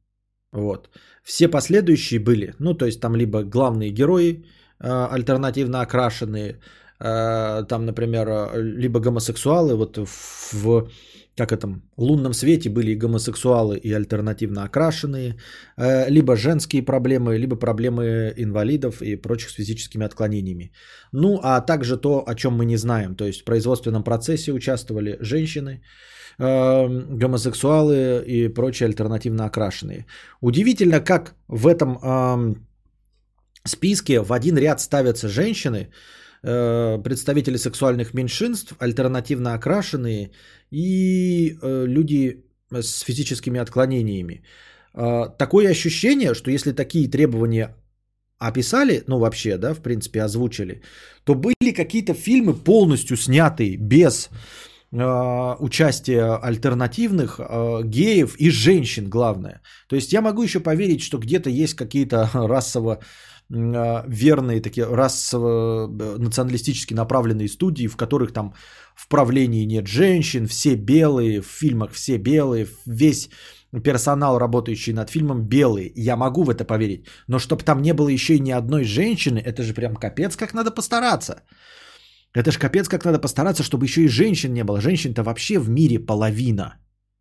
Вот. Все последующие были, ну, то есть там либо главные герои э, альтернативно окрашенные, э, там, например, э, либо гомосексуалы, вот в, в как этом, лунном свете были и гомосексуалы, и альтернативно окрашенные, э, либо женские проблемы, либо проблемы инвалидов и прочих с физическими отклонениями. Ну, а также то, о чем мы не знаем, то есть в производственном процессе участвовали женщины, э, гомосексуалы и прочие альтернативно окрашенные. Удивительно, как в этом списке в один ряд ставятся женщины, э, представители сексуальных меньшинств, альтернативно окрашенные и э, люди с физическими отклонениями. Э, Такое ощущение, что если такие требования описали, ну вообще, да, в принципе, озвучили, то были какие-то фильмы полностью снятые без э, участия альтернативных э, геев и женщин, главное. То есть я могу еще поверить, что где-то есть какие-то <laughs> расово верные такие расово э, националистически направленные студии, в которых там в правлении нет женщин, все белые, в фильмах все белые, весь персонал, работающий над фильмом, белый. Я могу в это поверить. Но чтобы там не было еще и ни одной женщины, это же прям капец, как надо постараться. Это ж капец, как надо постараться, чтобы еще и женщин не было. Женщин-то вообще в мире половина.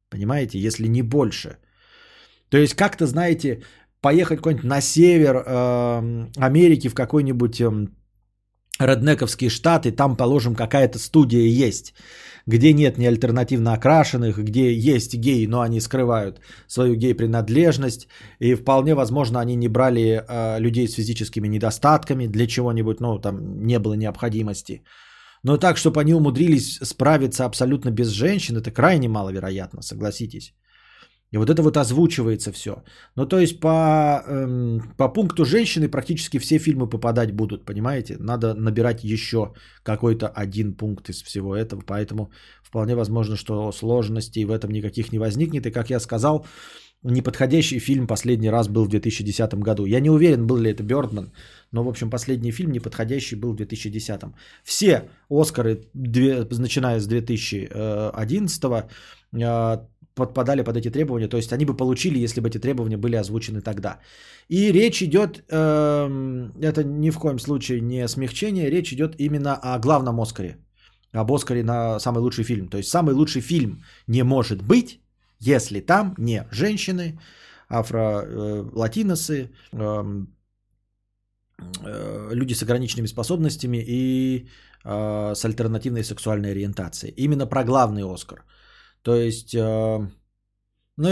Понимаете, если не больше. То есть как-то, знаете, поехать куда-нибудь на север э, Америки в какой-нибудь э, реднековские штаты, там, положим, какая-то студия есть, где нет ни альтернативно окрашенных, где есть геи, но они скрывают свою гей-принадлежность, и вполне возможно, они не брали э, людей с физическими недостатками для чего-нибудь, ну, там не было необходимости. Но так, чтобы они умудрились справиться абсолютно без женщин, это крайне маловероятно, согласитесь. И вот это вот озвучивается все. Ну, то есть по, эм, по пункту женщины практически все фильмы попадать будут, понимаете? Надо набирать еще какой-то один пункт из всего этого. Поэтому вполне возможно, что сложностей в этом никаких не возникнет. И как я сказал, неподходящий фильм последний раз был в 2010 году. Я не уверен, был ли это Бёрдман, но, в общем, последний фильм неподходящий был в 2010. Все Оскары, две, начиная с 2011 подпадали под эти требования, то есть они бы получили, если бы эти требования были озвучены тогда. И речь идет, э, это ни в коем случае не смягчение, речь идет именно о главном Оскаре, об Оскаре на самый лучший фильм. То есть самый лучший фильм не может быть, если там не женщины, афро-латиносы, э, эм, э, люди с ограниченными способностями и э, с альтернативной сексуальной ориентацией. Именно про главный Оскар – то есть, э, ну,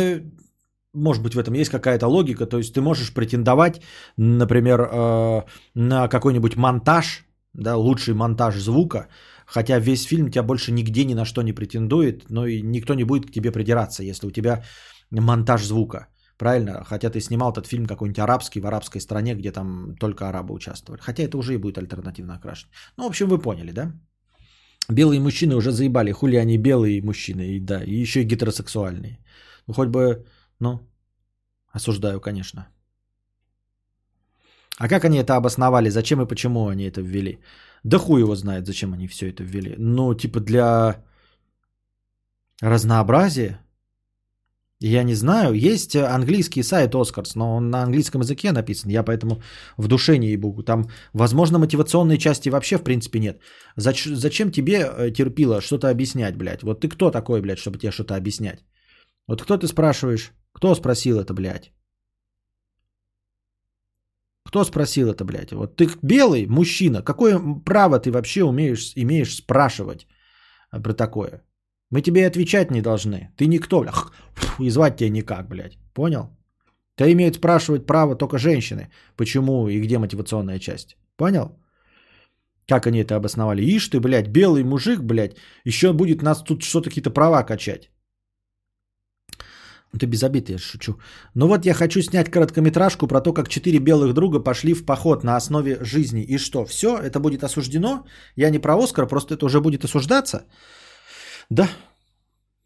может быть, в этом есть какая-то логика. То есть ты можешь претендовать, например, э, на какой-нибудь монтаж, да, лучший монтаж звука, хотя весь фильм тебя больше нигде ни на что не претендует, но и никто не будет к тебе придираться, если у тебя монтаж звука. Правильно? Хотя ты снимал этот фильм какой-нибудь арабский в арабской стране, где там только арабы участвовали. Хотя это уже и будет альтернативно окрашен. Ну, в общем, вы поняли, да? Белые мужчины уже заебали, хули они белые мужчины, и да, и еще и гетеросексуальные. Ну, хоть бы, ну, осуждаю, конечно. А как они это обосновали, зачем и почему они это ввели? Да хуй его знает, зачем они все это ввели. Ну, типа для разнообразия. Я не знаю, есть английский сайт Oscars, но он на английском языке написан, я поэтому в душе не ебу. Там, возможно, мотивационной части вообще в принципе нет. Зач- зачем тебе э, терпило что-то объяснять, блядь? Вот ты кто такой, блядь, чтобы тебе что-то объяснять? Вот кто ты спрашиваешь? Кто спросил это, блядь? Кто спросил это, блядь? Вот ты белый мужчина, какое право ты вообще умеешь, имеешь спрашивать про такое? Мы тебе отвечать не должны. Ты никто, бля. И звать тебя никак, блядь. Понял? Ты имеют спрашивать право только женщины. Почему и где мотивационная часть. Понял? Как они это обосновали? Ишь ты, блядь, белый мужик, блядь, еще будет нас тут что-то какие-то права качать. Ты без обид, я шучу. Ну вот я хочу снять короткометражку про то, как четыре белых друга пошли в поход на основе жизни. И что, все, это будет осуждено? Я не про Оскар, просто это уже будет осуждаться? Да.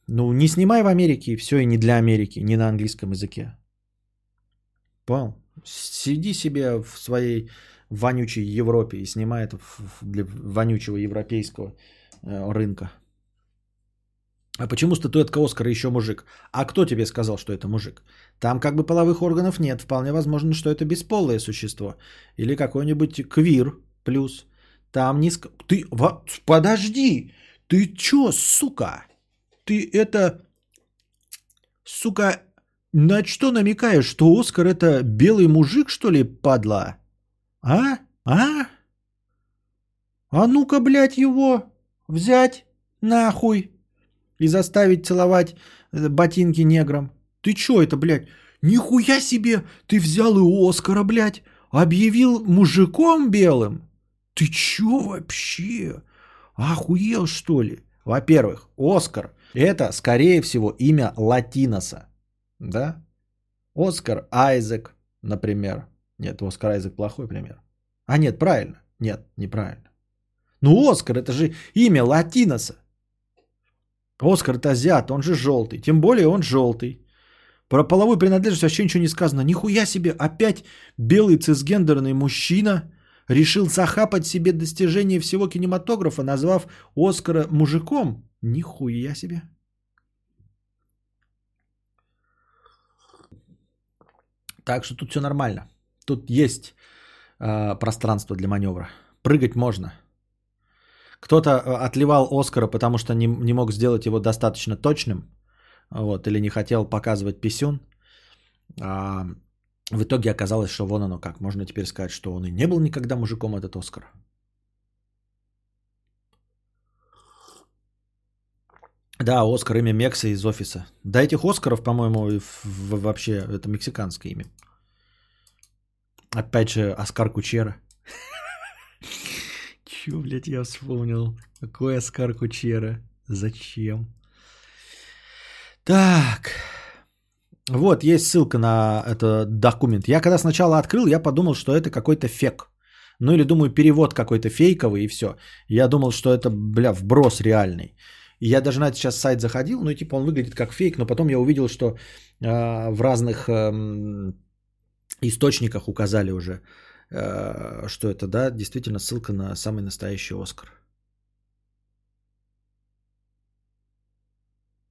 Ну, не снимай в Америке, все, и не для Америки, не на английском языке. Понял? Сиди себе в своей вонючей Европе и снимай это для вонючего европейского э, рынка. А почему статуэтка Оскара еще мужик? А кто тебе сказал, что это мужик? Там как бы половых органов нет. Вполне возможно, что это бесполое существо. Или какой-нибудь квир плюс. Там низко... Ты... Подожди! Ты чё, сука? Ты это... Сука, на что намекаешь? Что Оскар это белый мужик, что ли, падла? А? А? А ну-ка, блядь, его взять нахуй и заставить целовать э, ботинки неграм. Ты чё это, блядь? Нихуя себе! Ты взял и Оскара, блядь, объявил мужиком белым? Ты чё вообще? Охуел, что ли? Во-первых, Оскар – это, скорее всего, имя латиноса. Да? Оскар Айзек, например. Нет, Оскар Айзек плохой пример. А нет, правильно. Нет, неправильно. Ну, Оскар – это же имя латиноса. Оскар – это азиат, он же желтый. Тем более он желтый. Про половую принадлежность вообще ничего не сказано. Нихуя себе, опять белый цисгендерный мужчина – решил захапать себе достижение всего кинематографа, назвав Оскара мужиком. Нихуя себе. Так что тут все нормально. Тут есть э, пространство для маневра. Прыгать можно. Кто-то а, отливал Оскара, потому что не, не мог сделать его достаточно точным. Вот, или не хотел показывать писюн. А, в итоге оказалось, что вон оно как. Можно теперь сказать, что он и не был никогда мужиком, этот Оскар. Да, Оскар имя Мекса из офиса. Да, этих Оскаров, по-моему, вообще это мексиканское имя. Опять же, Оскар Кучера. <laughs> Чё, блядь, я вспомнил. Какой Оскар Кучера? Зачем? Так. Вот, есть ссылка на этот документ. Я когда сначала открыл, я подумал, что это какой-то фек. Ну или думаю, перевод какой-то фейковый и все. Я думал, что это, бля, вброс реальный. Я даже на этот сейчас сайт заходил, ну и типа он выглядит как фейк, но потом я увидел, что э, в разных эм, источниках указали уже, э, что это, да, действительно ссылка на самый настоящий Оскар.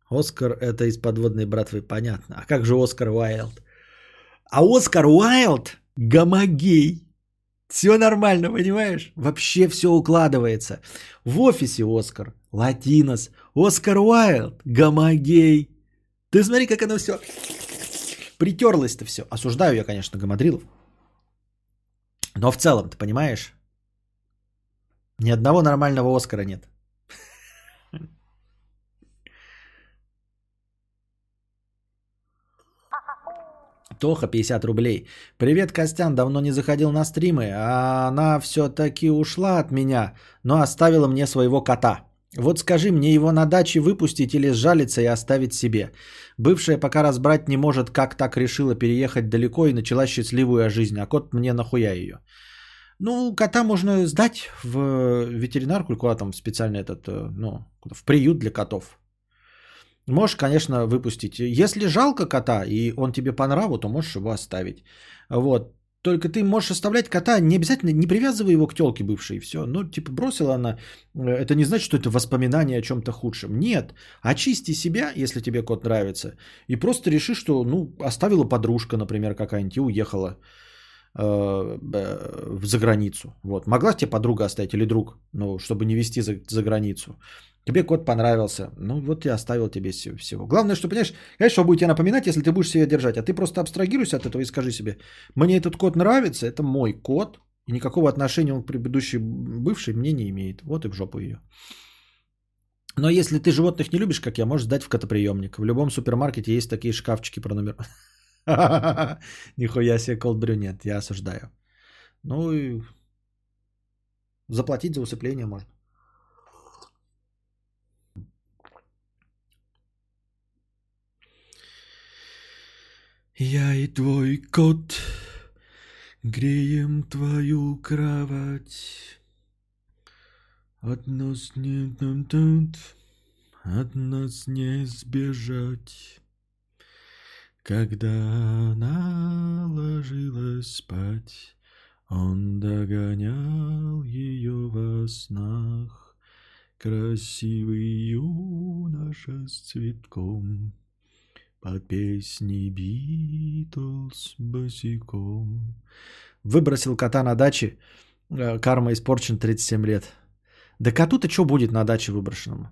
Оскар это из подводной братвы, понятно. А как же Оскар Уайлд? А Оскар Уайлд гомогей. Все нормально, понимаешь? Вообще все укладывается. В офисе Оскар, Латинос, Оскар Уайлд, гомогей. Ты смотри, как оно все притерлось-то все. Осуждаю я, конечно, гамадрилов. Но в целом, ты понимаешь? Ни одного нормального Оскара нет. Тоха, 50 рублей. Привет, Костян, давно не заходил на стримы, а она все-таки ушла от меня, но оставила мне своего кота. Вот скажи, мне его на даче выпустить или сжалиться и оставить себе? Бывшая пока разбрать не может, как так решила переехать далеко и начала счастливую жизнь, а кот мне нахуя ее? Ну, кота можно сдать в ветеринарку или куда там специально этот, э, ну, в приют для котов. Можешь, конечно, выпустить. Если жалко кота, и он тебе по нраву, то можешь его оставить. Вот. Только ты можешь оставлять кота, не обязательно, не привязывай его к телке бывшей, все. Ну, типа, бросила она, э, это не значит, что это воспоминание о чем-то худшем. Нет, очисти себя, если тебе кот нравится, и просто реши, что, ну, оставила подружка, например, какая-нибудь, и уехала э, за границу. Вот. Могла тебе подруга оставить или друг, ну, чтобы не вести за, за границу. Тебе кот понравился. Ну, вот я оставил тебе все- всего. Главное, что, понимаешь, конечно, что будет тебе напоминать, если ты будешь себя держать. А ты просто абстрагируйся от этого и скажи себе, мне этот кот нравится, это мой кот, и никакого отношения он к предыдущей бывшей мне не имеет. Вот и в жопу ее. Но если ты животных не любишь, как я, можешь сдать в котоприемник. В любом супермаркете есть такие шкафчики про номер. <laughs> Нихуя себе колд нет, я осуждаю. Ну и заплатить за усыпление можно. Я и твой кот греем твою кровать. От нас не тут, от нас не сбежать. Когда она ложилась спать, он догонял ее во снах. Красивый юноша с цветком под песни Битлз босиком. Выбросил кота на даче. Э, Карма испорчен 37 лет. Да коту-то что будет на даче выброшенному?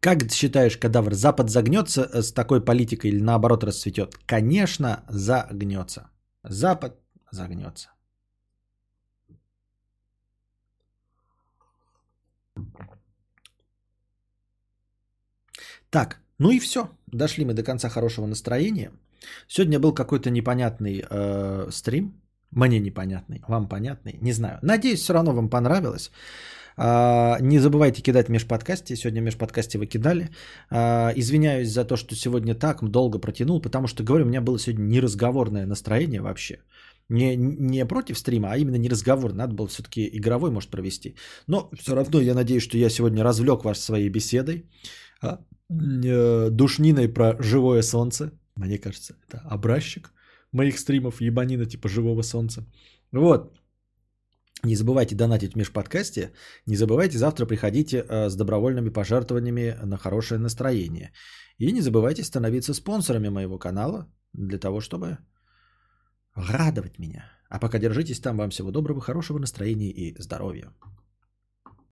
Как считаешь, кадавр, Запад загнется э, с такой политикой или наоборот расцветет? Конечно, загнется. Запад загнется. Так, ну и все. Дошли мы до конца хорошего настроения. Сегодня был какой-то непонятный э, стрим. Мне непонятный, вам понятный, не знаю. Надеюсь, все равно вам понравилось. А, не забывайте кидать межподкасте. Сегодня межподкасте вы кидали. А, извиняюсь за то, что сегодня так долго протянул, потому что, говорю, у меня было сегодня неразговорное настроение вообще. Не, не против стрима, а именно не разговор. Надо было все-таки игровой, может, провести. Но все равно я надеюсь, что я сегодня развлек вас своей беседой. а, Душниной про живое солнце. Мне кажется, это образчик моих стримов ебанина типа живого солнца. Вот. Не забывайте донатить в межподкасте. Не забывайте завтра приходите э, с добровольными пожертвованиями на хорошее настроение. И не забывайте становиться спонсорами моего канала для того, чтобы радовать меня. А пока держитесь там. Вам всего доброго, хорошего настроения и здоровья.